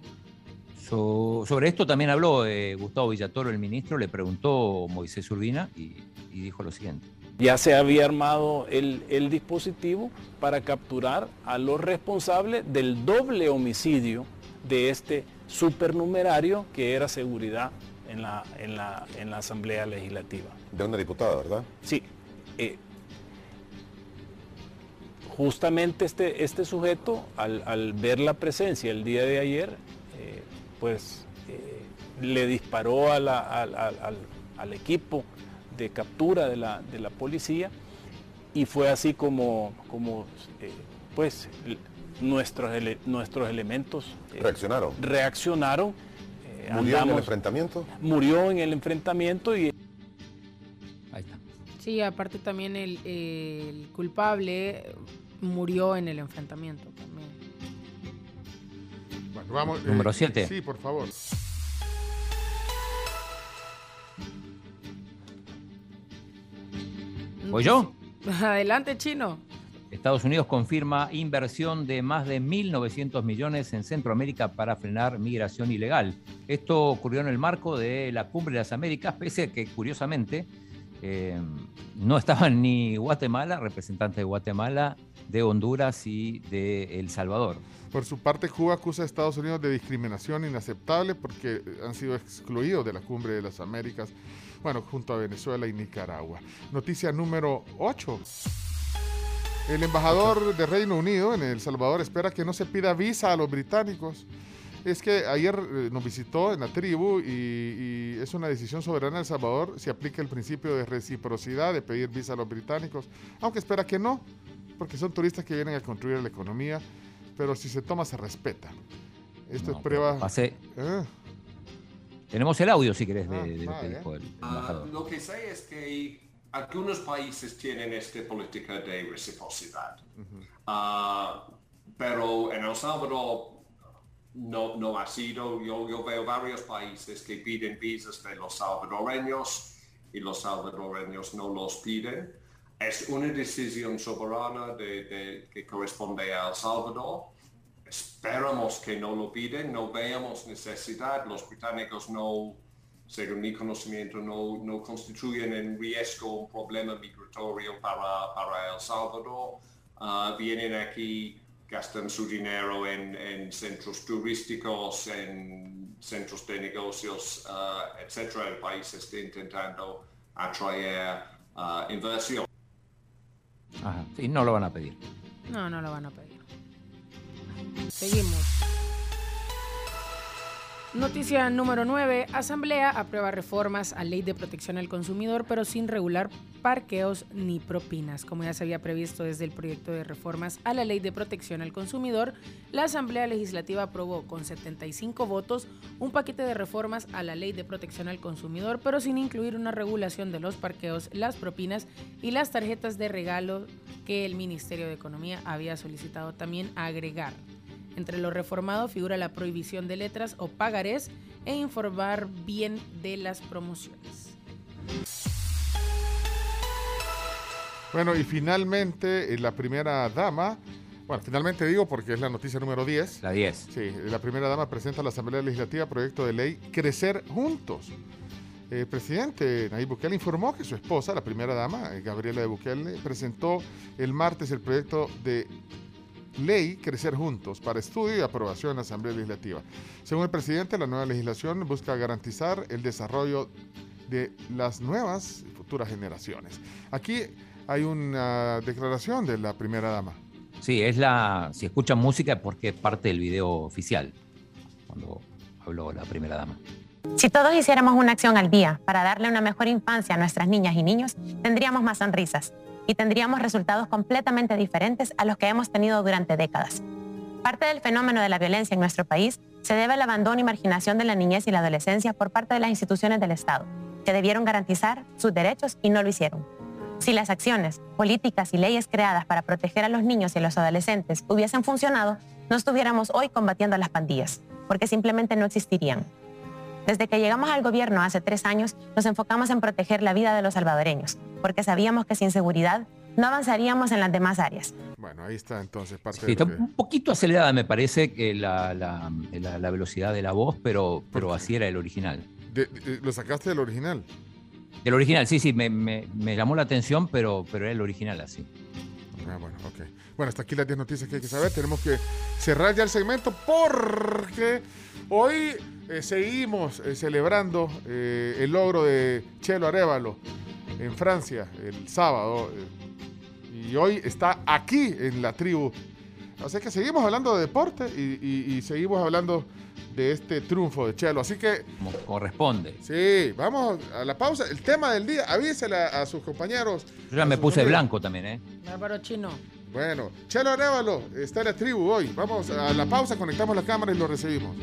So- sobre esto también habló eh, Gustavo Villatoro, el ministro, le preguntó Moisés Urbina y, y dijo lo siguiente. ya se había armado el, el dispositivo para capturar a los responsables del doble homicidio de este supernumerario que era seguridad en la, en la, en la Asamblea Legislativa. De una diputada, ¿verdad? Sí. eh, justamente este, este sujeto, al, ver la presencia el día de ayer, eh, pues eh, le disparó al, equipo de captura de la, policía y fue así como, como eh, pues nuestros, nuestros elementos reaccionaron. Reaccionaron. ¿Murió en el enfrentamiento? Murió en el enfrentamiento y... Ahí está. Sí, aparte también el culpable murió en el enfrentamiento también. Bueno, vamos. Número 7. Eh, sí, por favor. ¿Voy yo? Adelante, chino. Estados Unidos confirma inversión de más de 1.900 millones en Centroamérica para frenar migración ilegal. Esto ocurrió en el marco de la Cumbre de las Américas, pese a que, curiosamente, eh, no estaban ni Guatemala, representante de Guatemala, de Honduras y de El Salvador. Por su parte, Cuba acusa a Estados Unidos de discriminación inaceptable porque han sido excluidos de la Cumbre de las Américas, bueno, junto a Venezuela y Nicaragua. Noticia número 8. El embajador de Reino Unido en El Salvador espera que no se pida visa a los británicos. Es que ayer eh, nos visitó en la tribu y, y, es una decisión soberana de El Salvador si aplica el principio de reciprocidad de pedir visa a los británicos, aunque espera que no, porque son turistas que vienen a construir la economía, pero si se toma se respeta. Esto es prueba... ¿Eh? Tenemos el audio, si querés, de, ah, de, de, uh, Lo que sé es que algunos países tienen esta política de reciprocidad, uh, pero en El Salvador no, no ha sido. Yo, yo veo varios países que piden visas de los salvadoreños y los salvadoreños no los piden es una decisión soberana que corresponde a El Salvador. Esperamos que no lo piden, no veamos necesidad. Los británicos no, según mi conocimiento, no, constituyen en riesgo un problema migratorio para, para El Salvador. Ah, vienen aquí, gastan su dinero en, centros turísticos, en centros de negocios, uh, etc. El país está intentando atraer uh, inversión. Ajá, sí, no lo van a pedir. No, no lo van a pedir. Seguimos. Noticia número 9. Asamblea aprueba reformas a ley de protección al consumidor, pero sin regular parqueos ni propinas. Como ya se había previsto desde el proyecto de reformas a la ley de protección al consumidor, la Asamblea Legislativa aprobó con 75 votos un paquete de reformas a la ley de protección al consumidor, pero sin incluir una regulación de los parqueos, las propinas y las tarjetas de regalo que el Ministerio de Economía había solicitado también agregar. Entre lo reformado figura la prohibición de letras o pagarés e informar bien de las promociones. Bueno, y finalmente eh, la primera dama, bueno, finalmente digo porque es la noticia número 10. La 10. Sí, la primera dama presenta a la Asamblea Legislativa proyecto de ley Crecer Juntos. El presidente Nayib Bukele informó que su esposa, la primera dama, eh, Gabriela de Bukele, presentó el martes el proyecto de ley Crecer Juntos para estudio y aprobación en la Asamblea Legislativa. Según el presidente, la nueva legislación busca garantizar el desarrollo de las nuevas y futuras generaciones. Aquí hay una declaración de la primera dama. Sí, es la. Si escuchan música, porque es parte del video oficial, cuando habló la primera dama. Si todos hiciéramos una acción al día para darle una mejor infancia a nuestras niñas y niños, tendríamos más sonrisas y tendríamos resultados completamente diferentes a los que hemos tenido durante décadas. Parte del fenómeno de la violencia en nuestro país se debe al abandono y marginación de la niñez y la adolescencia por parte de las instituciones del Estado, que debieron garantizar sus derechos y no lo hicieron. Si las acciones, políticas y leyes creadas para proteger a los niños y a los adolescentes hubiesen funcionado, no estuviéramos hoy combatiendo a las pandillas, porque simplemente no existirían. Desde que llegamos al gobierno hace tres años, nos enfocamos en proteger la vida de los salvadoreños, porque sabíamos que sin seguridad no avanzaríamos en las demás áreas. Bueno, ahí está entonces parte sí, está un poquito acelerada me parece que la, la, velocidad de la voz, pero, pero así era el original. ¿Lo sacaste del original? Del original, sí, sí, me, me, me, llamó la atención, pero, pero era el original así. Ah, bueno, ok. Bueno, hasta aquí las 10 noticias que hay que saber. Tenemos que cerrar ya el segmento porque hoy eh, seguimos eh, celebrando eh, el logro de Chelo Arevalo en Francia el sábado. y y hoy está aquí en la tribu. Así que seguimos hablando de deporte y, y seguimos hablando de este triunfo de Chelo. Así que. Como corresponde. Sí, vamos a la pausa. El tema del día, avísele a, sus compañeros. Yo ya me puse blanco también, ¿eh? Álvaro Chino. Bueno, Chelo Arevalo está en la tribu hoy. Vamos a la pausa, conectamos la cámara y lo recibimos.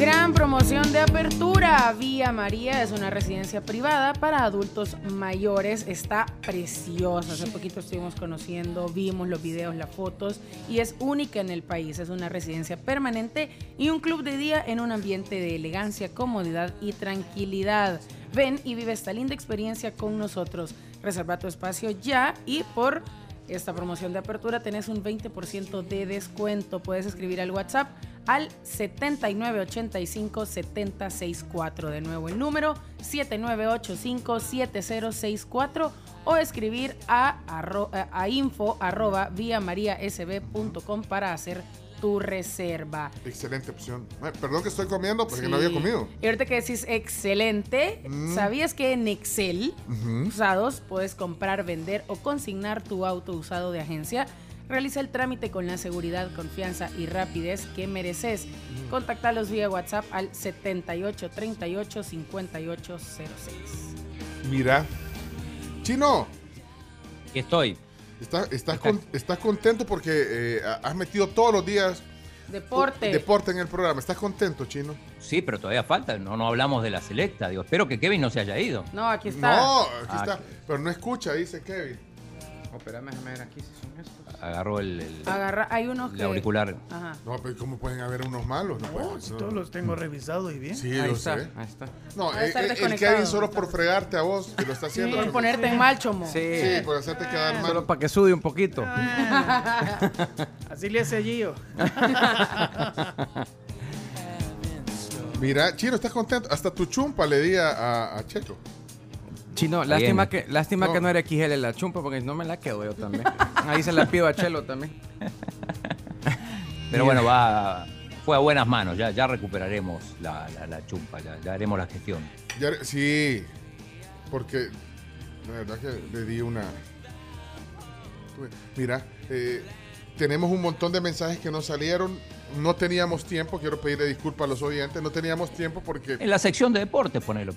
Gran promoción de apertura. Vía María es una residencia privada para adultos mayores. Está preciosa. Hace poquito estuvimos conociendo, vimos los videos, las fotos y es única en el país. Es una residencia permanente y un club de día en un ambiente de elegancia, comodidad y tranquilidad. Ven y vive esta linda experiencia con nosotros. Reserva tu espacio ya y por esta promoción de apertura tenés un 20% de descuento. Puedes escribir al WhatsApp al 7985-7064. De nuevo el número 7985-7064 o escribir a, a info arroba vía para hacer tu reserva. Excelente opción. Perdón que estoy comiendo porque no había comido. Y ahorita que decís excelente, mm. ¿sabías que en Excel usados puedes comprar, vender o consignar tu auto usado de agencia? Realiza el trámite con la seguridad, confianza y rapidez que mereces. Contáctalos vía WhatsApp al 78 38 58 06. Mira, Chino. Aquí estoy. Estás, contento porque eh, has metido todos los días Deporte. Deporte en el programa. ¿Estás contento, Chino? Sí, pero todavía falta. No, no hablamos de la selecta. Digo, espero que Kevin no se haya ido. No, aquí está. No, aquí está. Pero no escucha, dice Kevin. Espérame, déjame ver aquí si son estos agarró el, Agarra, hay unos que... auricular. Ajá. No, pero ¿cómo pueden haber unos malos? No, si todos los tengo revisados y bien. Sí, ahí está, Ahí está. No, eh, eh, el, que hay solo por fregarte a vos, que lo está haciendo. Sí, por ponerte en mal, chomo. Sí. sí, por hacerte quedar mal. Solo para que sude un poquito. Así le hace Gio. Mira, Chino, ¿estás contento? Hasta tu chumpa le di a, a Checo. Chino, lástima, que, lástima no. que no era XL la chumpa, porque no me la quedo yo también. Ahí se la pido a Chelo también. Pero bueno, va, fue a buenas manos, ya, ya recuperaremos la, la, chumpa, ya, haremos la gestión. sí, porque la verdad que le di una... Mira, eh, tenemos un montón de mensajes que no salieron. No teníamos tiempo, quiero pedirle disculpas a los oyentes, no teníamos tiempo porque... En la sección de deportes, ponelo,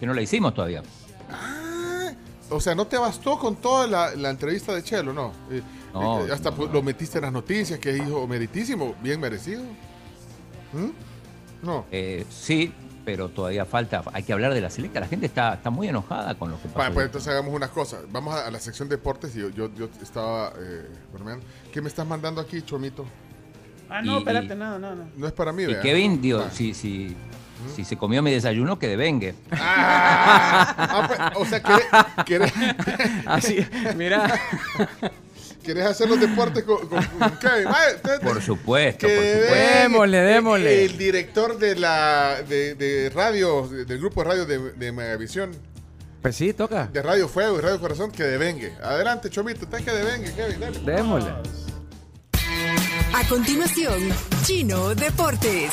que no la hicimos todavía. Ah, o sea, ¿no te bastó con toda la, entrevista de Chelo? No. Eh, eh, hasta lo metiste en las noticias, que es hijo meritísimo, bien merecido. ¿Mm? No. Eh, sí, pero todavía falta. Hay que hablar de la selecta. La gente está, está muy enojada con lo que pasa. pues entonces hagamos unas cosas. Vamos a, la sección de deportes y yo, yo, estaba. ¿Qué me estás mandando aquí, Chomito? Ah, no, espérate, no, no, no. No es para mí, Y Kevin, digo, sí, sí. Si se comió mi desayuno, que devengue. Ah, ah pues, o sea, ¿querés, Así, mira. ¿Querés hacer los deportes con, Kevin? por supuesto, por supuesto. Démosle, démosle. El director de la de, de radio, del grupo de radio de, de Megavisión. Pues sí, toca. De Radio Fuego y Radio Corazón, que devengue. Adelante, Chomito, está que devengue, Kevin. Dale. Démosle. A continuación, Chino Deportes.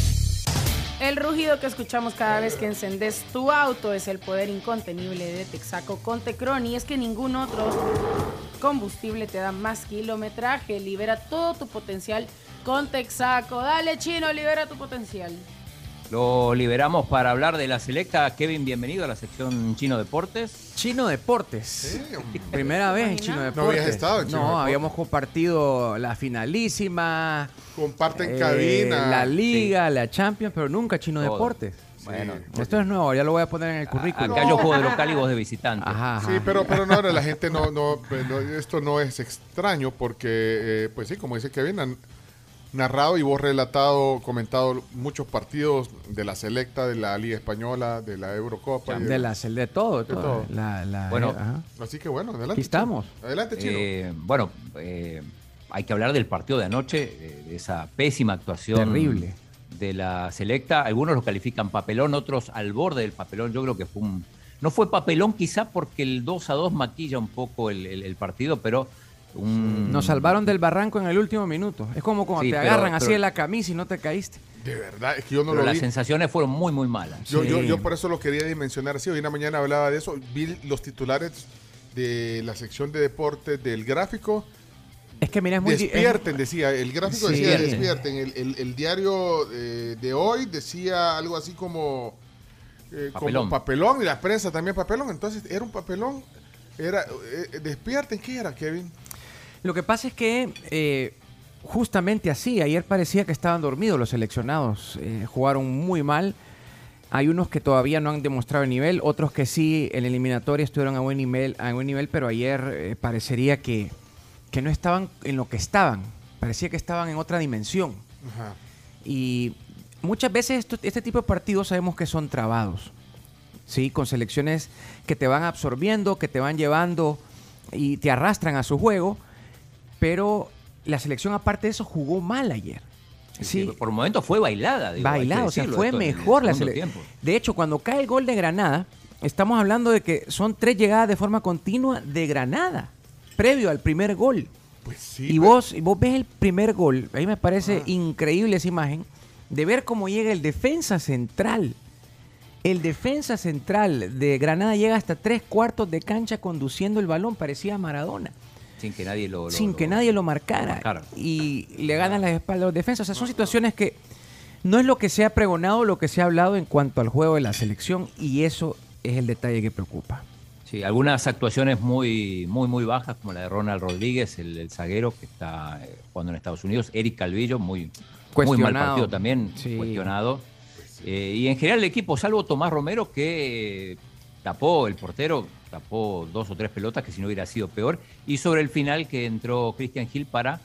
El rugido que escuchamos cada vez que encendes tu auto es el poder incontenible de Texaco con Tecron y es que ningún otro combustible te da más kilometraje, libera todo tu potencial con Texaco. Dale chino, libera tu potencial. Lo liberamos para hablar de la selecta. Kevin, bienvenido a la sección Chino Deportes. Chino Deportes. Primera vez en Chino Deportes. No habías estado en Chino No, habíamos compartido la finalísima. Comparten cabina. La Liga, la Champions, pero nunca Chino Deportes. Bueno, esto es nuevo, ya lo voy a poner en el currículum. Acá yo juego de local y vos de visitante. Sí, pero, pero no, la gente no, no, esto no es extraño porque, eh, pues sí, como dice Kevin, narrado y vos relatado, comentado muchos partidos de la selecta, de la Liga Española, de la Eurocopa. de, la de todo, de todo. bueno, así que bueno, adelante. Aquí estamos. Adelante, Chino. Eh, bueno, eh, hay que hablar del partido de anoche, de esa pésima actuación. Terrible. De la selecta. Algunos lo califican papelón, otros al borde del papelón. Yo creo que fue un. No fue papelón quizá porque el 2 a 2 maquilla un poco el partido, pero nos salvaron del barranco en el último minuto. Es como cuando te agarran así en la camisa y no te caíste. De verdad, es que yo no lo vi. Las sensaciones fueron muy, muy malas. Yo, yo, por eso lo quería dimensionar así. Hoy en la mañana hablaba de eso. Vi los titulares de la sección de deportes del gráfico. Es que mira, es muy Despierten, decía. El gráfico decía despierten. El, diario eh, de hoy decía algo así como, eh, papelón. como papelón. Y la prensa también papelón. Entonces era un papelón. Era eh, despierten. ¿Qué era, Kevin? Lo que pasa es que eh, justamente así, ayer parecía que estaban dormidos los seleccionados, eh, jugaron muy mal. Hay unos que todavía no han demostrado el nivel, otros que sí en eliminatoria estuvieron a buen nivel, a buen nivel pero ayer eh, parecería que, que, no estaban en lo que estaban, parecía que estaban en otra dimensión. Y muchas veces este tipo de partidos sabemos que son trabados, ¿sí? con selecciones que te van absorbiendo, que te van llevando y te arrastran a su juego pero la selección aparte de eso jugó mal ayer. Sí, por momentos fue bailada. bailada, o sea, fue mejor la selección. De hecho, cuando cae el gol de Granada, estamos hablando de que son tres llegadas de forma continua de Granada, previo al primer gol. Pues sí, y, vos, vos ves el primer gol, ahí me parece increíble esa imagen, de ver cómo llega el defensa central. El defensa central de Granada llega hasta tres cuartos de cancha conduciendo el balón, parecía Maradona. Sin que nadie lo, sin que nadie lo marcara. y le ganan las espaldas a los defensas. O sea, son situaciones que no es lo que se ha pregonado, lo que se ha hablado en cuanto al juego de la selección, y eso es el detalle que preocupa. Sí, algunas actuaciones muy, muy, muy bajas, como la de Ronald Rodríguez, el, zaguero que está eh, jugando en Estados Unidos, Eric Calvillo, muy, muy mal partido también, cuestionado. Eh, y en general el equipo, salvo Tomás Romero, que tapó el portero, tapó dos o tres pelotas que si no hubiera sido peor. Y sobre el final que entró Christian Gil para,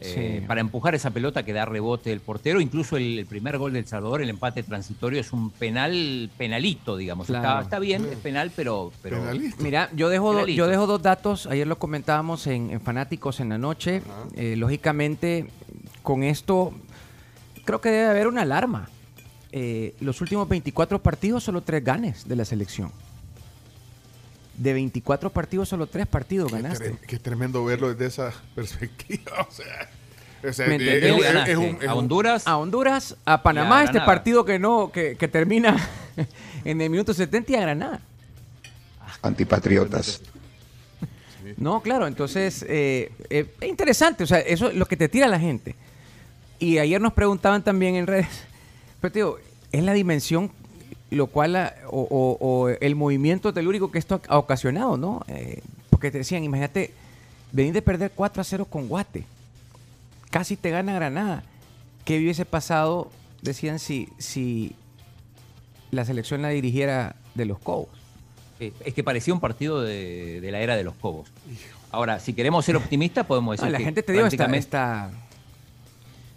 eh, para empujar esa pelota que da rebote del portero. Incluso el, primer gol del Salvador, el empate transitorio, es un penal penalito, digamos. Está, bien, es penal, pero... pero Mira, yo dejo, yo dejo dos datos. Ayer lo comentábamos en, Fanáticos en la noche. Eh, lógicamente, con esto creo que debe haber una alarma. Eh, los últimos 24 partidos, solo tres ganes de la selección de 24 partidos, solo 3 partidos ganaste. Qué, tremendo verlo desde esa perspectiva. O sea, a Honduras. A Honduras, a Panamá, este partido que no, que, termina en el minuto 70 y a Granada. Antipatriotas. No, claro, entonces eh, eh, es interesante, o sea, eso es lo que te tira la gente. Y ayer nos preguntaban también en redes, pero digo, es la dimensión lo cual, ah, o, el movimiento telúrico que esto ha ocasionado, ¿no? Eh, porque te decían, imagínate, venir de perder 4 a 0 con Guate, casi te gana Granada. ¿Qué hubiese pasado, decían, si, si la selección la dirigiera de los Cobos? es que parecía un partido de, la era de los Cobos. Ahora, si queremos ser optimistas, podemos decir la que gente te dio esta,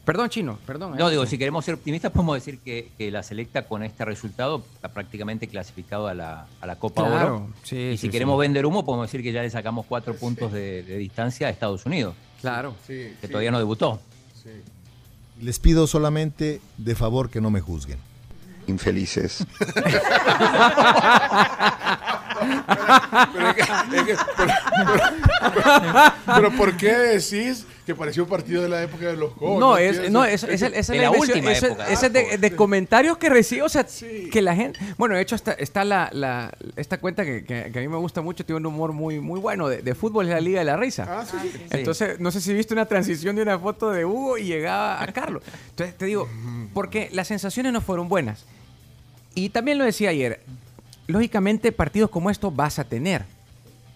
Perdón, Chino, perdón. No, digo, si queremos ser optimistas, podemos decir que, la selecta con este resultado está prácticamente clasificado a la, Copa Oro. y si queremos vender humo, podemos decir que ya le sacamos cuatro puntos de, distancia a Estados Unidos. Claro. que todavía no debutó. Les pido solamente de favor que no me juzguen. Infelices. pero, ¿por qué decís que pareció un partido de la época de los Cobos? No, es, no, es, es, la, última época. Ese de, comentarios que recibo, o sea, que la gente... Bueno, de hecho está, está la, esta cuenta que, a mí me gusta mucho, tiene un humor muy, muy bueno, de, fútbol es la Liga de la Risa. Ah, Entonces, no sé si viste una transición de una foto de Hugo y llegaba a Carlos. Entonces, te digo, porque las sensaciones no fueron buenas. Y también lo decía ayer, lógicamente partidos como estos vas a tener,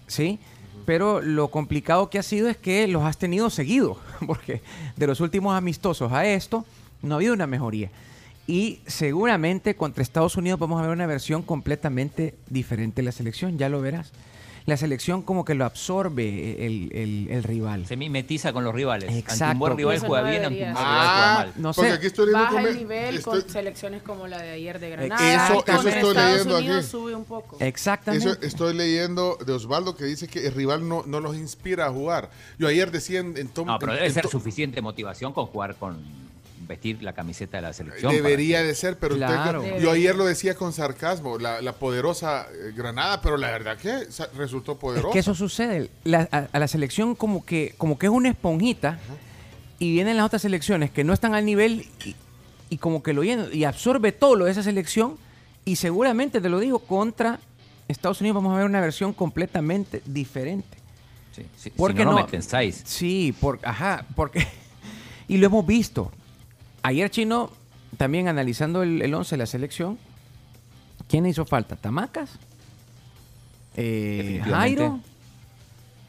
¿sí? Pero lo complicado que ha sido es que los has tenido seguidos, porque de los últimos amistosos a esto no ha habido una mejoría. Y seguramente contra Estados Unidos vamos a ver una versión completamente diferente de la selección, ya lo verás. La selección como que lo absorbe el, el- el rival. Se mimetiza con los rivales. Exacto. Ante un buen rival Eso juega no bien, ante un ser. rival juega Ah, mal. No porque sé. aquí estoy leyendo Baja el nivel estoy- con selecciones como la de ayer de Granada. Eso- estoy Estados leyendo Unidos aquí. sube un poco. Exactamente. Eso estoy leyendo de Osvaldo que dice que el rival no, no los inspira a jugar. Yo ayer decía en, en tom- No, pero debe en ser to- suficiente motivación con jugar con vestir la camiseta de la selección. Debería de ser, pero usted- yo ayer lo decía con sarcasmo, la, la poderosa eh, Granada, pero la verdad que resultó Es poderosa. que eso sucede. La- a, a la selección como que, como que es una esponjita y vienen las otras selecciones que no están al nivel y, y como que lo llenan y absorbe todo lo de esa selección y seguramente, te lo digo, contra Estados Unidos vamos a ver una versión completamente diferente. Sí, sí, si Porque no, no, seis. Sí, por, ajá, porque y lo hemos visto. Ayer Chino también analizando el, el 11 de la selección, ¿quién hizo falta? Tamacas, eh. Jairo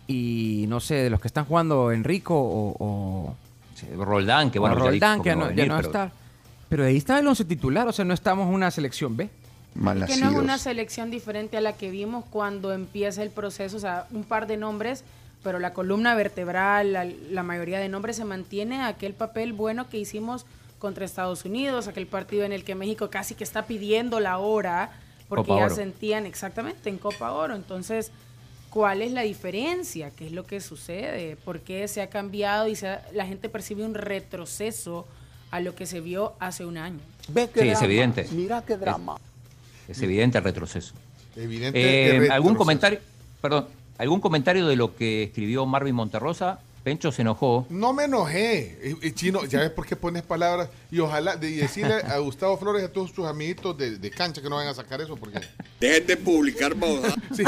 y no sé de los que están jugando Enrico o, Roldán, que bueno, o ya dijo Roldán que ya va no, a ya no pero- está. Pero ahí está el 11 titular, o sea, no estamos en una selección B. Que no es una selección diferente a la que vimos cuando empieza el proceso, o sea, un par de nombres, pero la columna vertebral, la, la mayoría de nombres se mantiene aquel papel bueno que hicimos contra Estados Unidos, aquel partido en el que México casi que está pidiendo la hora, porque Copa ya Oro. sentían exactamente en Copa Oro. Entonces, ¿cuál es la diferencia? ¿Qué es lo que sucede? ¿Por qué se ha cambiado y se ha- la gente percibe un retroceso a lo que se vio hace un año? Sí, es evidente. Mira qué drama. Es evidente el retroceso. Evidente Eh, el ¿Algún retroceso. comentario? Perdón, ¿algún comentario de lo que escribió Marvin Monterrosa? Pencho se enojó. No me enojé. Eh, Chino, ya ves por qué pones palabras. Y ojalá, de, y decirle a Gustavo Flores y a todos tus amiguitos de, de cancha que no vayan a sacar eso porque... Dejen de publicar babosadas. Sí.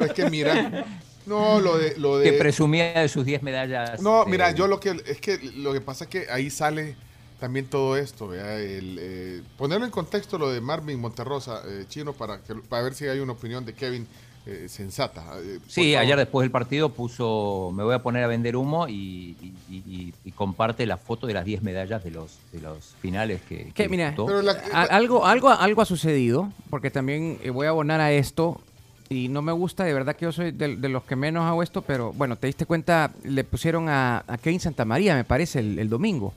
es que mira, no, lo de... Lo de Que presumía de sus 10 medallas. No, eh, mira, yo lo que es que lo que pasa es que ahí sale también todo esto, ¿vea? El, eh, ponerlo en contexto lo de Marvin Monterrosa, eh, chino, para que para ver si hay una opinión de Kevin eh, sensata. eh, Sí, favor. ayer después del partido puso, me voy a poner a vender humo y, y- y- y comparte la foto de las 10 medallas de los, de los finales que, Que que mira, disputó. Pero la- a- algo, algo, algo ha sucedido, porque también eh, voy a abonar a esto, y no me gusta, de verdad que yo soy de, de los que menos hago esto, pero bueno, te diste cuenta, le pusieron a, a Kevin Santamaría, me parece, el, el domingo.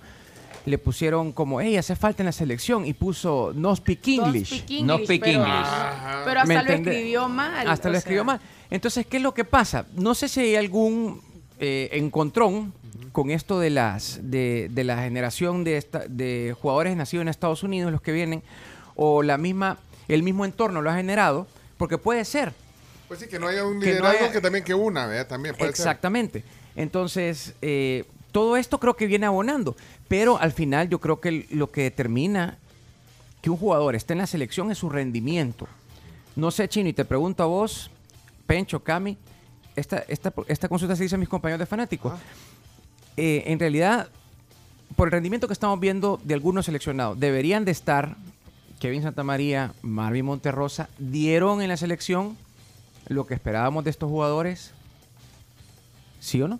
Le pusieron como, hey, hace falta en la selección, y puso no speak English. speak English, No speak pero- English. Pero ¿Me hasta lo escribió mal. Hasta lo escribió mal. Entonces, ¿qué es lo que pasa? No sé si hay algún eh, encontrón con esto de las de, de la generación de, esta- de jugadores nacidos en Estados Unidos, los que vienen, o la misma el mismo entorno lo ha generado, porque puede ser. Pues sí, que no haya un Que no liderazgo haya- que también que una, ¿verdad? También puede ser. Exactamente. Entonces, eh, todo esto creo que viene abonando, pero al final yo creo que lo que determina que un jugador esté en la selección es su rendimiento. No sé, Chino, y te pregunto a vos, Pencho, Cami, esta, esta, esta consulta se dice a mis compañeros de fanáticos. Eh, en realidad, por el rendimiento que estamos viendo de algunos seleccionados, deberían de estar Kevin Santamaría, Marvin Monterrosa, dieron en la selección lo que esperábamos de estos jugadores, ¿sí o no?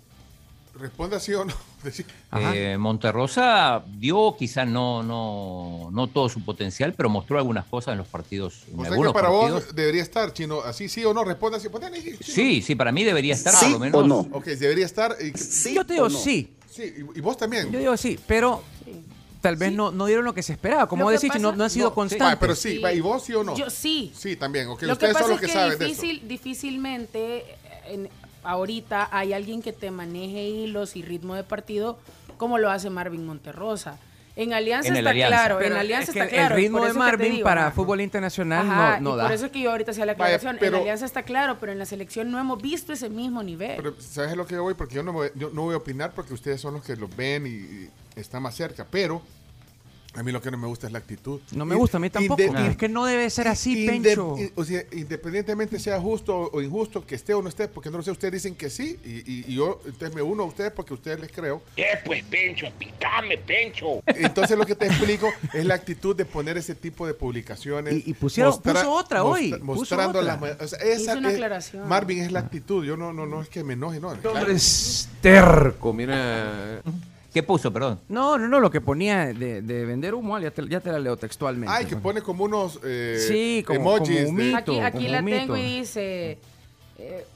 Responda sí o no. Eh, Monterrosa dio quizá no, no, no todo su potencial, pero mostró algunas cosas en los partidos. En O sea que para partidos. vos debería estar, chino, así sí o no, responda sí. Chino. Sí, sí, para mí debería estar ¿Sí por lo menos. o no? Ok, debería estar. y- Yo te digo sí. Sí, y, y vos también. Yo digo sí, pero tal vez no, no dieron lo que se esperaba. Como que decís, no, pasa- no han sido No, constantes. va, pero sí, va, ¿y vos sí o no? Yo sí. Sí, también. Lo que ustedes pasa son los es que, que, saben de eso. difícil, difícilmente en- ahorita hay alguien que te maneje hilos y ritmo de partido como lo hace Marvin Monterrosa. En Alianza En está Alianza. claro, Pero en Alianza es que está claro. El ritmo de Marvin digo, para fútbol internacional Ajá, no, no y da. por eso es que yo ahorita hacía la Vaya, aclaración. pero- en Alianza está claro, pero en la selección no hemos visto ese mismo nivel. Pero, ¿sabes a lo que yo voy? Porque yo no, voy, yo no voy a opinar porque ustedes son los que los ven y, y están más cerca. Pero a mí lo que no me gusta es la actitud. No me gusta, a mí tampoco. Es que no debe ser así, Inde- Pencho. O sea, independientemente sea justo o injusto, que esté o no esté, porque no lo sé, ustedes dicen que sí, y, y- y yo entonces me uno a ustedes porque a ustedes les creo. ¿Qué pues, Pencho? Picame, Pencho. Entonces lo que te explico es la actitud de poner ese tipo de publicaciones. Y- y pusieron- puso otra hoy, puso Mostrando otra. las o sea, esa una es- aclaración. Marvin es la actitud. Yo no, no, no es que me enoje, no. hombre es terco, mira. ¿Qué puso, perdón? No, no, no, lo que ponía de, de vender humo, ya te, ya te la leo textualmente. Ay, que pone como unos eh, Sí, como- emojis. como un de- mito. Aquí, aquí como la tengo y dice, eh,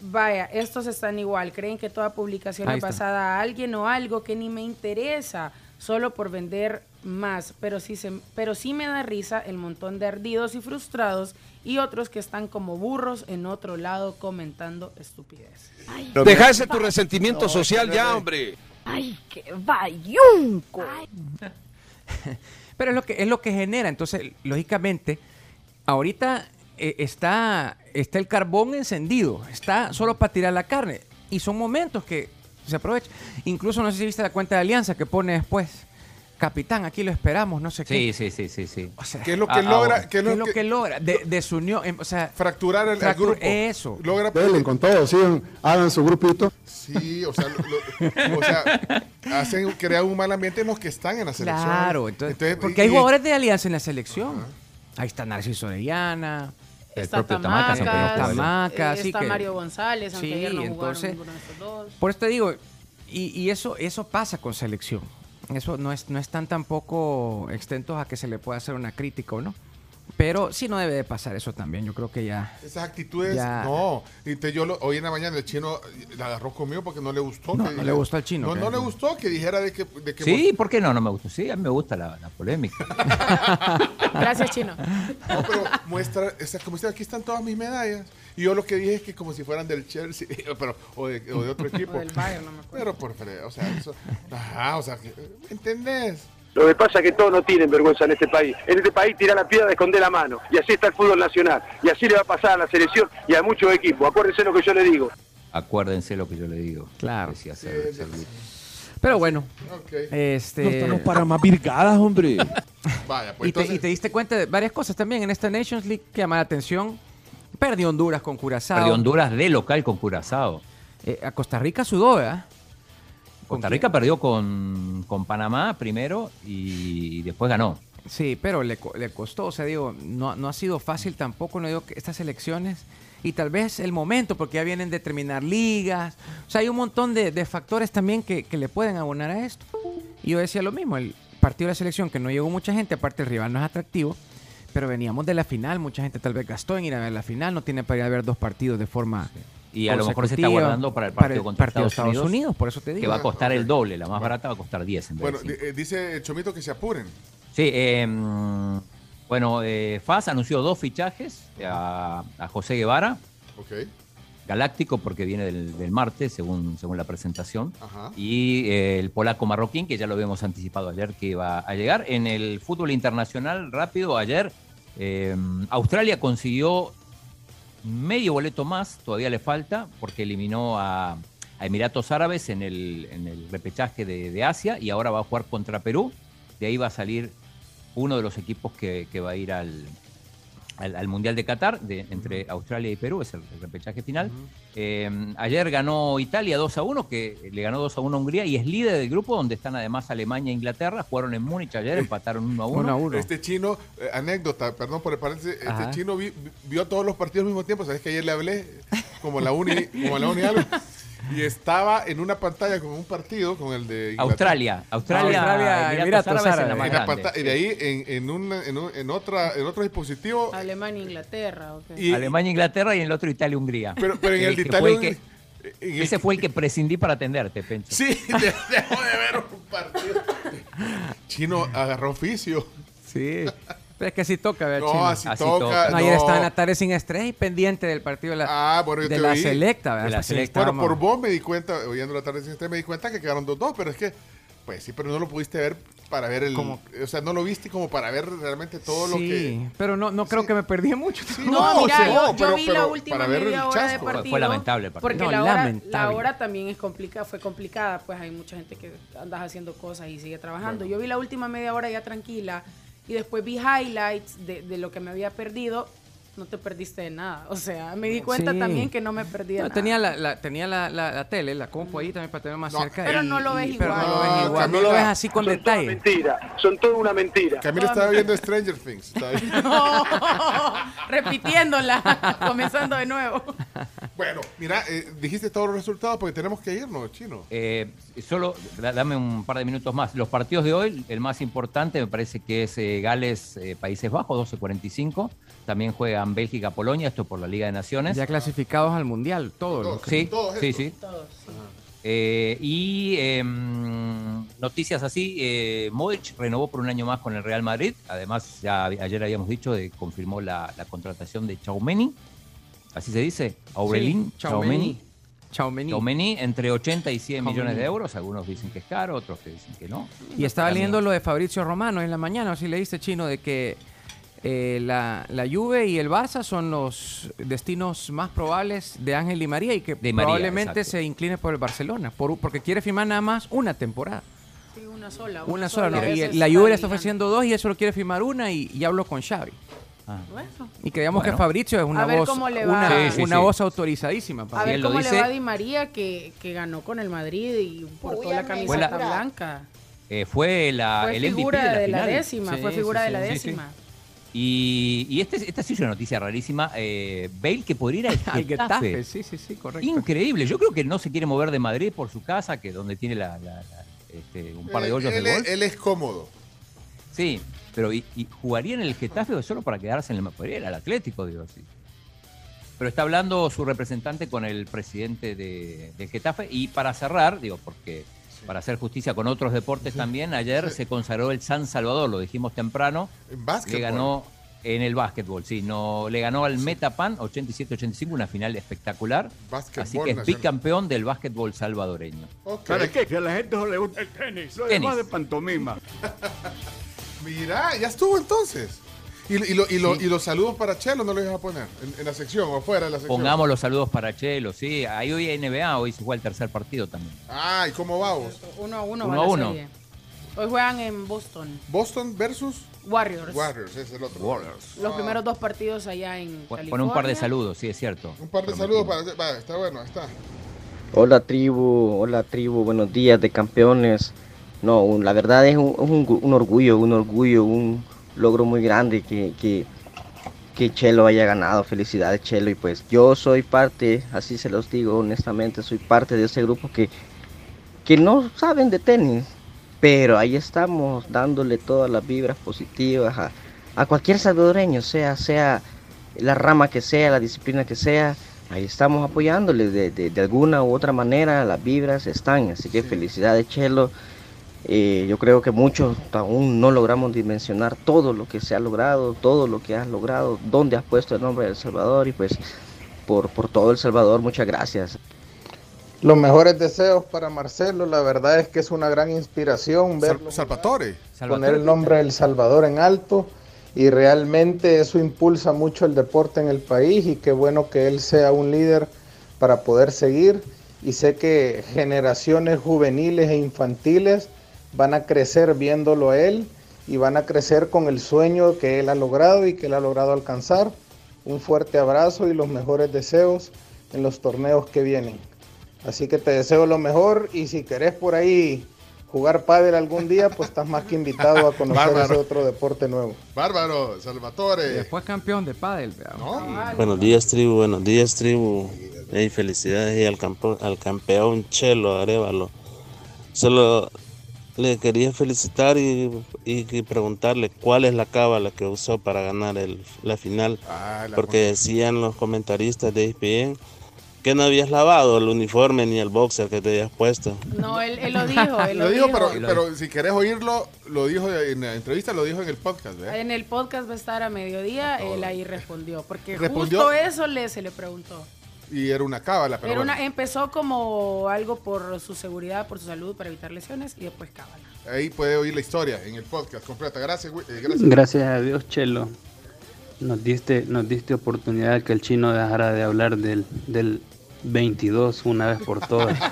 vaya, estos están igual, creen que toda publicación Ahí es está. basada a alguien o algo que ni me interesa, solo por vender más, pero sí, se, pero sí me da risa el montón de ardidos y frustrados y otros que están como burros en otro lado comentando estupidez. Deja ese tu resentimiento social ya, hombre. ¡Ay, qué bayunco! Pero es lo que es lo que genera. Entonces, lógicamente, ahorita eh, está, está el carbón encendido, está solo para tirar la carne. Y son momentos que se aprovechan. Incluso no sé si viste la cuenta de Alianza que pone después. Capitán, aquí lo esperamos, no sé qué. Sí, sí, sí, sí, sí. O sea, ¿Qué es lo que ah, logra? ahora, ¿Qué es lo, que, logra? De, desunión, em, o sea, fracturar el, grupo? Eso. Logra Delen con todo, hagan su grupito. Sí, o sea, lo- lo- o sea, hacen crear un mal ambiente en los que están en la selección. Claro, entonces, Entonces, porque y- hay jugadores de Alianza en la selección. Ahí está Narciso Orellana. El Está propio Tamacas, Tamacas. Tamacas, eh, sí está que- Mario González, aunque Sí, ayer no jugaron entonces- ninguno de estos dos. Por eso te digo, y, y eso, eso pasa con selección. Eso no, es, no están tampoco extentos a que se le pueda hacer una crítica o no. Pero sí no debe de pasar eso también. Yo creo que ya. Esas actitudes, Ya. no. Y te, yo lo- hoy en la mañana el chino la agarró conmigo porque no le gustó. No, que no le gustó al chino, No, le gustó que dijera de que. De que Sí, ¿por qué no? No me gusta. Sí, a mí me gusta la, la polémica. Gracias, Chino. No, pero muestra, esa, como dice, aquí están todas mis medallas. Y yo lo que dije es que como si fueran del Chelsea, pero, o, de, o de otro equipo. O del Bayern, no me acuerdo. Pero por fre- o sea, eso. Ajá, o sea, que, ¿entendés? Lo que pasa es que todos no tienen vergüenza en este país. En este país tira la piedra, esconde la mano. Y así está el fútbol nacional. Y así le va a pasar a la selección y a muchos equipos. Acuérdense lo que yo le digo. Acuérdense lo que yo le digo. Claro. Decía Ser- Servit. Pero bueno. Ok. Este, No estamos para más virgadas, hombre. Vaya, pues y, te, entonces. y te diste cuenta de varias cosas también en esta Nations League que llama la atención. Perdió Honduras con Curazao. Perdió Honduras de local con Curazao. Eh, a Costa Rica sudó, ¿verdad? Costa Rica perdió con, con Panamá primero y después ganó. Sí, pero le, le costó, o sea, digo, no, no ha sido fácil tampoco, no digo que estas elecciones y tal vez el momento, porque ya vienen de terminar ligas, o sea, hay un montón de, de factores también que, que le pueden abonar a esto. Y yo decía lo mismo, el partido de la selección que no llegó mucha gente, aparte el rival no es atractivo, pero veníamos de la final, mucha gente tal vez gastó en ir a ver la final, no tiene para ir a ver dos partidos de forma... Y a lo mejor se está guardando para el partido contra partido de Estados, Unidos, por eso te digo. Que va a costar el doble, la más barata va a costar 10 en vez Bueno, de eh, dice el Chomito que se apuren. Sí, eh, mm, bueno, eh, FAS anunció dos fichajes a, a José Guevara, Ok. Galáctico porque viene del, del martes, según, según la presentación, Ajá. y eh, el polaco marroquín, que ya lo habíamos anticipado ayer que iba a llegar. En el fútbol internacional, rápido, ayer eh, Australia consiguió medio boleto más, todavía le falta, porque eliminó a, a Emiratos Árabes en el, en el repechaje de, de Asia y ahora va a jugar contra Perú. De ahí va a salir uno de los equipos que, que va a ir al, al, al Mundial de Qatar, de, entre Australia y Perú, es el, el repechaje final. Eh, ayer ganó Italia 2 a 1, que le ganó 2 a 1 a Hungría y es líder del grupo, donde están además Alemania e Inglaterra. Jugaron en Múnich ayer, empataron 1 a 1. Este chino, eh, anécdota, perdón por el paréntesis, este Ajá. chino vi- vi- vio todos los partidos al mismo tiempo. Sabes que ayer le hablé como la uni, como la uni algo. Y estaba en una pantalla con un partido, con el de Inglaterra. Australia, Australia, Australia, Emiratos Emiratos Árabes en la más y de ahí en, en, un, en, un- en otra, en otro dispositivo. Alemania, Inglaterra, ok. Y- Alemania, Inglaterra y en el otro Italia, Hungría. Pero, pero en el de Italia. fue el que- en el- ese fue el que prescindí para atenderte, Pencho. Sí, de- dejó de ver un partido. Chino agarró oficio. Sí. Pero es que así toca, ¿verdad, No, Chino? así, Así toca. toca. No, ayer estaba en la tarde sin estrés y pendiente del partido de la, Ah, bueno, yo de te la oí. selecta. ¿verdad? De la Sí, selecta. Bueno, por vos me di cuenta, oyendo la tarde sin estrés, me di cuenta que quedaron 2-2, pero es que, pues sí, pero no lo pudiste ver para ver el. Como- O sea, no lo viste como para ver realmente todo lo sí, que. pero no, no creo que me perdí mucho. No, No, mira, sí, yo, no, yo pero- vi la pero última para ver media hora de chasco. partido. Fue- fue lamentable el partido. Porque No, la, hora, lamentable. la hora también es complicada, fue complicada, pues hay mucha gente que andas haciendo cosas y sigue trabajando. Yo vi la última media hora ya tranquila y después vi highlights de, de lo que me había perdido. No te perdiste de nada. O sea, me di cuenta Sí. también que no me perdí de No, nada. tenía la, la- tenía la, la- la tele, la compu ahí también para tener más No, cerca. pero y- no lo ves y- pero igual. no lo ves No, igual. No Camila, lo ves así con son detalle. toda mentira. Son toda una mentira. Camila estaba viendo Stranger Things. viendo- repitiéndola, comenzando de nuevo. bueno, mira, eh, dijiste todos los resultados porque tenemos que irnos, chino. Eh, solo dame un par de minutos más. Los partidos de hoy, el más importante me parece que es eh, Gales, Países Bajos, 12.45. También juegan Bélgica, Polonia, esto por la Liga de Naciones. Ya clasificados al Mundial, todos. sí, sí, sí, y em, noticias así, eh, Modric renovó por un año más con el Real Madrid. Además, ya ayer habíamos dicho, de, confirmó la, contratación de Chaumeni así se dice, Aurelín Chaumeni. Chaumeni. entre 80 y 100 millones de euros. Algunos dicen que es caro, otros que dicen que no. Y estaba leyendo lo de Fabrizio Romano en la mañana, si leíste chino, de que eh, la, la, Juve y el Barça son los destinos más probables de Ángel y María y que probablemente se incline por el Barcelona, por, porque quiere firmar nada más una temporada. Sí, una sola. Una, sola. Y la Juve le está ofreciendo dos y eso lo quiere firmar una y, y hablo con Xavi. Ah. Y creíamos que Fabrizio es una voz una, voz autorizadísima. a ver cómo le va a Di María que, que, ganó con el Madrid y portó la camiseta blanca. Eh, fue la fue el figura de la, décima, fue figura de la décima. Y, y este, esta sí es una noticia rarísima. Eh, Bale que podría ir al Getafe. Sí, sí, sí, correcto. Increíble. Yo creo que no se quiere mover de Madrid por su casa, que donde tiene la, este, un par de hoyos de gol. Él es cómodo. Sí, pero ¿y, jugaría en el Getafe solo para quedarse en el... Podría ir al Atlético, digo así. Pero está hablando su representante con el presidente de, del Getafe. Y para cerrar, digo, porque para hacer justicia con otros deportes también, ayer se consagró el San Salvador, lo dijimos temprano. En básquetbol. Le ganó en el básquetbol, sí. No, le ganó al Metapan 87-85, una final espectacular. así que es bicampeón del básquetbol salvadoreño. ¿Sabes qué? Que a la gente no le gusta el tenis, lo demás de pantomima. Mira, ya estuvo entonces. ¿Y, los saludos para Chelo no los ibas a poner en, la sección o fuera de la sección? Pongamos los saludos para Chelo, sí. Ahí hoy NBA, hoy se juega el tercer partido también. Ah, ¿y cómo vamos? Uno a uno. Uno a uno. Hoy juegan en Boston. ¿Boston versus? Warriors. Warriors, es el otro. Warriors. Los primeros dos partidos allá en California. Pon un par de saludos, sí, es cierto. Un par de saludos para... está bueno, está. Hola tribu, hola tribu, buenos días de campeones. No, la verdad es un, un, orgullo, un orgullo, un logro muy grande que, que, que, Chelo haya ganado. Felicidades Chelo. Y pues yo soy parte, así se los digo honestamente, soy parte de ese grupo que, que no saben de tenis. Pero ahí estamos dándole todas las vibras positivas a, a cualquier salvadoreño, sea, sea la rama que sea, la disciplina que sea. Ahí estamos apoyándole de, de, de alguna u otra manera, las vibras están. Así que felicidades Chelo. Eh, yo creo que muchos aún no logramos dimensionar todo lo que se ha logrado, todo lo que has logrado, dónde has puesto el nombre de El Salvador y pues por, por todo El Salvador, muchas gracias. Los mejores deseos para Marcelo, la verdad es que es una gran inspiración ver Salvatore. poner el nombre de El Salvador en alto y realmente eso impulsa mucho el deporte en el país y qué bueno que él sea un líder para poder seguir y sé que generaciones juveniles e infantiles van a crecer viéndolo a él y van a crecer con el sueño que él ha logrado y que él ha logrado alcanzar. Un fuerte abrazo y los mejores deseos en los torneos que vienen. Así que te deseo lo mejor y si querés por ahí jugar pádel algún día, pues estás más que invitado a conocer ese otro deporte nuevo. Bárbaro, Salvatore. después campeón de pádel. Buenos días, tribu. Buenos días, tribu. Hey, felicidades al, campeón, al campeón Chelo Arevalo. Solo le quería felicitar y, preguntarle cuál es la cábala que usó para ganar el, la final. Ah, porque decían los comentaristas de ESPN que no habías lavado el uniforme ni el boxer que te habías puesto. No, él, lo dijo. Él lo, dijo, Pero, si querés oírlo, lo dijo en la entrevista, lo dijo en el podcast. En el podcast va a estar a mediodía, él ahí respondió. Porque justo eso le, se le preguntó. Y era una cábala, pero Empezó como algo por su seguridad, por su salud, para evitar lesiones y después cábala. Ahí puede oír la historia en el podcast completa. Gracias, eh, gracias. Gracias a Dios, Chelo. Nos diste, nos diste oportunidad que el chino dejara de hablar del, del 22 una vez por todas.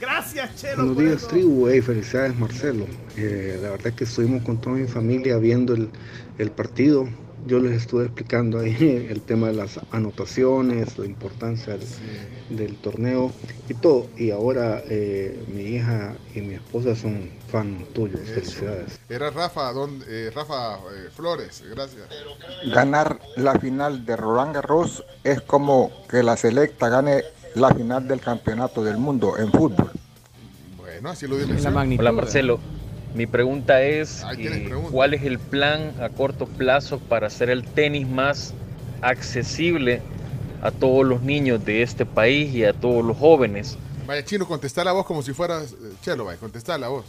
Gracias, Chelo. Buenos días, tribu. Hey, felicidades, Marcelo. Eh, la verdad es que estuvimos con toda mi familia viendo el, el partido yo les estuve explicando ahí el tema de las anotaciones, la importancia del, del torneo y todo. Y ahora eh, mi hija y mi esposa son fan tuyos. Felicidades. Era Rafa, don, eh, Rafa eh, Flores, gracias. Ganar la final de Roland Garros es como que la selecta gane la final del campeonato del mundo en fútbol. Bueno, así lo dice. Hola Marcelo, mi pregunta es, eh, ¿cuál es el plan a corto plazo para hacer el tenis más accesible a todos los niños de este país y a todos los jóvenes? Vaya, Chino, contestar la voz como si fueras eh, Chelo, vaya, contestar la voz.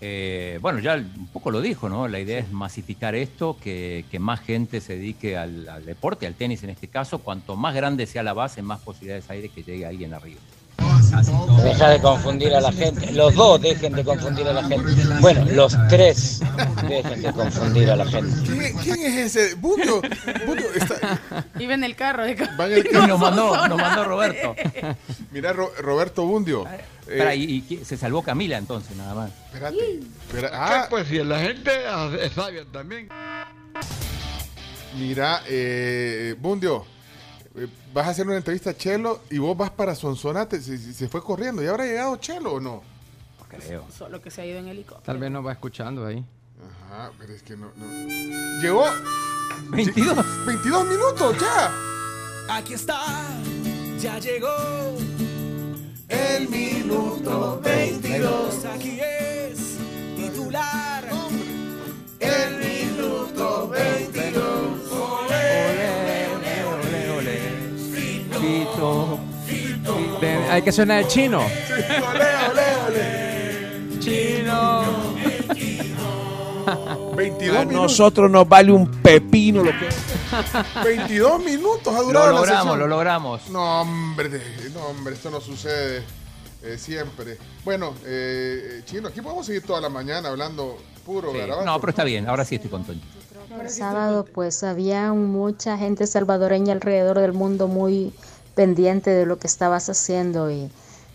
Eh, bueno, ya un poco lo dijo, ¿no? La idea es masificar esto, que, que más gente se dedique al, al deporte, al tenis en este caso. Cuanto más grande sea la base, más posibilidades hay de que llegue alguien arriba. Deja de confundir a la gente. Los dos dejen de confundir a la gente. Bueno, los tres dejen de confundir a la gente. ¿Quién, quién es ese? Bundio. Bundio está... Iba en el carro. De... Va en el carro. Nos mandó, nos mandó Roberto. Mira, Ro- Roberto Bundio. Espera, Eh, y, se salvó Camila entonces, nada más. Espérate. espera- ah, Pues si la gente es sabia también. mira, eh, Bundio. Eh, Vas a hacer una entrevista a Chelo y vos vas para Sonsonate. Se, se- se fue corriendo. ¿Y habrá llegado Chelo o no? Creo. Solo que se ha ido en helicóptero. Tal vez nos va escuchando ahí. Ajá, pero es que no. no. Llegó. 22. 22 minutos ya. Aquí está, ya llegó el minuto 22. Aquí es titular. El minuto 22. Hay que sonar el chino. Chino. 22 A minutos. nosotros nos vale un pepino lo que 22 minutos ha durado Lo la logramos, sesión. lo logramos. No, hombre, no, hombre, esto no sucede eh, siempre. Bueno, eh, Chino, aquí podemos seguir toda la mañana hablando puro Sí. garabato. No, pero está bien, ahora sí estoy contento. El sábado pues había mucha gente salvadoreña alrededor del mundo muy pendiente de lo que estabas haciendo y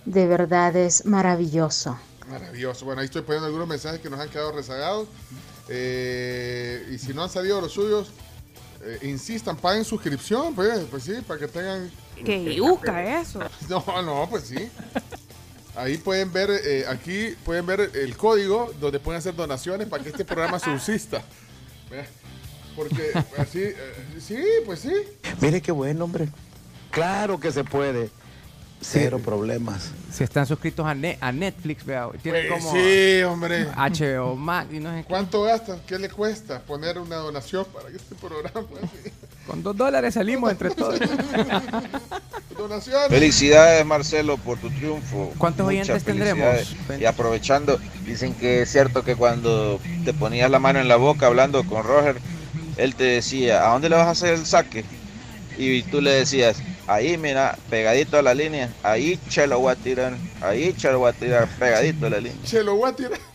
de verdad es maravilloso. Maravilloso. Bueno, ahí estoy poniendo algunos mensajes que nos han quedado rezagados. Eh, y si no han salido los suyos, eh, insistan, paguen suscripción, pues, pues sí, para que tengan... Que yuca eso. No, no, pues sí. Ahí pueden ver, eh, aquí pueden ver el código donde pueden hacer donaciones para que este programa subsista. Porque así, eh, sí, pues sí. Mire qué buen hombre. Claro que se puede. Cero problemas. Si están suscritos a, Ne- a Netflix, vea, tienen Pues como sí, hombre. HBO Max y no sé qué. ¿Cuánto gastan? ¿Qué le cuesta poner una donación para que este programa? Con dos dólares salimos entre todos. Donaciones. Felicidades Marcelo por tu triunfo. ¿Cuántos Muchas oyentes tendremos? Y aprovechando, dicen que es cierto que cuando te ponías la mano en la boca hablando con Roger, él te decía, ¿a dónde le vas a hacer el saque? Y tú le decías, ahí mira, pegadito a la línea, ahí che lo voy a tirar, ahí che lo voy a tirar, pegadito a la línea. Se lo voy a tirar.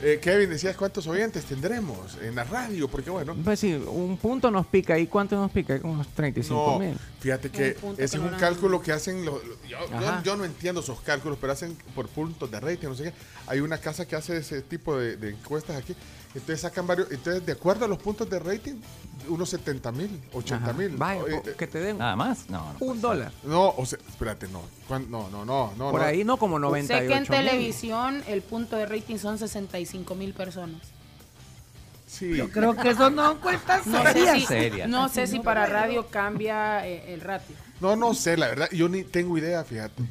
Eh, Kevin, decías cuántos oyentes tendremos en la radio, porque bueno. Pues sí, un punto nos pica. ¿Y cuánto nos pica? Como unos 35 No, mil. fíjate que ese es un cálculo que hacen los, yo, yo- Ajá. yo no entiendo esos cálculos, pero hacen por puntos de rating, no sé qué. Hay una casa que hace ese tipo de, de encuestas aquí. Entonces sacan varios, entonces de acuerdo a los puntos de rating, unos 70 mil, 80 mil. Vaya, Oye, po- que te den Nada más, no. no. un dólar. No, o sea, espérate, no. ¿Cuán- No, no, no, no. Por no. ahí no como 98 Sé que en televisión el punto de rating son 65 mil personas. Sí. Yo creo que eso no cuenta no sé, si, Serias. no sé si para radio cambia eh, el ratio. No, no sé, la verdad, yo ni tengo idea, fíjate.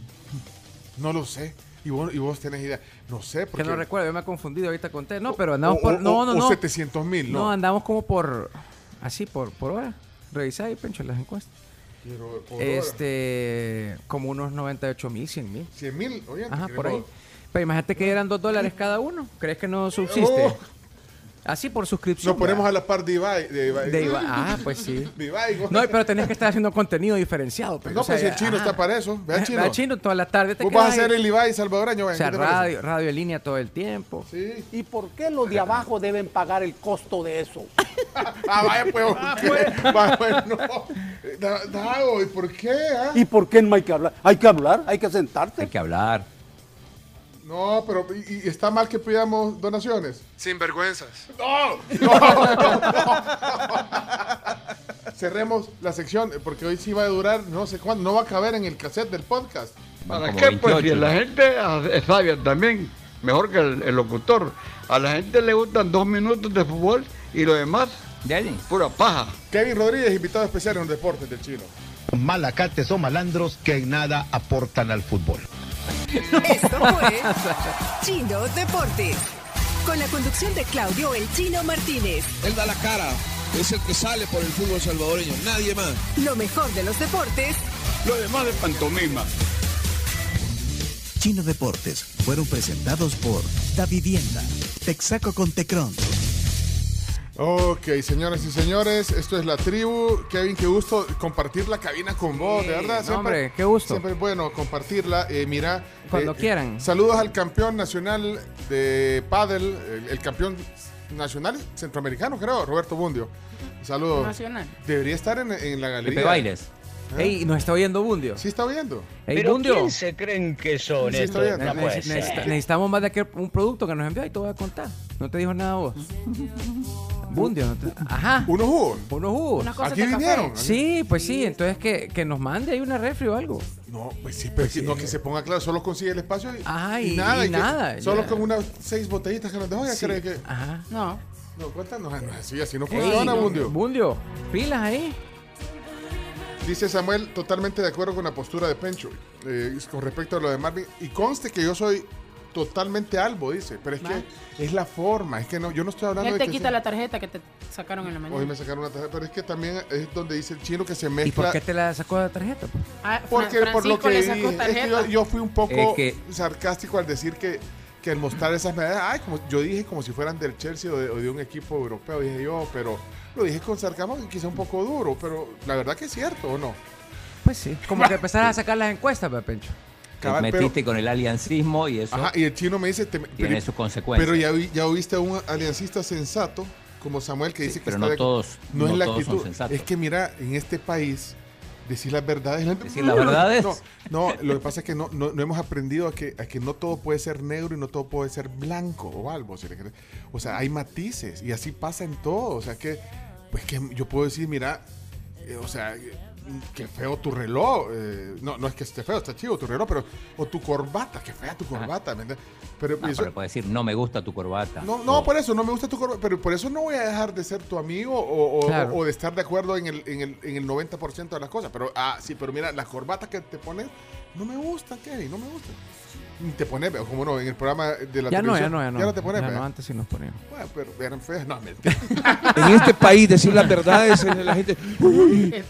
No lo sé. Y vos, y vos tenés idea. No sé, Que porque... no recuerdo, yo me he confundido ahorita con usted. No, pero andamos o- por. o- No, no, o no. 700 mil, no. No, andamos como por. Así, por, por hora. Revisá ahí, Pencho, las encuestas. Pero por hora. Este. Como unos 98 mil, 100 mil. 100 mil, oye. Ajá, que por ahí. Pero imagínate que eran 2 dólares cada uno. ¿Crees que no subsiste? Oh. Así por suscripción. Nos ponemos ¿verdad? a la par de Ibai. De Ibai. De Ibai. Ah, pues sí. De Ibai. No, pero tenés que estar haciendo contenido diferenciado. pero, No, o sea, pues el chino ajá. está para eso. Vea chino. Vea chino toda la tarde. Te Vos vas a hacer el Ibai salvadoreño, O sea, radio, radio en línea todo el tiempo. Sí. ¿Y por qué los de abajo deben pagar el costo de eso? Ah, vaya, pues. Va, bueno. Da- Dago, ¿y por qué? ah? ¿Y por qué no hay que hablar? Hay que hablar, hay que sentarse. Hay que hablar. No, pero ¿y, y está mal que pidamos donaciones? Sin vergüenzas. ¡No! ¡No! no, no. Cerremos la sección, eh, porque hoy sí va a durar no sé cuándo. No va a caber en el cassette del podcast. ¿Para qué? Pues si la gente es sabia también, mejor que el, el locutor. A la gente le gustan dos minutos de fútbol y lo demás, pura paja. Kevin Rodríguez, invitado especial en los deportes del chino. Malacates o malandros que en nada aportan al fútbol. Esto fue Chino Deportes. Con la conducción de Claudio El Chino Martínez. Él da la cara, es el que sale por el fútbol salvadoreño, nadie más. Lo mejor de los deportes. Lo demás de pantomima. Chino Deportes fueron presentados por Da Vivienda, Texaco con Tecron. Ok, señoras y señores, esto es la tribu. Kevin, qué gusto compartir la cabina con vos, de verdad. no, hombre, qué gusto. Siempre es bueno compartirla. Eh, mira. Cuando eh, quieran. Saludos al campeón nacional de pádel, el, el campeón nacional centroamericano, creo, Roberto Bundio. Saludos. Nacional. Debería estar en, en la galería. Pepe Bailes. ¿Eh? Ey, ¿nos está oyendo Bundio? Sí, está oyendo. Ey, Pero Bundio. ¿quién se creen que son Sí, estos? No necesitamos más de aquel, un producto que nos envió y te voy a contar. No te dijo nada vos. Bundio. Ajá. ¿Unos jugos? Unos jugos. Unas cosas Aquí de café. vinieron. Sí, pues sí. Entonces que, que nos mande ahí una refri o algo. No, pues sí, pero que- no que se ponga claro, solo consigue el espacio y, Ajá, y y- nada. y que- nada, Solo ya. con unas seis botellitas que nos dejó, ya Sí. cree que. Ajá. No. No, cuéntanos, no es así, así no Ey, funciona, Bundio. Bundio, pilas ahí. Dice Samuel, totalmente de acuerdo con la postura de Pencho eh, con respecto a lo de Marvin. Y conste que yo soy totalmente albo, dice, pero es que es la forma, es que no, yo no estoy hablando Él de te que quita sea- la tarjeta que te sacaron en la mañana. Hoy me sacaron una tarjeta, pero es que también es donde dice el chino que se ¿Y mezcla. por qué te la sacó la tarjeta? pues? Ah, Porque por lo que le sacó dije, es que yo, yo fui un poco Es que- sarcástico al decir que, que al mostrar esas medallas, ay, como yo dije como si fueran del Chelsea o de, o de un equipo europeo, dije yo, pero lo dije con sarcasmo y quizá un poco duro, pero la verdad que es cierto, ¿o no? Pues sí. Como que empezaras a sacar las encuestas, pues, Te pero- metiste con el aliancismo y eso Ajá, y el chino me dice, te- tiene pero, sus consecuencias. pero ya, vi- ya oíste a un aliancista sensato como Samuel que Sí, dice que pero está no de- todos- no, es la todos son actitud, sensatos. es que mira, en este país decir las verdades, Decir las verdades. No, no, lo que pasa es que no, no, no hemos aprendido a que, a que no todo puede ser negro y no todo puede ser blanco o algo. si. O sea, hay matices y así pasa en todo. O sea, que, pues que yo puedo decir, mira, eh, o sea, qué feo tu reloj. eh, no, no es que esté feo, está chido tu reloj, pero, o tu corbata, qué fea tu corbata. ¿me entiendes? Pero No, eso- pero puede decir, no me gusta tu corbata. no, no, por eso no me gusta tu corbata, pero por eso no voy a dejar de ser tu amigo o, o- Claro. o de estar de acuerdo en el, en, el, en el 90% de las cosas. Pero, ah, sí, pero mira, las corbatas que te pones no me gustan, Kevin, no me gustan. Ni Te pones, como no, en el programa de la Ya no, ya no, ya no. Ya no te pones, Ya vea. no, antes sí nos poníamos. Bueno, pero eran feas, no, mentira. En este país decir las verdades, eh, la gente.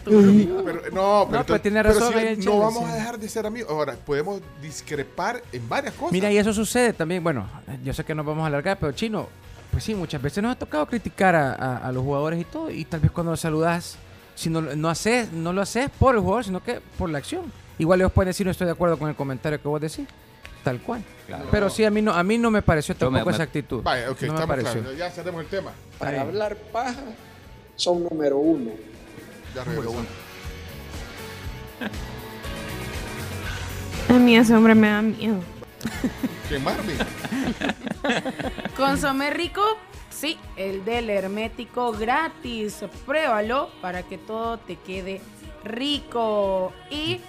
Pero, no, pero, No, pues tiene pero razón sí, ahí el no vamos sí. a dejar de ser amigos. Ahora, podemos discrepar en varias cosas. Mira, y eso sucede también. Bueno, yo sé que nos vamos a alargar, pero chino, pues sí, muchas veces nos ha tocado criticar a, a- a los jugadores y todo. Y tal vez cuando los saludas, si no, no, haces, no lo haces por el jugador, sino que por la acción. Igual ellos pueden decir, no estoy de acuerdo con el comentario que vos decís. Tal cual. Claro. Pero sí, a mí no, a mí no me pareció Yo me- tampoco esa actitud. Vaya, ok, no me estamos pareció. claros. Ya cerremos el tema. Ahí. Para hablar paja son número uno. Ya regresamos. A mí ese hombre me da miedo. ¿Quién, Marvin? Consomé rico, sí, el del hermético gratis. Pruébalo para que todo te quede rico. Y,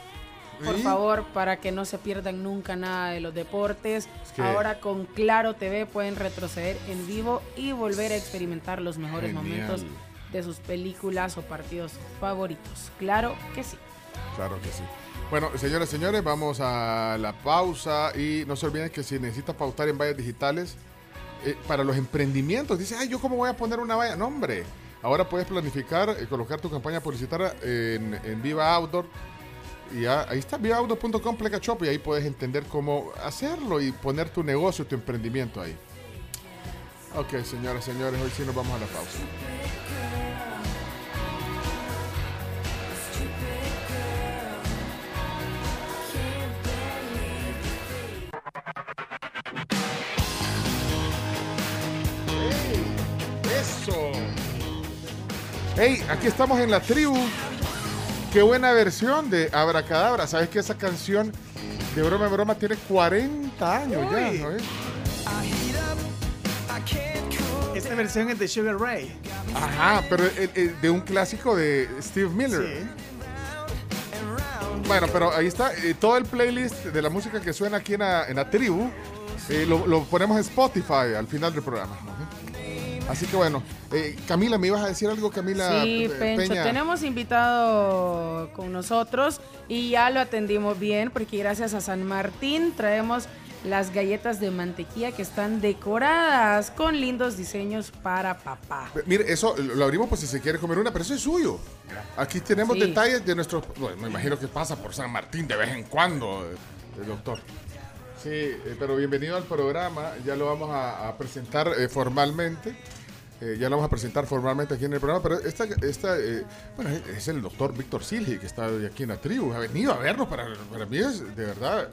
por favor, para que no se pierdan nunca nada de los deportes, que- ahora con Claro TV pueden retroceder en vivo y volver a experimentar los mejores Genial. momentos de sus películas o partidos favoritos. Claro que sí. Claro que sí. Bueno, señores, señores, vamos a la pausa y no se olviden que si necesitas pautar en vallas digitales eh, para los emprendimientos, dice, ay, ¿yo cómo voy a poner una valla? No, hombre. Ahora puedes planificar, eh, colocar tu campaña publicitaria en, en Viva Outdoor. Y ahí está, vivaoutdoor.com, pleca shop, y ahí puedes entender cómo hacerlo y poner tu negocio, tu emprendimiento ahí. Ok, señoras, señores, hoy sí nos vamos a la pausa. Hey, aquí estamos en la tribu. Qué buena versión de Abracadabra. ¿Sabes que esa canción De broma en broma tiene 40 años ya, ¿no es? Esta versión es de Sugar Ray. Ajá, pero eh, eh, de un clásico de Steve Miller. Bueno, pero ahí está. eh, todo el playlist de la música que suena aquí en la, en la tribu eh, lo, lo ponemos en Spotify al final del programa. ¿no? Así que bueno, eh, Camila, ¿me ibas a decir algo, Camila Sí, Pencho, Peña? tenemos invitado con nosotros y ya lo atendimos bien porque gracias a San Martín traemos las galletas de mantequilla que están decoradas con lindos diseños para papá. Mire, eso lo abrimos por si se quiere comer una, pero eso es suyo. Aquí tenemos Sí. detalles de nuestro. Bueno, me imagino que pasa por San Martín de vez en cuando, eh, doctor. Sí, eh, pero bienvenido al programa. Ya lo vamos a, a presentar eh, formalmente. Eh, ya lo vamos a presentar formalmente aquí en el programa. Pero esta, esta eh, bueno, es el doctor Víctor Silgi, que está hoy aquí en la tribu. Ha venido a vernos. Para, para mí es de verdad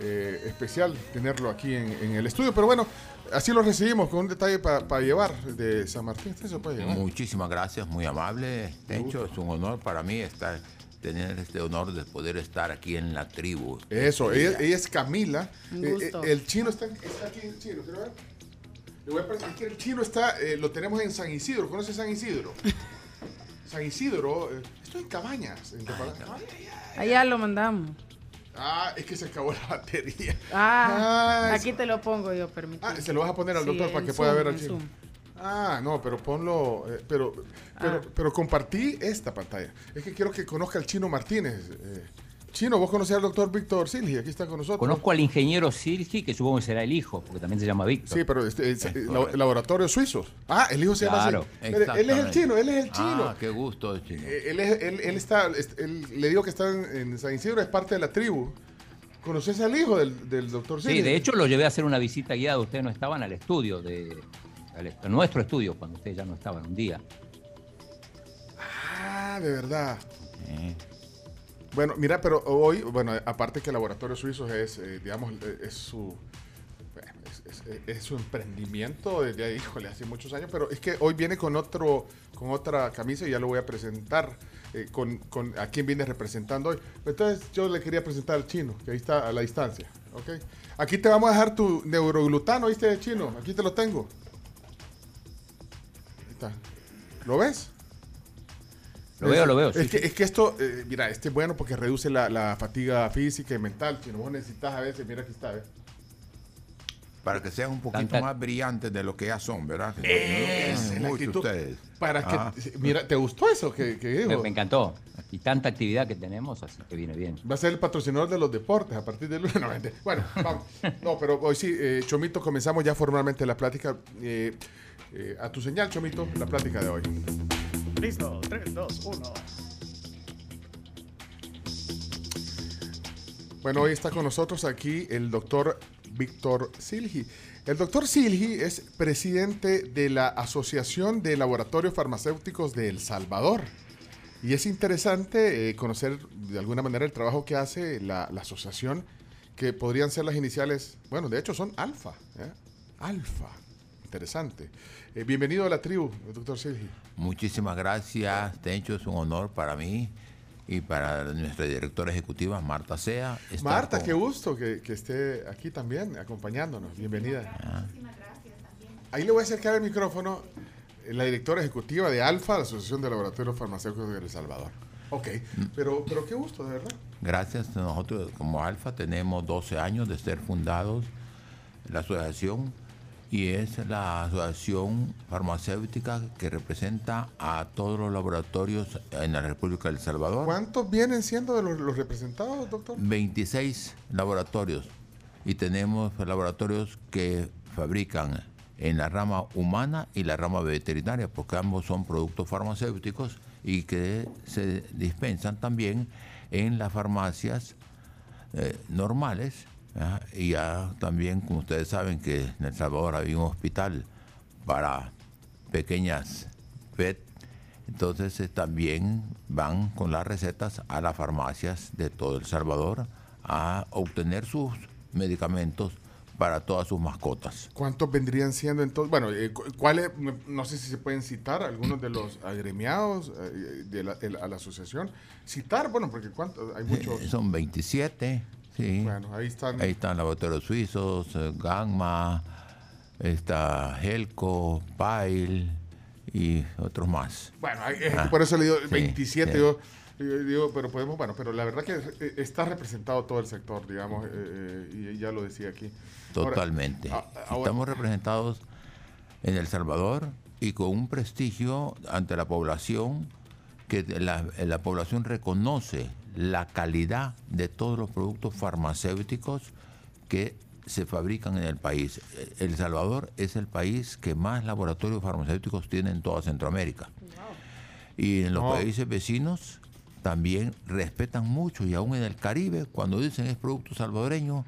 eh, especial tenerlo aquí en, en el estudio. Pero bueno, así lo recibimos con un detalle para llevar de San Martín. Puede llevar. Muchísimas gracias, muy amable, Tencho. Es un honor para mí estar, tener este honor de poder estar aquí en la tribu. Eso, ella, ella es Camila. Un gusto. el chino está, está aquí, el chino, ¿quiero ver? Le voy a presentar que el chino está, eh, lo tenemos en San Isidro. ¿Conoce San Isidro? San Isidro, eh, esto en Cabañas. En Cabañas. Allá lo mandamos. Ah, es que se acabó la batería. Ah, Ah, aquí te lo pongo yo, permíteme. Ah, se lo vas a poner al Sí, doctor para que pueda ver al chino. Zoom. Ah, no, pero ponlo, eh, pero, pero, Ah. pero compartí esta pantalla. Es que quiero que conozca al chino Martínez. eh. Chino, vos conocés al doctor Víctor Silgi, aquí está con nosotros. Conozco al ingeniero Silgi, que supongo que será el hijo, porque también se llama Víctor. Sí, pero este, es, eh, labo- laboratorios suizos. Ah, el hijo se Claro, llama. Mire, Él es el chino, él es el chino. Ah, qué gusto, chino. Eh, Él, es- él, él está, él- le digo que está en, en San Isidro, es parte de la tribu. ¿Conoces al hijo del, del doctor Sí, Silgi? de hecho lo llevé a hacer una visita guiada. Ustedes no estaban al estudio, de, al- a nuestro estudio, cuando ustedes ya no estaban un día. Ah, de verdad. Bueno, mira, pero hoy, bueno, aparte que Laboratorios Suizos es, eh, digamos, eh, es su, bueno, es, su emprendimiento desde híjole, hace muchos años, pero es que hoy viene con otro, con otra camisa y ya lo voy a presentar, eh, con, con a quién viene representando hoy. Entonces yo le quería presentar al chino, que ahí está a la distancia, ¿ok? Aquí te vamos a dejar tu neuroglutano, ¿viste, chino? Aquí te lo tengo. Ahí está. ¿Lo ves? Lo veo, lo veo, Es, sí, que, es que esto, eh, mira, este es bueno porque reduce la, la fatiga física y mental. Si no vos necesitas a veces, mira aquí está, ¿eh? Para que sean un poquito Tanta- más brillantes de lo que ya son, ¿verdad? Es la Mucho actitud. ustedes. Para que, Ah. mira, ¿te gustó eso que, que Me, dijo? me encantó. Y tanta actividad que tenemos, así que viene bien. Va a ser el patrocinador de los deportes a partir del lunes. No, bueno, vamos. No, pero hoy sí, eh, Chomito, comenzamos ya formalmente la plática. Eh, eh, a tu señal, Chomito, la plática de hoy. Listo, 3, 2, 1. Bueno, hoy está con nosotros aquí el doctor Víctor Silgi. El doctor Silgi es presidente de la Asociación de Laboratorios Farmacéuticos de El Salvador. Y es interesante eh, conocer de alguna manera el trabajo que hace la, asociación, que podrían ser las iniciales, bueno, de hecho son Alfa. ¿eh? Alfa. Interesante. Eh, bienvenido a la tribu, doctor Silgi. Muchísimas gracias, Tencho. Es un honor para mí y para nuestra directora ejecutiva, Marta Sea. Marta, con- qué gusto que, que esté aquí también acompañándonos. Bienvenida. Ahí le voy a acercar el micrófono eh, la directora ejecutiva de ALFA, la Asociación de Laboratorios Farmacéuticos de El Salvador. Ok, pero, pero qué gusto, de verdad. Gracias. Nosotros como Alfa tenemos 12 años de ser fundados la asociación y es la asociación farmacéutica que representa a todos los laboratorios en la República del Salvador. ¿Cuántos vienen siendo de los, los representados, doctor? 26 laboratorios y tenemos laboratorios que fabrican en la rama humana y la rama veterinaria, porque ambos son productos farmacéuticos y que se dispensan también en las farmacias eh, normales. ¿Ah? Y ya también, como ustedes saben, que en El Salvador hay un hospital para pequeñas PET, entonces eh, también van con las recetas a las farmacias de todo El Salvador a obtener sus medicamentos para todas sus mascotas. ¿Cuántos vendrían siendo entonces? Bueno, eh, cu- ¿cuáles? No sé si se pueden citar algunos de los agremiados eh, de la, de la- a la asociación. Citar, bueno, porque ¿cuántos? Hay muchos. Son 27, Sí. Bueno, ahí están. Ahí están laboratorios suizos, eh, Gangma, está Helco, Pile y otros más. Bueno, es que Ah, por eso le digo sí, 27. sí. Yo, yo digo, pero podemos, bueno, pero la verdad que eh, está representado todo el sector, digamos, eh, eh, y ya lo decía aquí. Totalmente. a- ahora- Estamos representados en El Salvador y con un prestigio ante la población que la, la población reconoce la calidad de todos los productos farmacéuticos que se fabrican en el país. El Salvador es el país que más laboratorios farmacéuticos tiene en toda Centroamérica. Y en los países vecinos también respetan mucho y aún en el Caribe, cuando dicen es producto salvadoreño,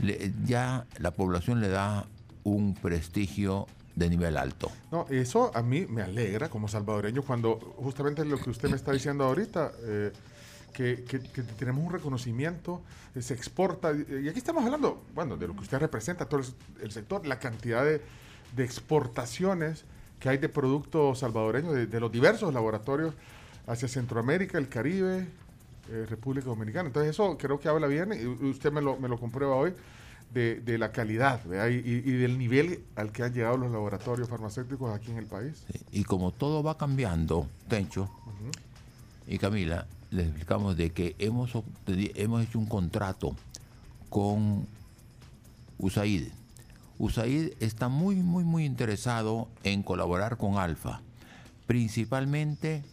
le- ya la población le da un prestigio de nivel alto. No, eso a mí me alegra como salvadoreño cuando justamente lo que usted me está diciendo ahorita, eh, que, que- que tenemos un reconocimiento, eh, se exporta, y aquí estamos hablando, bueno, de lo que usted representa, todo el, sector, la cantidad de, de exportaciones que hay de productos salvadoreños, de, de los diversos laboratorios hacia Centroamérica, el Caribe, eh, República Dominicana. Entonces eso creo que habla bien, y usted me lo, me lo comprueba hoy, de, de la calidad y- y del nivel al que han llegado los laboratorios farmacéuticos aquí en el país. Y como todo va cambiando, Tencho y Camila, les explicamos de que hemos, hemos hecho un contrato con USAID. USAID está muy, muy, muy interesado en colaborar con Alfa, principalmente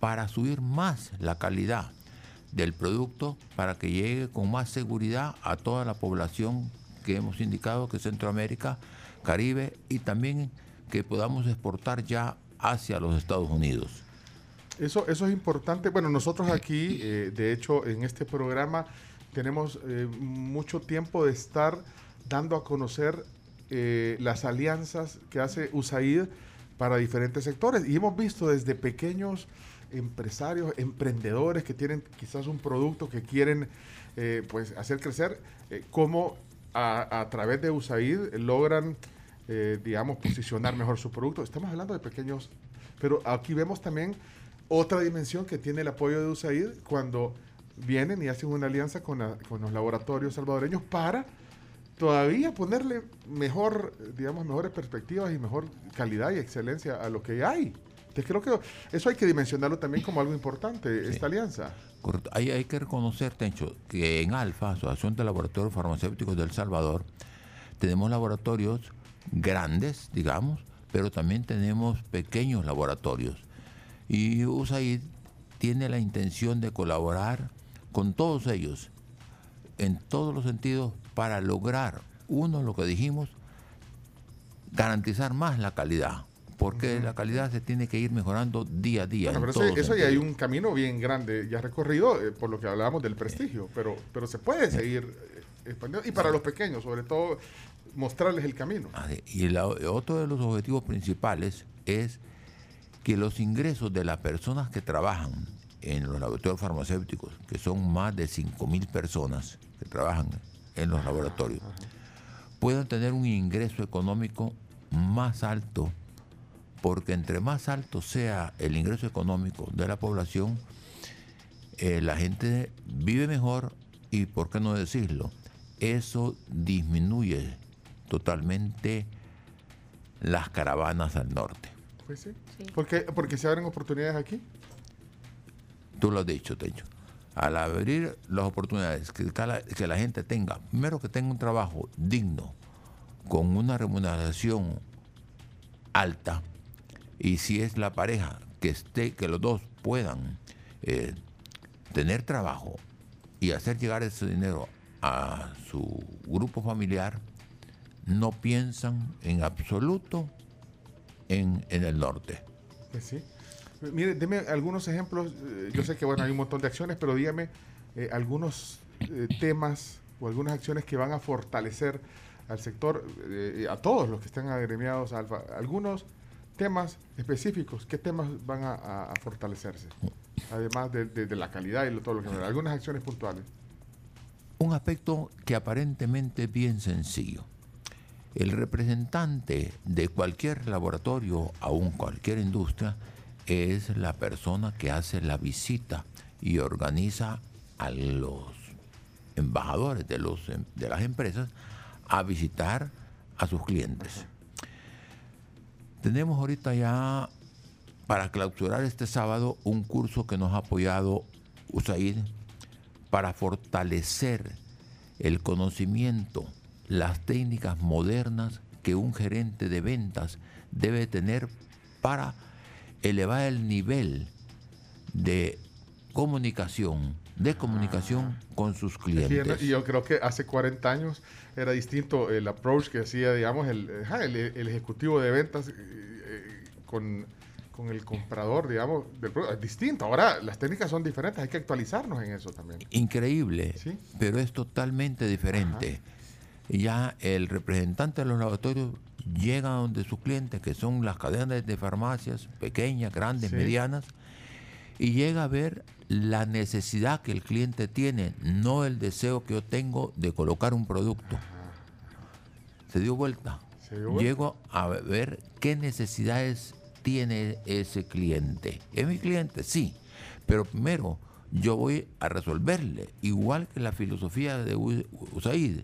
para subir más la calidad del producto, para que llegue con más seguridad a toda la población que hemos indicado que es Centroamérica, Caribe y también que podamos exportar ya hacia los Estados Unidos. Eso, eso es importante. Bueno, nosotros aquí, eh, de hecho, en este programa tenemos eh, mucho tiempo de estar dando a conocer eh, las alianzas que hace USAID para diferentes sectores. Y hemos visto desde pequeños empresarios, emprendedores que tienen quizás un producto que quieren pues hacer crecer, cómo a, a través de USAID logran, digamos, posicionar mejor su producto. Estamos hablando de pequeños, pero aquí vemos también otra dimensión que tiene el apoyo de USAID cuando vienen y hacen una alianza con, la- con los laboratorios salvadoreños para todavía ponerle mejor, digamos, mejores perspectivas y mejor calidad y excelencia a lo que hay. Entonces creo que eso hay que dimensionarlo también como algo importante, esta alianza. Correcto. Hay, hay que reconocer, Tencho, que en ALFA, Asociación de Laboratorios Farmacéuticos del Salvador, tenemos laboratorios grandes, digamos, pero también tenemos pequeños laboratorios. Y USAID tiene la intención de colaborar con todos ellos, en todos los sentidos, para lograr, uno, lo que dijimos, garantizar más la calidad, porque la calidad se tiene que ir mejorando día a día. Bueno, en pero eso, ya hay un camino bien grande, ya recorrido, eh, por lo que hablábamos del prestigio, pero, pero se puede seguir eh, expandiendo. Y para los pequeños, sobre todo, mostrarles el camino. Ah, Y la- otro de los objetivos principales es que los ingresos de las personas que trabajan en los laboratorios farmacéuticos, que son más de 5.000 personas que trabajan en los laboratorios, puedan tener un ingreso económico más alto, porque entre más alto sea el ingreso económico de la población, eh, la gente vive mejor y, ¿por qué no decirlo? Eso disminuye totalmente las caravanas al norte. Pues. Porque, porque se abren oportunidades aquí. Tú lo has dicho, Techo. Al abrir las oportunidades, que la, que la gente tenga, primero que tenga un trabajo digno, con una remuneración alta, y si es la pareja, que esté, que los dos puedan eh, tener trabajo y hacer llegar ese dinero a su grupo familiar, no piensan en absoluto en, en el norte. Pues sí. Mire, deme algunos ejemplos. eh, Yo sé que bueno hay un montón de acciones, pero dígame eh, algunos eh, temas o algunas acciones que van a fortalecer al sector, eh, a todos los que están agremiados a Alfa. Algunos temas específicos, ¿qué temas van a, a- a fortalecerse? Además de, de- de la calidad y todo lo que Algunas acciones puntuales. Un aspecto que aparentemente es bien sencillo. El representante de cualquier laboratorio, aún cualquier industria, es la persona que hace la visita y organiza a los embajadores de, los, em, de las empresas a visitar a sus clientes. Tenemos ahorita ya para clausurar este sábado un curso que nos ha apoyado USAID para fortalecer el conocimiento, las técnicas modernas que un gerente de ventas debe tener para elevar el nivel de comunicación, de comunicación con sus clientes. Y yo creo que hace 40 años era distinto el approach que hacía, digamos, el, el, ejecutivo de ventas eh, eh, con, con, el comprador, digamos, del producto. Es distinto. Ahora las técnicas son diferentes, hay que actualizarnos en eso también. Increíble, pero es totalmente diferente. Ya el representante de los laboratorios llega a donde sus clientes, que son las cadenas de farmacias, pequeñas, grandes, medianas, y llega a ver la necesidad que el cliente tiene, no el deseo que yo tengo de colocar un producto. Se dio vuelta. Llego a ver qué necesidades tiene ese cliente. ¿Es mi cliente? Sí. Pero primero yo voy a resolverle, igual que la filosofía de USAID,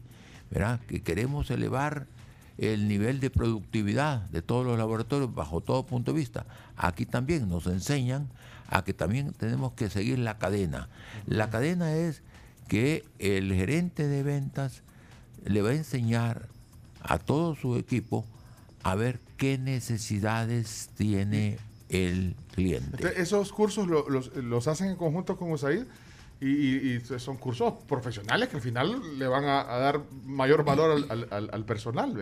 ¿verdad? que queremos elevar el nivel de productividad de todos los laboratorios bajo todo punto de vista. Aquí también nos enseñan a que también tenemos que seguir la cadena. La cadena es que el gerente de ventas le va a enseñar a todo su equipo a ver qué necesidades tiene el cliente. esos cursos los, hacen en conjunto con USAID y, son cursos profesionales que al final le van a, dar mayor valor al, personal.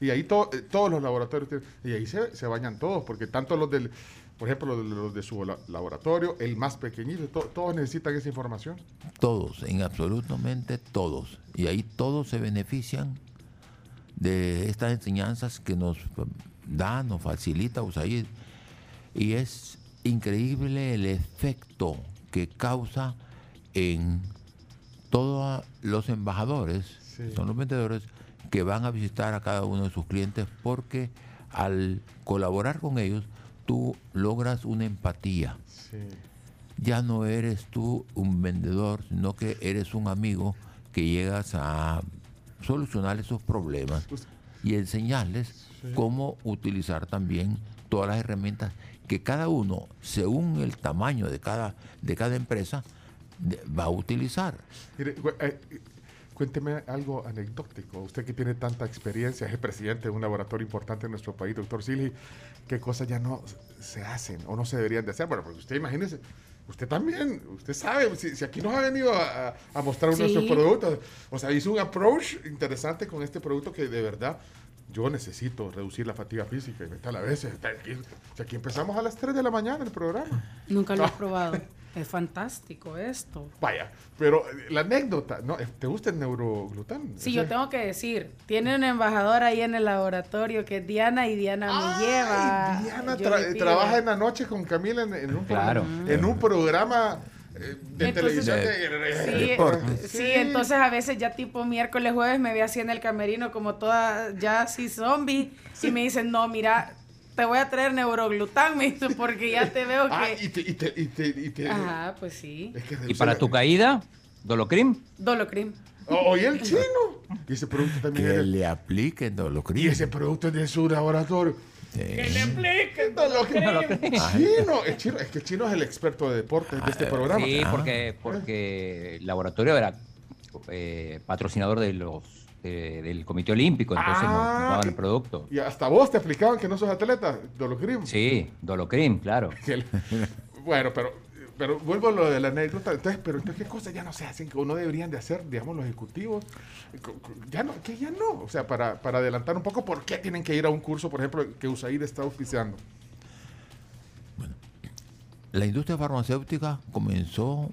Y ahí todos los laboratorios, y ahí se, bañan todos, porque tanto los del por ejemplo, los de, su laboratorio, el más pequeñito, todos necesitan esa información. Todos, en absolutamente todos. Y ahí todos se benefician de estas enseñanzas que nos da, nos facilita USAID. Y es increíble el efecto que causa en todos los embajadores, son los vendedores, que van a visitar a cada uno de sus clientes porque al colaborar con ellos tú logras una empatía. Ya no eres tú un vendedor, sino que eres un amigo que llegas a solucionar esos problemas y enseñarles cómo utilizar también todas las herramientas que cada uno, según el tamaño de cada, de cada empresa, va a utilizar. Eh, Cuénteme algo anecdótico. Usted que tiene tanta experiencia, es el presidente de un laboratorio importante en nuestro país, doctor Silly, ¿qué cosas ya no se hacen o no se deberían de hacer? Bueno, porque usted imagínese, usted también, usted sabe, si, aquí nos ha venido a, mostrar nuestro producto, o sea, hizo un approach interesante con este producto que de verdad yo necesito reducir la fatiga física y mental a veces. Aquí, aquí empezamos a las 3 de la mañana el programa. Nunca lo he probado. Es fantástico esto. Vaya, pero eh, la anécdota, ¿no? Eh, ¿Te gusta el neuroglután? Sí, yo tengo que decir, tiene una embajadora ahí en el laboratorio que es Diana y Diana me lleva. Diana trabaja en la noche con Camila en, un, programa, en un programa eh, de televisión de, sí, sí, entonces a veces ya tipo miércoles, jueves me ve así en el camerino como toda ya así zombie y me dicen, no, mira, te voy a traer neuroglután, me dice, porque ya te veo ah, que... Ah, y te, y te, y te, y te... Ajá, pues sí. ¿Y para tu caída? ¿Dolocrim? Dolocrim. Oye, el chino. Y ese producto también Que le apliquen Dolocrim. Y ese producto es de su laboratorio. Que le apliquen Dolocrim. Chino, es chino. Es que el chino es el experto de deportes de este ah, programa. Sí, porque, porque el laboratorio era eh, patrocinador de los del Comité Olímpico, entonces nos, ah, daban el producto. Y hasta vos te explicaban que no sos atleta, Dolocrim. Sí, Dolocrim, claro. bueno, pero, pero vuelvo a lo de la anécdota. Entonces, pero entonces, ¿qué cosas ya no se hacen que uno deberían de hacer, digamos, los ejecutivos? Ya no, que ya no. O sea, para, para adelantar un poco, ¿por qué tienen que ir a un curso, por ejemplo, que USAID está oficiando? Bueno, la industria farmacéutica comenzó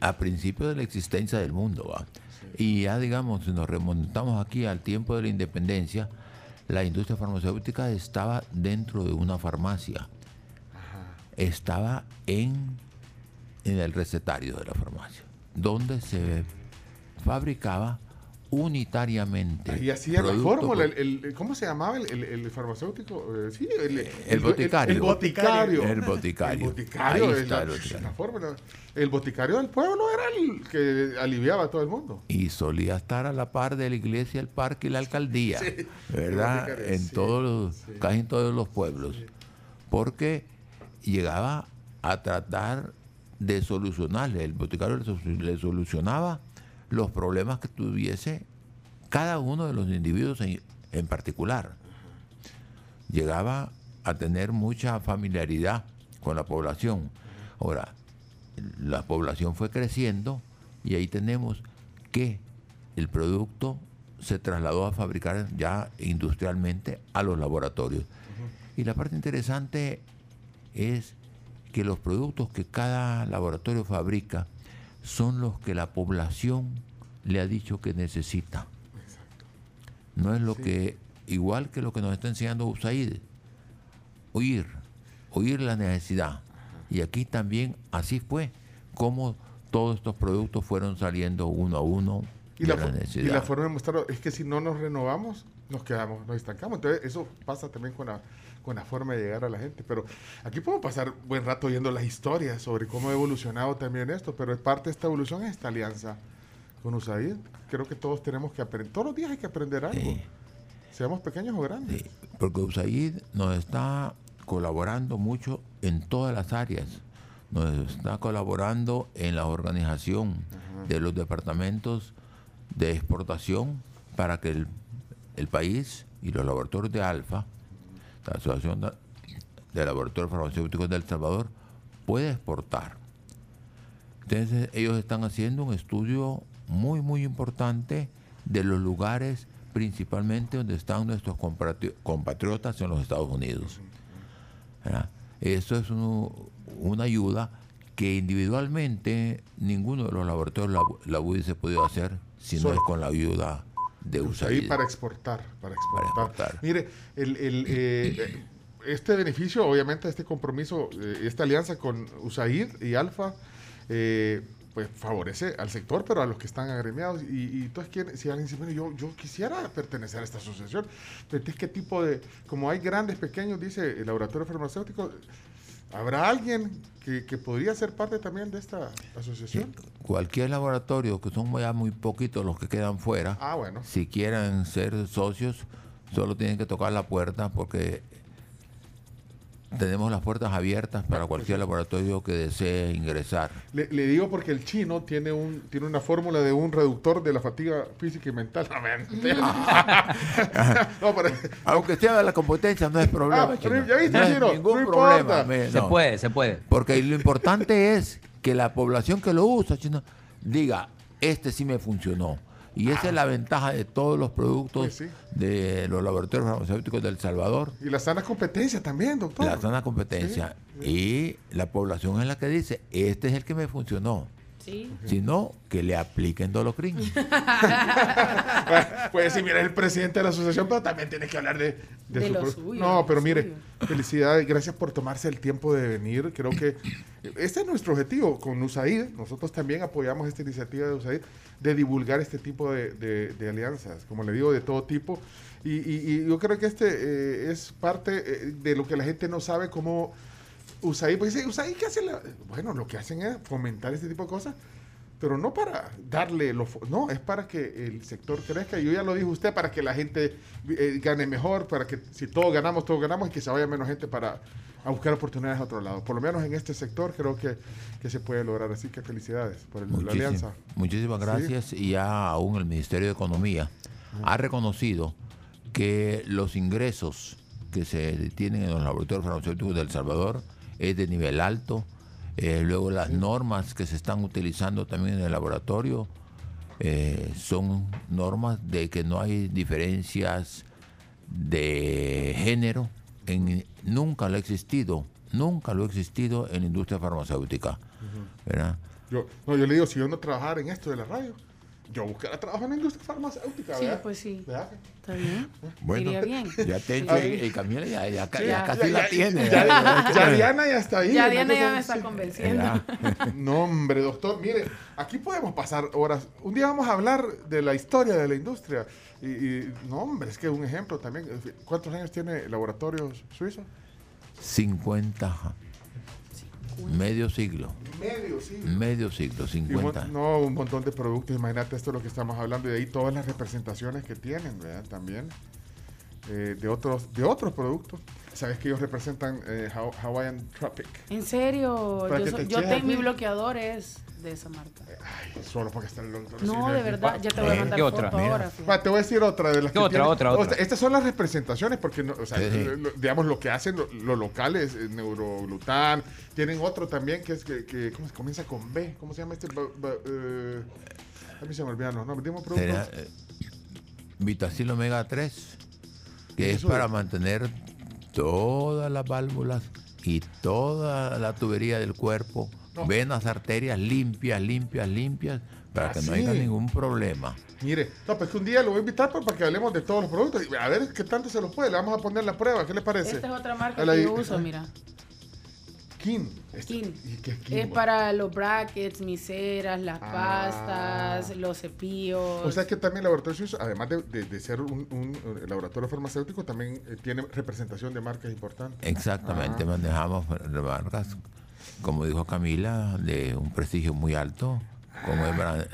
a principio de la existencia del mundo. ¿va? Y ya digamos, si nos remontamos aquí al tiempo de la independencia, la industria farmacéutica estaba dentro de una farmacia. Estaba en, en el recetario de la farmacia, donde se fabricaba unitariamente. Y hacía la producto fórmula, el, el- ¿cómo se llamaba el, farmacéutico? Eh, sí, el, boticario. El, boticario. El boticario. El boticario Ahí es está la, el boticario. la fórmula. El boticario del pueblo era el que aliviaba a todo el mundo. y solía estar a la par de la iglesia, el parque y la alcaldía, Sí, ¿verdad? En sí, todos los, casi en todos los pueblos, porque llegaba a tratar de solucionarle, el boticario le solucionaba los problemas que tuviese cada uno de los individuos en, en particular. Llegaba a tener mucha familiaridad con la población. Ahora, la población fue creciendo y ahí tenemos que el producto se trasladó a fabricar ya industrialmente a los laboratorios. Y la parte interesante es que los productos que cada laboratorio fabrica son los que la población le ha dicho que necesita. No es lo que, igual que lo que nos está enseñando USAID, oír, oír la necesidad. Y aquí también así fue como todos estos productos fueron saliendo uno a uno Y de la, la fo- y necesidad. la forma de mostrarlo es que si no nos renovamos, nos quedamos, nos estancamos. Entonces, eso pasa también con la, la forma de llegar a la gente. Pero aquí podemos pasar buen rato oyendo las historias sobre cómo ha evolucionado también esto, pero es parte de esta evolución es esta alianza con USAID. Creo que todos tenemos que aprender, todos los días hay que aprender algo. Seamos pequeños o grandes. Porque USAID nos está colaborando mucho en todas las áreas. Nos está colaborando en la organización de los departamentos de exportación para que el, el país y los laboratorios de Alfa, la Asociación de, Laboratorios Farmacéuticos de El Salvador, pueda exportar. Entonces ellos están haciendo un estudio muy, muy importante de los lugares principalmente donde están nuestros compatri- compatriotas en los Estados Unidos. ¿verdad? Eso es un- una ayuda que individualmente ninguno de los laboratorios la, la hubiese podido hacer si no es con la ayuda de Ahí USAID. para exportar, para exportar. Mire, el, el, eh, eh, este beneficio, obviamente, este compromiso, eh, esta alianza con USAID y Alfa, eh, pues favorece al sector, pero a los que están agremiados. Y, y entonces, ¿quién- si alguien dice, bueno, yo, yo quisiera pertenecer a esta asociación, entonces, ¿qué tipo de, como hay grandes, pequeños, dice el laboratorio farmacéutico, ¿habrá alguien que, que podría ser parte también de esta asociación? Cualquier laboratorio, que son ya muy poquitos los que quedan fuera, Ah, bueno. si quieren ser socios, solo tienen que tocar la puerta porque tenemos las puertas abiertas para cualquier laboratorio que desee ingresar. Le, le digo porque el chino tiene un tiene una fórmula de un reductor de la fatiga física y mental. No, pero- Aunque sea la competencia, no es problema. Ah, chino. ya viste, no es chino, ningún no problema. Se puede, se puede. Porque lo importante es que la población que lo usa, chino, diga, este sí me funcionó. Y esa es la ventaja de todos los productos Pues sí. de los laboratorios farmacéuticos de El Salvador. y la sana competencia también, doctor. La sana competencia. Y la población es la que dice, este es el que me funcionó. Sí. Si no, que le apliquen dolocrin. Puede decir, mira, es el presidente de la asociación, pero también tiene que hablar de, De su lo suyo, No, pero mire, suyo. felicidades, gracias por tomarse el tiempo de venir. Creo que este es nuestro objetivo con USAID. Nosotros también apoyamos esta iniciativa de USAID de divulgar este tipo de, de- de alianzas, como le digo, de todo tipo. Y, y- y yo creo que este eh, es parte eh, de lo que la gente no sabe cómo USAID, pues dice, USAID, ¿qué hace? la-?" Bueno, lo que hacen es fomentar este tipo de cosas pero no para darle lo fo- no es para que el sector crezca yo ya lo dijo usted para que la gente eh, gane mejor para que si todos ganamos todos ganamos y que se vaya menos gente para a buscar oportunidades a otro lado por lo menos en este sector creo que, que se puede lograr así que felicidades por el- la alianza Muchísimas Sí. gracias. Y ya aún el Ministerio de Economía ha reconocido que los ingresos que se tienen en los laboratorios farmacéuticos de El Salvador es de nivel alto. Eh, luego las normas que se están utilizando también en el laboratorio eh, son normas de que no hay diferencias de género. En, nunca lo ha existido, nunca lo ha existido en la industria farmacéutica. ¿verdad? yo no yo le digo si yo no trabajara en esto de la radio yo buscara trabajo en la industria farmacéutica. Sí, ¿verdad? pues sí. ¿Verdad? Está bien. Bueno, Iría bien. ya Tencho y, y Camila ya, ya, ya Ya. casi la tiene. Ya, ya. ya Diana ya está ahí. Ya Diana ya me está sí. convenciendo. No, hombre, doctor, mire, aquí podemos pasar horas. Un día vamos a hablar de la historia de la industria. Y, y, no, hombre, es que un ejemplo también. ¿Cuántos años tiene Laboratorios Suizos? 50. Medio siglo. Medio siglo. Medio siglo, Y un mon- 50. no, un montón de productos. Imagínate esto es lo que estamos hablando. Y de ahí todas las representaciones que tienen, ¿verdad? También. eh, de, otros, de otros productos. Sabes que ellos representan eh, Haw- Hawaiian Tropic. En serio, yo, so- yo tengo mi bloqueador es de esa marca. Ay, solo porque está el doctor. No, de verdad, ya te voy a mandar ¿Qué otra? foto Mira. ahora. fíjate. Va, te voy a decir otra de las ¿Qué que otra, tienen- otra, o otra? sea, estas son las representaciones porque, no, o sea, Sí. lo- lo- digamos, lo que hacen lo- los locales, eh, Neuroglután. Tienen otro también que es que, que ¿cómo se comienza con B? ¿Cómo se llama este? Ba- eh, a mí se me olvidan los nombres. Dime. Será eh, Vitacil Omega 3, que es para es. mantener todas las válvulas y toda la tubería del cuerpo, No. venas, arterias limpias, limpias, limpias, para Ah, que no sí. haya ningún problema. Mire, no, pues que un día lo voy a invitar pues, para que hablemos de todos los productos. y A ver qué tanto se los puede. Le vamos a poner la prueba. ¿Qué le parece? Esta es otra marca la- que yo uso, mira. Kin. Este- Skin. ¿Y qué es Kin, Es para los brackets, miseras, las Ah. pastas, los cepillos. O sea que también el laboratorio suizo, además de, de- de ser un, un, eh, laboratorio farmacéutico, también eh, tiene representación de marcas importantes. Exactamente, Ah. manejamos marcas, como dijo Camila, de un prestigio muy alto, como es Bra-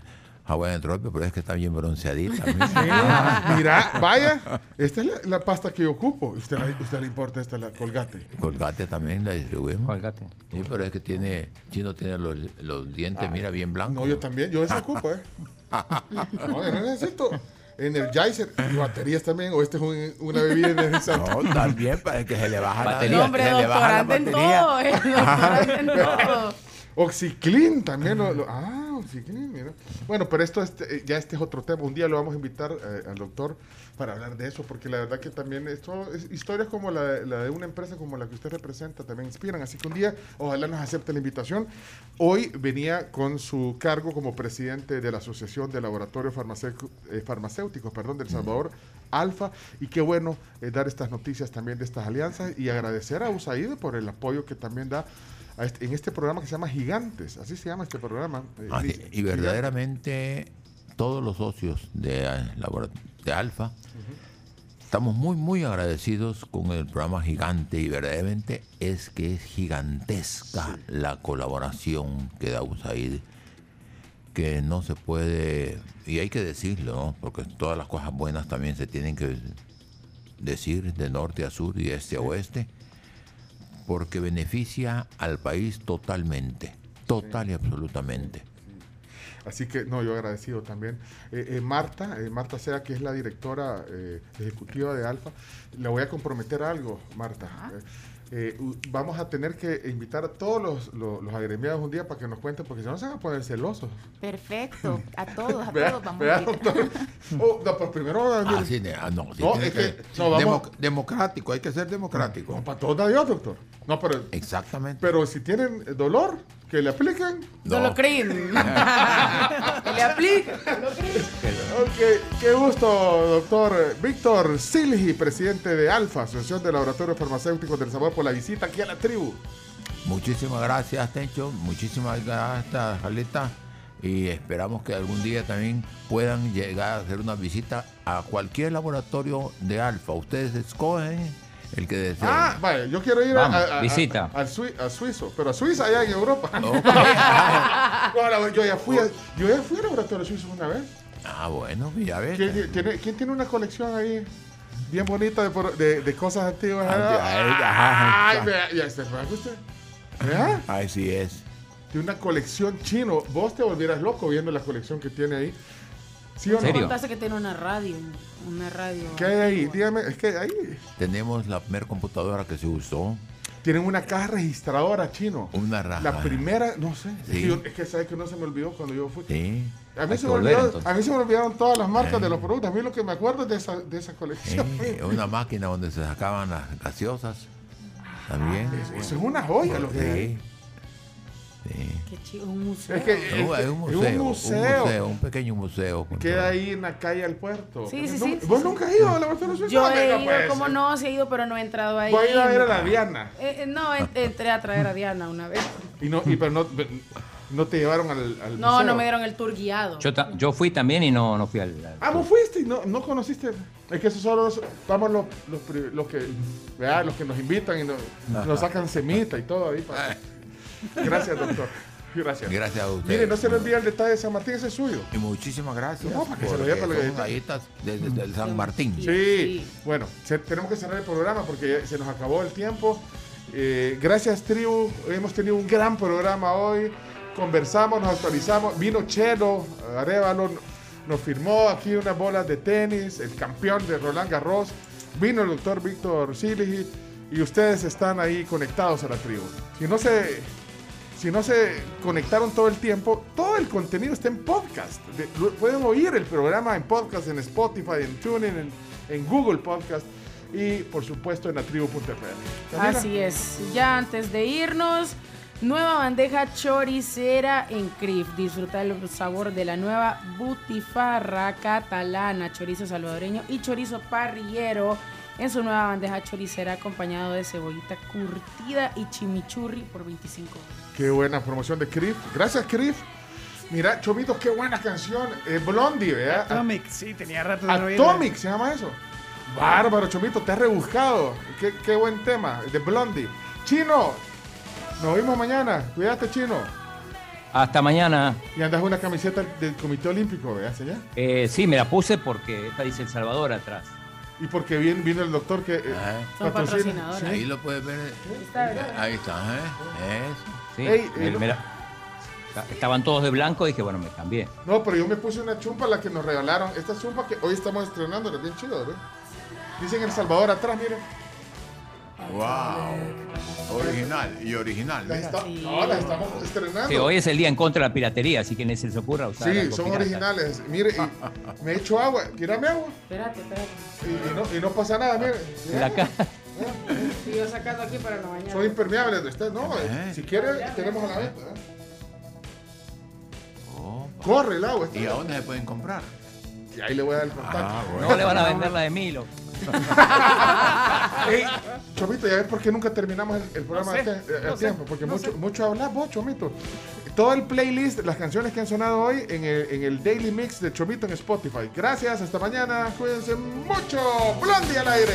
Hawaiian Tropic, pero es que está bien bronceadita. Ah, Mira, vaya, esta es la, la pasta que yo ocupo. ¿Usted, la- usted le importa esta, la colgate? Colgate también la distribuimos. Colgate. Sí, pero es que tiene, Chino tiene los, los dientes, mira, bien blancos. No, yo también, yo esa ocupo, ¿eh? No, yo no necesito Energizer y baterías también, o este es un- una bebida energizante. No, también para que se le baja Batería. la, hombre, se le baja la doctorante en batería. todo, eh, doctorante en todo. Oxiclin también. Lo, lo- ah, Oxiclin, mira. Bueno, pero esto este, ya este es otro tema. Un día lo vamos a invitar eh, al doctor para hablar de eso, porque la verdad que también esto, es, historias como la, de- la de una empresa como la que usted representa también inspiran. Así que un día, ojalá nos acepte la invitación. Hoy venía con su cargo como presidente de la Asociación de Laboratorios Farmacéuticos, Farmacéuticos perdón, del Salvador, Alfa, y qué bueno eh, dar estas noticias también de estas alianzas y agradecer a USAID por el apoyo que también da este- en este programa que se llama Gigantes, así se llama este programa. eh, Así, Liz, Ah, y verdaderamente todos los socios de, eh, de Alfa estamos muy, muy agradecidos con el programa Gigante y verdaderamente es que es gigantesca la colaboración que da USAID, que no se puede, y hay que decirlo, ¿no? porque todas las cosas buenas también se tienen que decir de norte a sur y de este a oeste, porque beneficia al país totalmente, total y absolutamente. Así que, no, yo agradecido también. Eh, eh, Marta, eh, Marta Sea, que es la directora eh, ejecutiva de Alfa, le voy a comprometer algo, Marta. Eh, vamos a tener que invitar a todos los, los, los agremiados un día para que nos cuenten, porque si no se van a poner celosos. Perfecto, a todos, a todos vamos a. Oh, no, pero primero a venir- Ah, sí, ah, no, sí, No, es que- que- no, vamos- democ- democrático, hay que ser democrático. Para todos da Dios, doctor. No, pero, Exactamente. pero si tienen dolor, que le apliquen. No lo creen. Que le aplique. Ok, qué gusto, doctor Víctor Silgi, presidente de Alfa, Asociación de Laboratorios Farmacéuticos del Sabor, por la visita aquí a la tribu. Muchísimas gracias, Tencho. Muchísimas gracias, Jaleta. Y esperamos que algún día también puedan llegar a hacer una visita a cualquier laboratorio de Alfa. Ustedes escogen el que deseen. Ah, vaya, yo quiero ir Vamos, a, a- a- visita. al sui- a Suizo, pero a Suiza allá en Europa. No, no, yo ya fui a, yo ya fui al laboratorio suizo una vez. Ah, bueno, ya ves. ¿Quién tiene, quién tiene una colección ahí bien bonita de, de- de cosas antiguas? Anti- Ah, ay, Ay, vea, ya se fue usted. ¿Vea? Así es. Tiene una colección chino. Vos te volvieras loco viendo la colección que tiene ahí. ¿Sí o no? Me contaste que tiene una radio. Una radio. ¿Qué hay ahí? Dígame, es que ahí Tenemos la primera computadora que se usó. tienen una caja registradora chino. Una raja. La primera, no sé. Es, Sí. que yo- es que sabes que no se me olvidó cuando yo fui. Sí. A mí, se me volver, olvidó- entonces. a mí se me olvidaron todas las marcas de los productos. A mí lo que me acuerdo es de esa, de esa colección. Sí, una máquina donde se sacaban las gaseosas. También. Eso es una joya lo que hay. Sí. Qué chido, un museo. Es que Es un, es un museo, un un museo. museo, un pequeño museo. Queda todo. ahí en la calle al puerto. Sí, sí, ¿No- sí, ¿Vos sí. nunca has ido a la Laboratorio Suiza? Yo he ido, pues. como no, sí he ido, pero no he entrado ahí. Voy a ir a ver a la Diana. Eh, eh, no, en- entré a traer a Diana una vez. Y no, y, pero no, no te llevaron al, al No, museo. no me dieron el tour guiado. Yo, ta- yo fui también y no, no fui al. al- Ah, vos fuiste y no, no conociste. Es que eso solo los- vamos los, los, los que, ¿verdad? los que nos invitan y nos, nos sacan semita y todo ahí. para- Gracias, doctor. Gracias. Gracias a usted. Mire, no se le olvide el detalle de San Martín, ese es suyo. Y muchísimas gracias. No, para que se lo lleve para galletas de, San Martín. Sí, bueno, se- tenemos que cerrar el programa porque ya se nos acabó el tiempo. Eh, gracias, tribu. Hemos tenido un gran programa hoy. Conversamos, nos actualizamos. Vino Chelo, Arevalo, nos firmó aquí unas bolas de tenis, el campeón de Roland Garros. Vino el doctor Víctor Siligi y ustedes están ahí conectados a la tribu. Si no se si no se conectaron todo el tiempo, todo el contenido está en podcast. Pueden oír el programa en podcast, en Spotify, en TuneIn, en, Google Podcast y por supuesto en atribu.fm. Camila, Así es. Ya antes de irnos, nueva bandeja choricera en CRIF. Disfruta el sabor de la nueva butifarra catalana, chorizo salvadoreño y chorizo parrillero en su nueva bandeja choricera acompañado de cebollita curtida y chimichurri por 25 Qué buena promoción de Crif. Gracias, Crif. Mira, Chomito, qué buena canción. Eh, Blondie, ¿verdad? Atomic, sí, tenía rato de no. Atomic se llama eso. Bárbaro, Chomito, te has rebuscado. Qué, qué buen tema, de Blondie. Chino, nos vemos mañana. Cuídate, Chino. Hasta mañana. Y andas una camiseta del Comité Olímpico, ¿verdad, señor? Eh, sí, me la puse porque esta dice El Salvador atrás. Y porque bien vino el doctor que eh, Son patrocina. patrocinadores. Sí. Ahí lo puedes ver. Está bien. Ahí está, ¿eh? Eso. Sí, Ey, me- eh, estaban todos de blanco y dije, bueno, me cambié. No, pero yo me puse una chumpa, la que nos regalaron. Esta chumpa que hoy estamos estrenando, es bien chido, ¿verdad? Dicen El Salvador atrás, miren. Wow. Original y original. La está- no, estamos estrenando. Sí, hoy es el día en contra de la piratería, así que ni se les ocurra usar. Sí, algo son pirata. originales. Mire, y me he hecho agua. ¿Quírame agua? Espérate, espérate. Y, y no, y no pasa nada, mire. La Y yo sacando aquí para no bañar. Son impermeables de usted. No, Eh. si quiere, tenemos a la venta. ¿eh? Corre el agua. está ¿Y a dónde se pueden comprar? Y ahí le voy a dar el contacto. Ah, bueno. No le van a vender la de Milo. Ey, Chomito, ya ves por qué nunca terminamos el, el programa No sé, a, te- a no sé, tiempo. Porque no mucho, sé. mucho hablas vos, Chomito. Todo el playlist, las canciones que han sonado hoy en el, en el Daily Mix de Chomito en Spotify. Gracias, hasta mañana. Cuídense mucho. Blondie al aire.